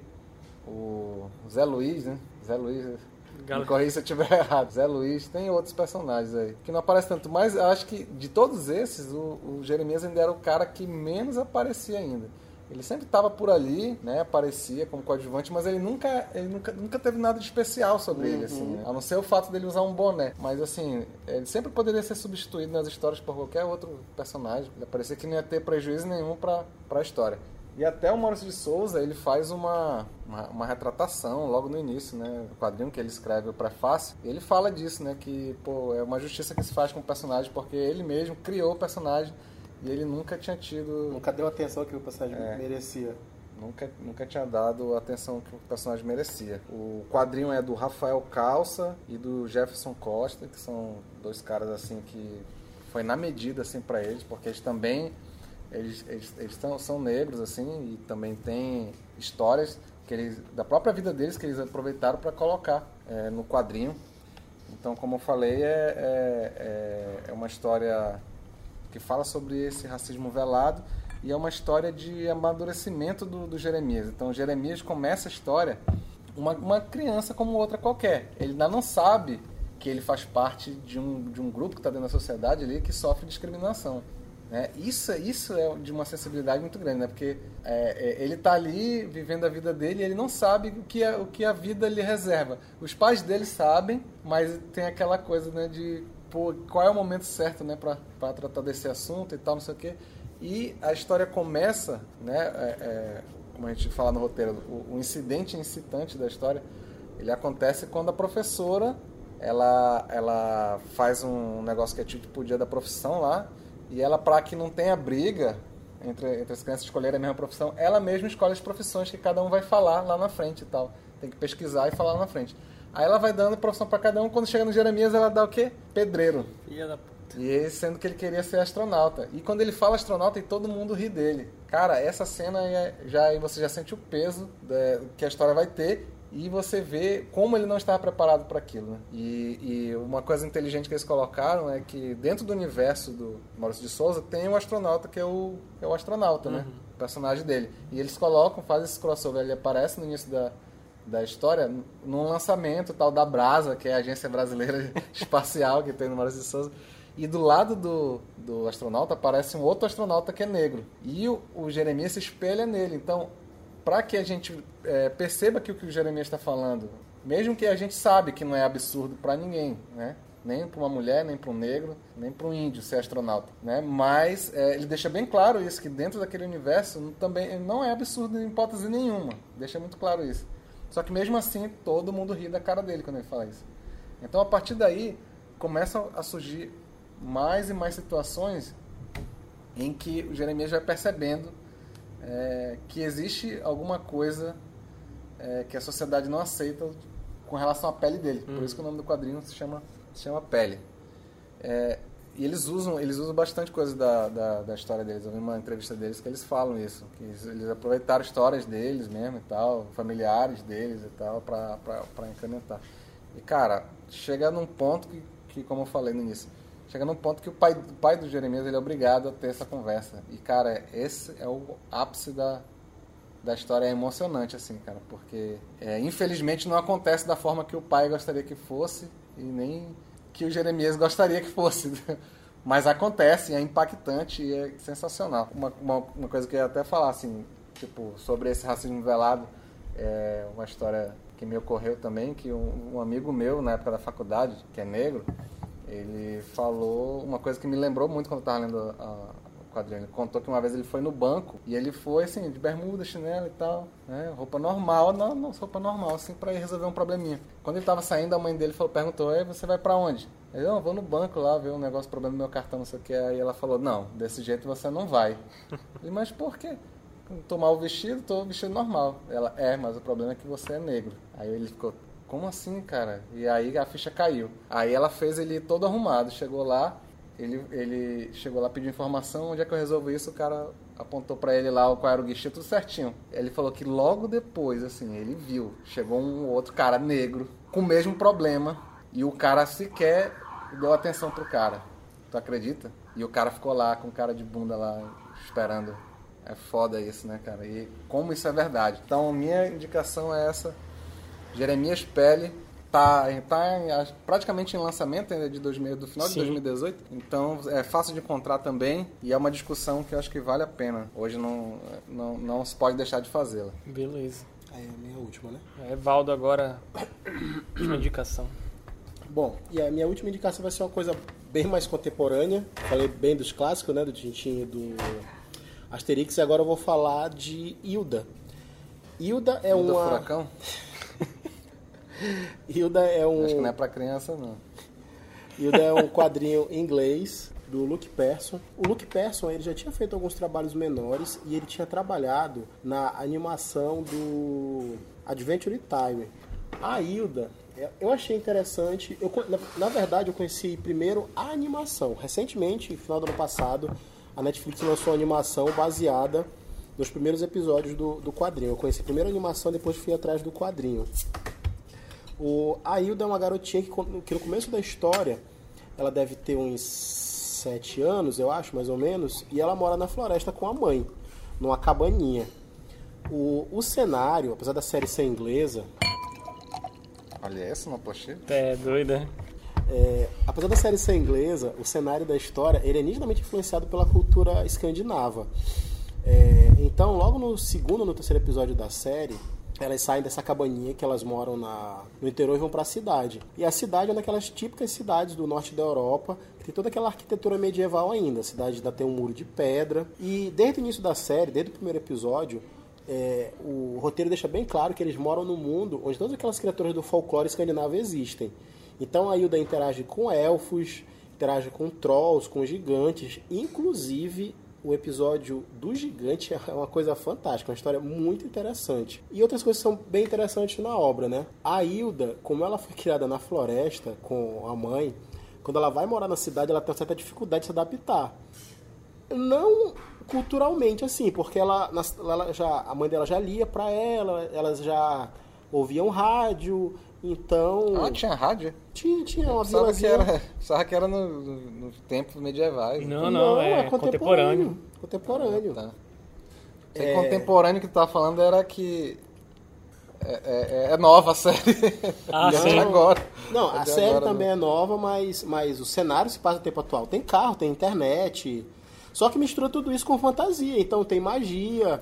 o Zé Luiz, né? Zé Luiz, Gal- me corrija se eu estiver errado. Zé Luiz, tem outros personagens aí que não aparecem tanto, mas eu acho que de todos esses, o, o Jeremias ainda era o cara que menos aparecia ainda. Ele sempre estava por ali, né? Aparecia como coadjuvante, mas ele nunca, ele nunca, nunca teve nada de especial sobre ele, assim, né? A não ser o fato dele usar um boné. Mas assim, ele sempre poderia ser substituído nas histórias por qualquer outro personagem. Parecia que não ia ter prejuízo nenhum para a história. E até o Maurício de Souza, ele faz uma, uma, uma retratação logo no início, né? O quadrinho que ele escreve, o prefácio. Ele fala disso, né? Que, pô, é uma justiça que se faz com o personagem, porque ele mesmo criou o personagem e ele nunca tinha tido... Nunca deu a atenção que o personagem merecia. Nunca, nunca tinha dado a atenção que o personagem merecia. O quadrinho é do Rafael Calça e do Jefferson Costa, que são dois caras assim que foi na medida assim para eles, porque eles também eles, eles, eles tão, são negros assim e também tem histórias que eles da própria vida deles que eles aproveitaram para colocar é, no quadrinho. Então, como eu falei, é, é, é, é uma história que fala sobre esse racismo velado e é uma história de amadurecimento do, do Jeremias. Então, Jeremias começa a história uma, uma criança como outra qualquer. Ele ainda não sabe que ele faz parte de um, de um grupo que está dentro da sociedade ali que sofre discriminação. Né? Isso, isso é de uma sensibilidade muito grande, né? porque é, é, ele está ali vivendo a vida dele e ele não sabe o que, a, o que a vida lhe reserva. Os pais dele sabem, mas tem aquela coisa né, de pô, qual é o momento certo né, para tratar desse assunto e tal, não sei o quê. E a história começa, né, é, é, como a gente fala no roteiro, o, o incidente incitante da história, ele acontece quando a professora ela, ela faz um negócio que é tipo dia da profissão lá, e ela, para que não tenha briga entre, entre as crianças escolherem a mesma profissão, ela mesma escolhe as profissões que cada um vai falar lá na frente e tal. Tem que pesquisar e falar lá na frente. Aí ela vai dando profissão para cada um, quando chega no Jeremias ela dá o quê? Pedreiro. Filha da puta. E ele, sendo que ele queria ser astronauta. E quando ele fala astronauta, e todo mundo ri dele. Cara, essa cena é- já aí você já sente o peso da- que a história vai ter e você vê como ele não estava preparado para aquilo. Né? E, e uma coisa inteligente que eles colocaram é que dentro do universo do Maurício de Souza tem um astronauta que é o, que é o astronauta, né? O personagem dele. E eles colocam, fazem esse crossover. Ele aparece no início da, da história num lançamento tal da Brasa, que é a agência brasileira espacial que tem no Maurício de Souza. E do lado do, do astronauta aparece um outro astronauta que é negro. E o, o Jeremias se espelha nele. Então, para que a gente é, perceba que o que o Jeremias está falando, mesmo que a gente sabe que não é absurdo para ninguém, né? Nem para uma mulher, nem para um negro, nem para um índio ser astronauta, né? Mas é, ele deixa bem claro isso que dentro daquele universo também não é absurdo em hipótese nenhuma. Deixa muito claro isso. Só que mesmo assim todo mundo ri da cara dele quando ele fala isso. Então a partir daí começam a surgir mais e mais situações em que o Jeremias vai percebendo é, que existe alguma coisa é, que a sociedade não aceita com relação à pele dele. Por isso que o nome do quadrinho se chama, se chama Pele. É, e eles usam, eles usam bastante coisa da, da, da história deles. Eu vi uma entrevista deles que eles falam isso, que eles, eles aproveitaram histórias deles mesmo e tal, familiares deles e tal, pra incrementar. E cara, chega num ponto que, que, como eu falei no início, chega num ponto que o pai, o pai do Jeremias ele é obrigado a ter essa conversa. E cara, esse é o ápice da, da história é emocionante, assim, cara, porque é, infelizmente não acontece da forma que o pai gostaria que fosse e nem que o Jeremias gostaria que fosse. Mas acontece, é impactante e é sensacional. Uma, uma, uma coisa que eu ia até falar, assim, tipo, sobre esse racismo velado, é uma história que me ocorreu também, que um, um amigo meu, na época da faculdade, que é negro, ele falou uma coisa que me lembrou muito quando eu estava lendo a, o quadrinho. Ele contou que uma vez ele foi no banco e ele foi, assim, de bermuda, chinelo e tal, né? Roupa normal, não, não roupa normal, assim, para ir resolver um probleminha. Quando ele estava saindo, a mãe dele falou, perguntou, Ei, você vai para onde? Ele, não, vou no banco lá ver um negócio, problema do meu cartão, não sei o que. Aí ela falou, não, desse jeito você não vai. Ele, mas por quê? Tomar o vestido, tô vestido normal. Ela, é, mas o problema é que você é negro. Aí ele ficou, como assim, cara? E aí a ficha caiu. Aí ela fez ele todo arrumado, chegou lá, ele, ele chegou lá, pediu informação, onde é que eu resolvo isso? O cara apontou pra ele lá qual era o guichê, tudo certinho. Ele falou que logo depois, assim, ele viu, chegou um outro cara negro com o mesmo problema e o cara sequer deu atenção pro cara. Tu acredita? E o cara ficou lá com cara de bunda lá esperando. É foda isso, né, cara? E como isso é verdade. Então, minha indicação é essa. Jeremias Pele tá, tá em- praticamente em lançamento ainda de 2000, do final Sim. de 2018. Então, é fácil de encontrar também e é uma discussão que eu acho que vale a pena. Hoje não, não, não se pode deixar de fazê-la. Beleza. Aí é a minha última, né? É, Valdo agora, última indicação. Bom, e a minha última indicação vai ser uma coisa bem mais contemporânea. Falei bem dos clássicos, né? Do Tintin e do Asterix. E agora eu vou falar de Hilda. Hilda é Do uma... furacão? Hilda é um... Acho que não é pra criança, não. Hilda é um quadrinho em inglês do Luke Persson. O Luke Persson ele já tinha feito alguns trabalhos menores e ele tinha trabalhado na animação do Adventure Time. A Hilda, é- eu achei interessante. Eu, na, na verdade, eu conheci primeiro a animação. Recentemente, final do ano passado, a Netflix lançou uma animação baseada nos primeiros episódios do, do quadrinho. Eu conheci primeiro a animação, depois fui atrás do quadrinho. O, a Hilda é uma garotinha que, que no começo da história ela deve ter uns sete anos, eu acho, mais ou menos, e ela mora na floresta com a mãe, numa cabaninha. O, o cenário, apesar da série ser inglesa, Olha essa na pochete. É doida. é, apesar da série ser inglesa, o cenário da história ele é nitidamente influenciado pela cultura escandinava. É, então, logo no segundo ou no terceiro episódio da série, elas saem dessa cabaninha que elas moram na, no interior e vão para a cidade. E a cidade é uma daquelas típicas cidades do norte da Europa, que tem toda aquela arquitetura medieval ainda. A cidade ainda tem um muro de pedra. E desde o início da série, desde o primeiro episódio, é, o roteiro deixa bem claro que eles moram num mundo onde todas aquelas criaturas do folclore escandinavo existem. Então a Hilda interage com elfos, interage com trolls, com gigantes, inclusive o episódio do gigante é uma coisa fantástica, uma história muito interessante. E outras coisas são bem interessantes na obra, né? A Hilda, como ela foi criada na floresta com a mãe, quando ela vai morar na cidade, ela tem uma certa dificuldade de se adaptar não culturalmente assim, porque ela, ela já a mãe dela já lia pra ela, elas já ouviam rádio, então Ah, tinha rádio? tinha, tinha uma Pensava que vilazinha. era, pensava que era no, no, nos tempos medievais. Não, não, é, contemporâneo. Contemporâneo. Tá. Sei que contemporâneo que tu tava falando era que é, é- é nova a série. Ah, É sim. agora. Não, É a série agora, também né? é nova, mas, mas o cenário se passa no tempo atual. Tem carro, tem internet. Só que mistura tudo isso com fantasia. Então tem magia.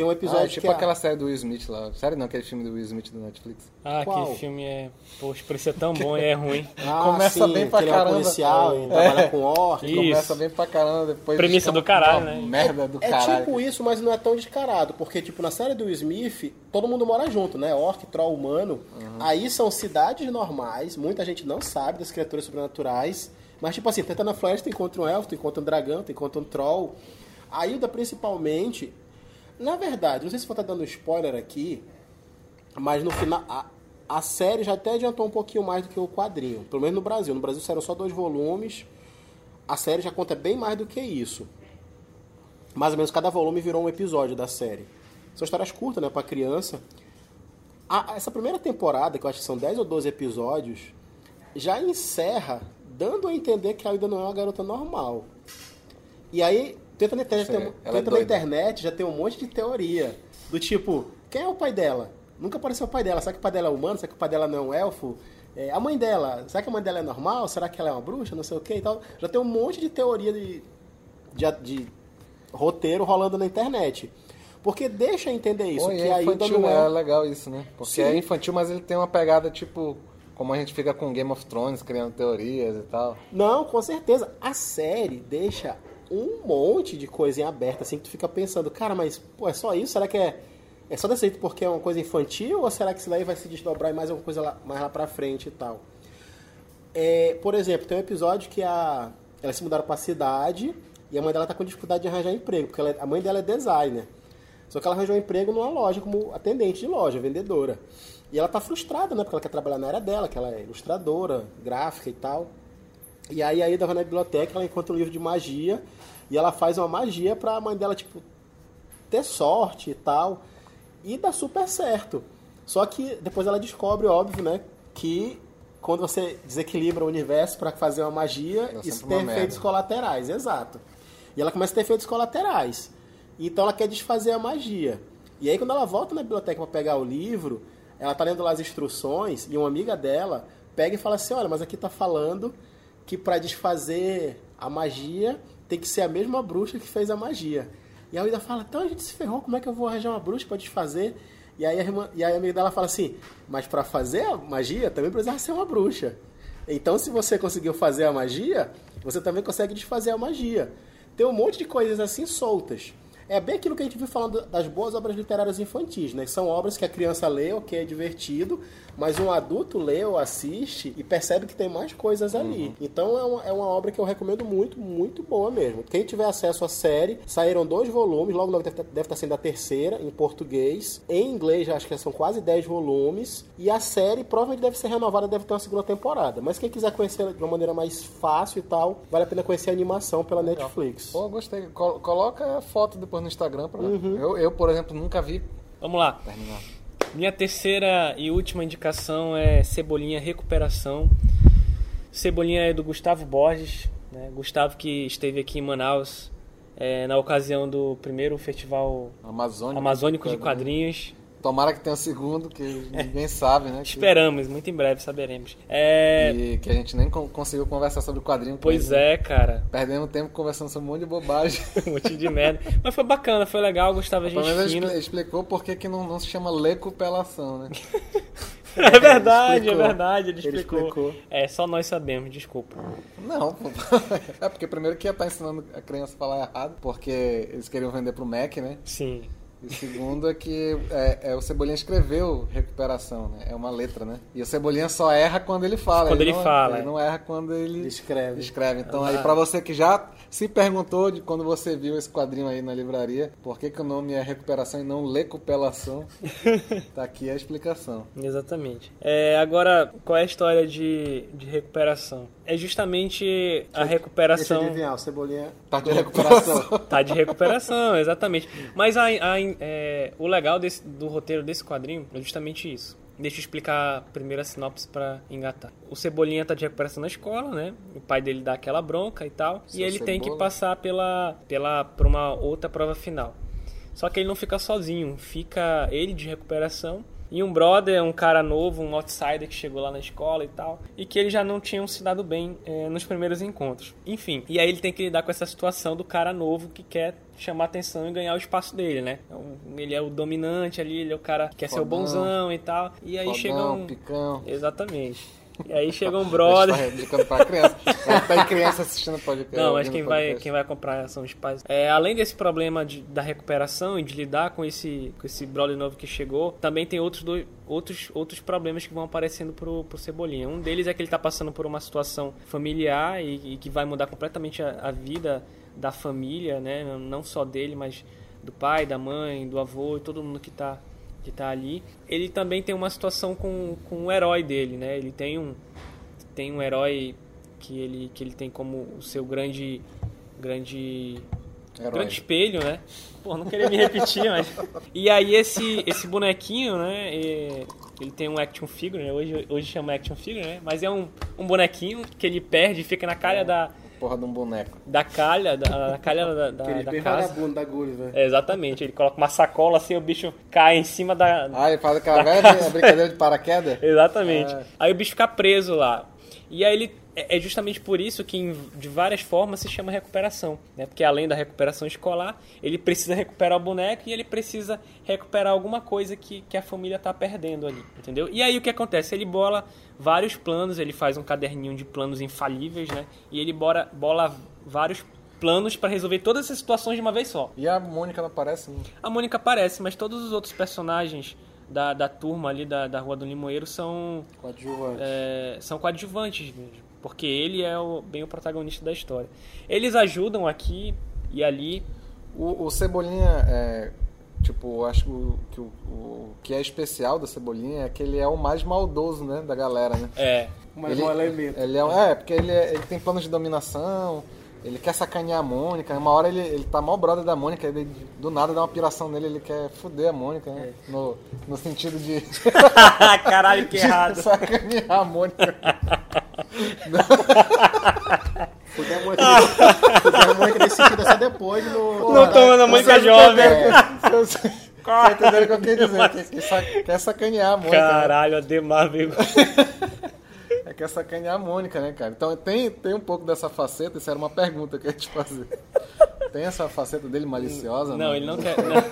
Tem um episódio Ah, é tipo que a- aquela série do Will Smith lá. Sério não, aquele filme do Will Smith do Netflix. Ah, Qual? aquele filme é. Poxa, por isso é tão bom e é ruim. Ah, Começa sim, bem pra que ele é um caramba. policial e É. trabalha com orc. Isso. Começa bem pra caramba, depois... Premissa do caralho, né? Merda do É caralho. tipo isso, mas não é tão descarado, porque tipo na série do Will Smith, todo mundo mora junto, né? Orc, troll, humano. Aí são cidades normais, muita gente não sabe das criaturas sobrenaturais, mas tipo assim, tenta na floresta, encontra um elfo, tu encontra um dragão, tu encontra um troll. A Hilda principalmente, na verdade, não sei se vou estar dando spoiler aqui, mas no final a, a série já até adiantou um pouquinho mais do que o quadrinho, pelo menos no Brasil. No Brasil saíram só dois volumes. A série já conta bem mais do que isso mais ou menos cada volume virou um episódio da série. São histórias curtas, né, pra criança. A- essa primeira temporada, que eu acho que são 10 ou 12 episódios, já encerra dando a entender que a Aida não é uma garota normal. E aí, tenta na internet, tem é tenta na doida. internet já tem um monte de teoria. Do tipo, quem é o pai dela? Nunca apareceu o pai dela. Será que o pai dela é humano? Será que o pai dela não é um elfo? é, a mãe dela, será que a mãe dela é normal? Será que ela é uma bruxa? Não sei o que e tal. Já tem um monte de teoria de, de, de roteiro rolando na internet. Porque deixa entender isso, que é infantil, é é... legal isso, né? Porque Sim. é infantil, mas ele tem uma pegada tipo. Como a gente fica com Game of Thrones, criando teorias e tal. Não, com certeza. A série deixa um monte de coisa em aberto, assim, que tu fica pensando, cara, mas, pô, é só isso? Será que é, é só desse jeito porque é uma coisa infantil? Ou será que isso daí vai se desdobrar em mais alguma coisa lá, mais lá pra frente e tal? É, por exemplo, tem um episódio que a, elas se mudaram pra cidade e a mãe dela tá com dificuldade de arranjar emprego, porque ela é- a mãe dela é designer. Só que ela arranjou um emprego numa loja como atendente de loja, vendedora. E ela tá frustrada, né? Porque ela quer trabalhar na área dela, que ela é ilustradora, gráfica e tal. E aí a Ida vai na biblioteca, ela encontra um livro de magia e ela faz uma magia pra mãe dela, tipo, ter sorte e tal. E dá super certo. Só que depois ela descobre, óbvio, né, que quando você desequilibra o universo pra fazer uma magia, Dá isso tem efeitos colaterais, exato. E ela começa a ter efeitos colaterais. Então ela quer desfazer a magia. E aí quando ela volta na biblioteca para pegar o livro, ela tá lendo lá as instruções e uma amiga dela pega e fala assim: "Olha, mas aqui tá falando que para desfazer a magia tem que ser a mesma bruxa que fez a magia". E a Ida fala: "Então a gente se ferrou, como é que eu vou arranjar uma bruxa para desfazer?" E aí a, irmã, e aí a amiga dela fala assim: "Mas para fazer a magia também precisava ser uma bruxa". Então, se você conseguiu fazer a magia, você também consegue desfazer a magia. Tem um monte de coisas assim soltas. É bem aquilo que a gente viu falando das boas obras literárias infantis, né? São obras que a criança lê, ok, é divertido, mas um adulto lê ou assiste e percebe que tem mais coisas ali. Então é uma, é uma obra que eu recomendo muito, muito boa mesmo. Quem tiver acesso à série, saíram dois volumes, logo logo deve, deve estar sendo a terceira, em português. Em inglês, acho que são quase 10 volumes. E a série provavelmente deve ser renovada, deve ter uma segunda temporada. Mas quem quiser conhecer de uma maneira mais fácil e tal, vale a pena conhecer a animação pela Netflix. Pô, gostei. Col- coloca a foto depois no Instagram pra Uhum. eu, eu, por exemplo, nunca vi Vamos lá. terminar. Minha terceira e última indicação é Cebolinha Recuperação. Cebolinha é do Gustavo Borges, né? Gustavo que esteve aqui em Manaus é, na ocasião do primeiro festival Amazônico. amazônico de quadrinhos. Tomara que tenha um segundo, que ninguém sabe, né? Que- Esperamos, muito em breve saberemos. É, E que a gente nem con- conseguiu conversar sobre o quadrinho. pois né? é, cara. Perdemos tempo conversando sobre um monte de bobagem. Um monte de merda. Mas foi bacana, foi legal, Gustavo a Pelo gente menos fina. expli- explicou por que que não, não se chama lecupelação, né? É verdade, explicou. é verdade, ele Ele explicou. explicou. É, só nós sabemos, desculpa. Não, é porque primeiro que ia estar ensinando a criança a falar errado, porque eles queriam vender pro Mac, né? Sim. E segundo é que é, é, o Cebolinha escreveu recuperação, né? É uma letra, né? E o Cebolinha só erra quando ele fala. Quando ele não, fala, Ele é. não erra quando ele Escreve. escreve. Então aí pra você que já se perguntou de quando você viu esse quadrinho aí na livraria, por que, que o nome é recuperação e não lecupelação, tá aqui a explicação. Exatamente. É, agora, qual é a história de, de recuperação? É justamente a Deixa eu recuperação. adivinhar, o Cebolinha... Tá de recuperação. Tá de recuperação, exatamente. Mas a- a- é, o legal desse- do roteiro desse quadrinho é justamente isso. Deixa eu explicar primeiro a sinopse pra engatar. O Cebolinha tá de recuperação na escola, né? O pai dele dá aquela bronca e tal. Seu e ele tem que Cebola. passar pela, pela, por uma outra prova final. Só que ele não fica sozinho. Fica ele de recuperação e um brother, um cara novo, um outsider que chegou lá na escola e tal, e que eles já não tinham se dado bem eh, nos primeiros encontros. Enfim, e aí ele tem que lidar com essa situação do cara novo que quer chamar atenção e ganhar o espaço dele, né? Então, ele é o dominante ali, ele é o cara que quer ser o Fodão. bonzão e tal. E aí Fodão, chega um. picão. Exatamente. E aí chega um brother. Eu indicando pra criança. É, Tem criança assistindo podcast. Não, mas quem vai, quem vai comprar são os pais. É, além desse problema de- da recuperação e de lidar com esse, com esse brother novo que chegou, também tem outros, dois, outros, outros problemas que vão aparecendo pro, pro Cebolinha. Um deles é que ele tá passando por uma situação familiar e, e que vai mudar completamente a, a vida da família, né? Não só dele, mas do pai, da mãe, do avô e todo mundo que tá, que tá ali. Ele também tem uma situação com, com o herói dele, né? Ele tem um, tem um herói que ele, que ele tem como o seu grande grande Herói. grande espelho, né? Pô, não queria me repetir, mas e aí esse esse bonequinho, né? é, Ele tem um action figure, né? Hoje hoje chama action figure, né? Mas é um, um bonequinho que ele perde, fica na cara da porra de um boneco. da calha, da, da calha da, da, Aquele da bem casa. vagabundo da Gulliver. É, exatamente, ele coloca uma sacola assim, o bicho cai em cima da. Ah, ele faz aquela velha brincadeira de paraquedas? Exatamente. É. Aí o bicho fica preso lá. E aí ele. É é justamente por isso que de várias formas se chama recuperação. Né? Porque além da recuperação escolar, ele precisa recuperar o boneco e ele precisa recuperar alguma coisa que, que a família está perdendo ali. Entendeu? E aí o que acontece? Ele bola vários planos, ele faz um caderninho de planos infalíveis, né? E ele bora, bola vários planos para resolver todas essas situações de uma vez só. E a Mônica não aparece? A Mônica aparece, mas todos os outros personagens da, da turma ali da, da Rua do Limoeiro são, Coadjuvante. é, são coadjuvantes mesmo. Porque ele é o, bem o protagonista da história. Eles ajudam aqui e ali. O, o Cebolinha, é, tipo, acho que o, que o, o que é especial do Cebolinha é que ele é o mais maldoso, né, da galera, né? É, Mas ele, um elemento. Ele é, é, porque ele, é- ele tem planos de dominação, ele quer sacanear a Mônica. Uma hora ele, ele tá mal brother da Mônica, ele, do nada dá uma piração nele, ele quer foder a Mônica, né? No, no sentido de, Caralho, que de errado. sacanear a Mônica. Fuder a fuder a Mônica nesse sentido é só depois no. Não tomando a Mônica Vocês jovem. entenderam? Vocês- Tá entendendo o que eu quero dizer? Que, que sa- quer sacanear a Mônica. né? Caralho, Ademar veio. É que é sacanear a Mônica, né, cara? Então tem, tem um pouco dessa faceta, isso era uma pergunta que eu ia te fazer. Tem essa faceta dele maliciosa? Não, né? ele não quer. não.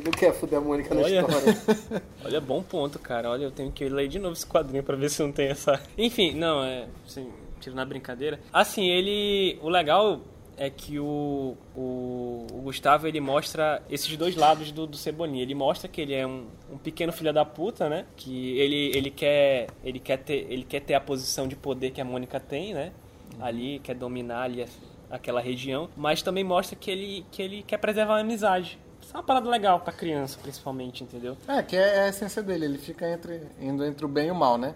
Ele não quer fuder a Mônica na Olha. história. Olha, bom ponto, cara. Olha, eu tenho que ler de novo esse quadrinho pra ver se não tem essa. Enfim, não, é. Assim, tiro na brincadeira. Assim, ele. O legal é que o, o, o Gustavo ele mostra esses dois lados do, do Cebolinha. Ele mostra que ele é um, um pequeno filho da puta, né? Que ele, ele, quer, ele, quer ter, ele quer ter a posição de poder que a Mônica tem, né? Ali, quer dominar ali aquela região. Mas também mostra que ele, que ele quer preservar a amizade. Isso é uma parada legal pra criança, principalmente, entendeu? É, que é a essência dele, ele fica entre, indo entre o bem e o mal, né?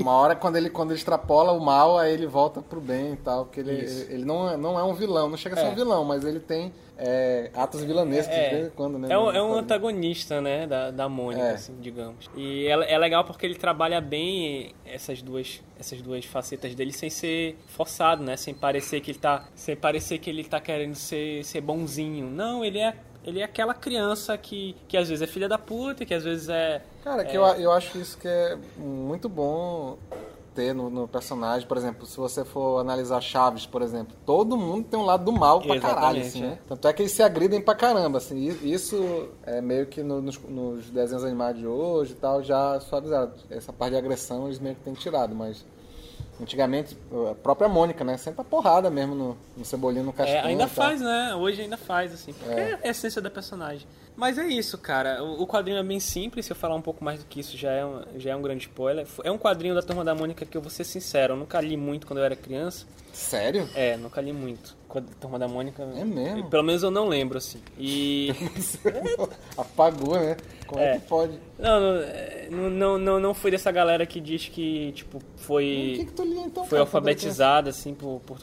Uma hora quando ele, quando ele extrapola o mal, aí ele volta pro bem e tal, porque ele, ele não, é- não é um vilão, não chega a ser É. um vilão, mas ele tem é, atos vilanescos de vez em quando, né? É um, é um antagonista, né, da, da Mônica, É. assim, digamos. E é, é legal porque ele trabalha bem essas duas, essas duas facetas dele sem ser forçado, né, sem parecer que ele tá, sem parecer que ele tá querendo ser, ser bonzinho. Não, ele é, ele é aquela criança que, que às vezes é filha da puta, que às vezes é... Cara, que eu, eu acho isso que é muito bom ter no, no personagem. Por exemplo, se você for analisar Chaves, por exemplo, todo mundo tem um lado do mal pra caralho, Exatamente, assim, é. né? Tanto é que eles se agridem pra caramba, assim. Isso é meio que no- nos, nos desenhos animados de hoje e tal, já suavizado. Essa parte de agressão eles meio que têm tirado, mas... Antigamente, a própria Mônica, né? Senta porrada mesmo no, no Cebolinha, no É, Cascão. ainda faz, né? Hoje ainda faz, assim. Porque é. a essência da personagem. Mas é isso, cara. O, o quadrinho é bem simples. Se eu falar um pouco mais do que isso, já é, um, já é um grande spoiler. É um quadrinho da Turma da Mônica que eu vou ser sincero. Eu nunca li muito quando eu era criança. Sério? É, nunca li muito. A Turma da Mônica. É mesmo? Pelo menos eu não lembro, assim. E. Apagou, né? Como é, É. que pode? não, não, é, não, não, não, não fui dessa galera que diz que, tipo, O que, foi. que tu lia então? Foi alfabetizada, assim, por, por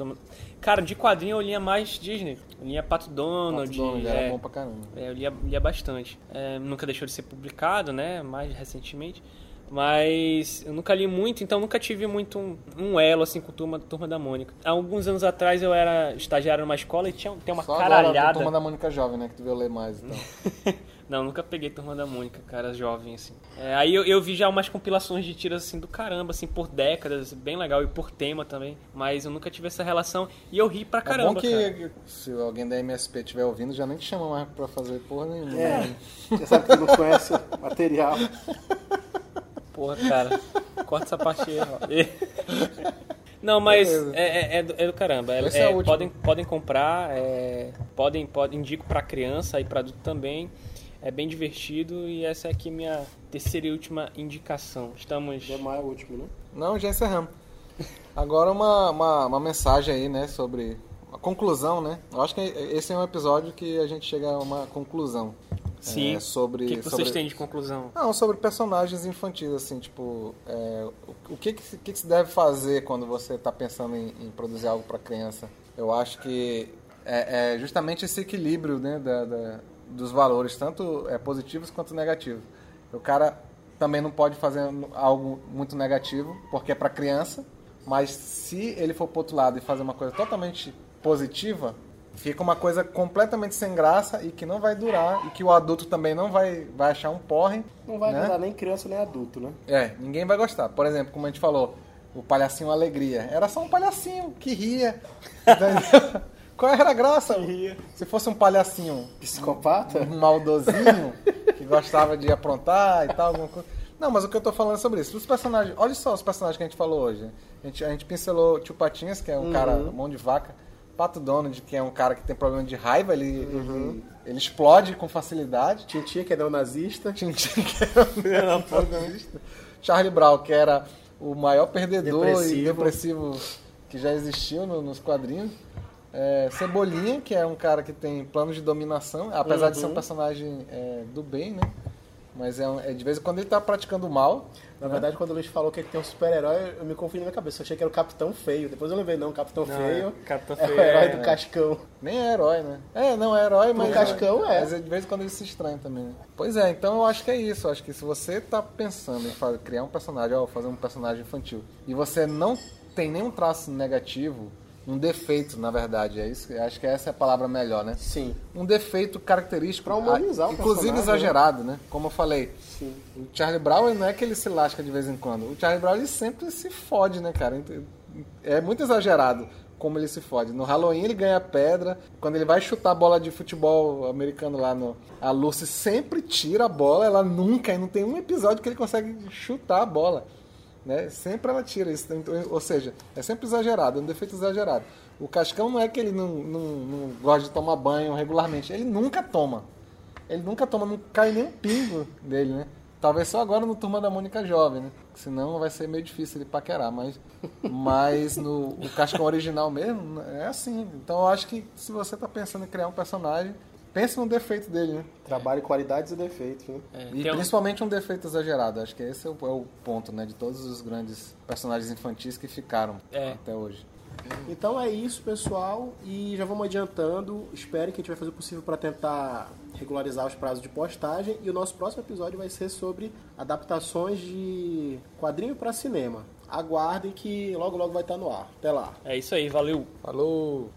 Cara, de quadrinho eu lia mais Disney. Eu lia Pato Donald. Pato Donald, era é, bom pra caramba. É, eu lia, lia bastante. É, nunca deixou de ser publicado, né? Mais recentemente. Mas eu nunca li muito, então nunca tive muito um, um elo assim com a turma, turma da Mônica. Há alguns anos atrás eu era estagiário numa escola e tinha tem uma Só agora a caralhada. turma da Mônica Jovem, né? Que tu veio ler mais então. Não, nunca peguei turma da Mônica, cara, jovem, assim. É, aí eu, eu vi já umas compilações de tiras assim do caramba, assim, por décadas, bem legal, e por tema também. Mas eu nunca tive essa relação e eu ri pra é caramba. bom que cara. se alguém da MSP estiver ouvindo, já nem te chama mais pra fazer porra nenhuma. É. né? Você sabe que não conhece o material. Porra, cara. Corta essa parte aí, ó. Não, mas é, é- é do, é do caramba. É- é é, o último. podem, podem comprar, é, podem, podem, indico pra criança e pra adulto também. É bem divertido e essa é aqui minha terceira e última indicação. Estamos. Demar é o último, né? Não, já encerramos. Agora uma, uma, uma mensagem aí, né, sobre a conclusão, né? Eu acho que esse é um episódio que a gente chega a uma conclusão. Sim. É, sobre, o que, que sobre... vocês têm de conclusão? Não, sobre personagens infantis, assim, tipo, é, o, o que, que, se- que que se deve fazer quando você está pensando em, em produzir algo para criança? Eu acho que é, é justamente esse equilíbrio né, da, da- dos valores, tanto é, positivos quanto negativos. O cara também não pode fazer algo muito negativo, porque é para criança, Mas se ele for pro outro lado e fazer uma coisa totalmente positiva, fica uma coisa completamente sem graça e que não vai durar e que o adulto também não vai, vai achar um porre. Não vai né? agradar nem criança nem adulto, né? É, ninguém vai gostar. Por exemplo, como a gente falou, o palhacinho alegria. Era só um palhacinho que ria. Qual era a graça? Se fosse um palhacinho Psicopata? um maldozinho que gostava de aprontar e tal, alguma coisa. Não, mas o que eu tô falando é sobre isso. Os personagens, olha só os personagens que a gente falou hoje. A gente, a gente pincelou Tio Patinhas, que é um cara mão de vaca. Pato Donald, que é um cara que tem problema de raiva, ele, ele, ele explode com facilidade. Tintin, que é neonazista. Tintin, que era um protagonista. Charlie Brown, que era o maior perdedor e Depressivo. depressivo que já existiu no- nos quadrinhos. É, Cebolinha, que é um cara que tem planos de dominação, apesar de ser um personagem é, do bem, né? Mas é, um- é de vez em quando ele tá praticando o mal. Na verdade, quando o Luiz falou que ele tem um super-herói, eu me confundi na minha cabeça. Eu achei que era o Capitão Feio. Depois eu lembrei, não, o Capitão Feio é, Capitão é o Feio herói é- do Cascão. Nem é herói, né? É, não é herói, mas. Cascão é. Mas de vez em quando ele se estranha também. né? Pois é, então eu acho que é isso. Eu acho que se você tá pensando em fa- criar um personagem, ó, fazer um personagem infantil, e você não tem nenhum traço negativo, um defeito, na verdade, é isso. Acho que essa é a palavra melhor, né? Sim. Um defeito característico, Pra humanizar o inclusive personagem, exagerado, né? Como eu falei. Sim. O Charlie Brown não é que ele se lasca de vez em quando. O Charlie Brown ele sempre se fode, né, cara? É muito exagerado como ele se fode. No Halloween ele ganha pedra. Quando ele vai chutar a bola de futebol americano lá no. A Lucy sempre tira a bola, ela nunca, e não tem um episódio que ele consegue chutar a bola. Né? Sempre ela tira isso. Então, Ou seja, é sempre exagerado, é um defeito exagerado. O Cascão não é que ele não, não, não gosta de tomar banho regularmente, ele nunca toma. Ele nunca toma, não cai nem um pingo dele, né? Talvez só agora no Turma da Mônica Jovem, né? Senão vai ser meio difícil ele paquerar, mas, mas no o Cascão original mesmo é assim. Então eu acho que se você tá pensando em criar um personagem, pense no defeito dele, né? Trabalho, qualidades e defeitos, né? É, E tem um- principalmente um defeito exagerado. Acho que esse é o, é o ponto, né? De todos os grandes personagens infantis que ficaram É. até hoje. Então é isso, pessoal. E já vamos adiantando. Espere que a gente vai fazer o possível para tentar regularizar os prazos de postagem. E o nosso próximo episódio vai ser sobre adaptações de quadrinho para cinema. Aguardem que logo logo vai estar no ar. Até lá. É isso aí, valeu. Falou!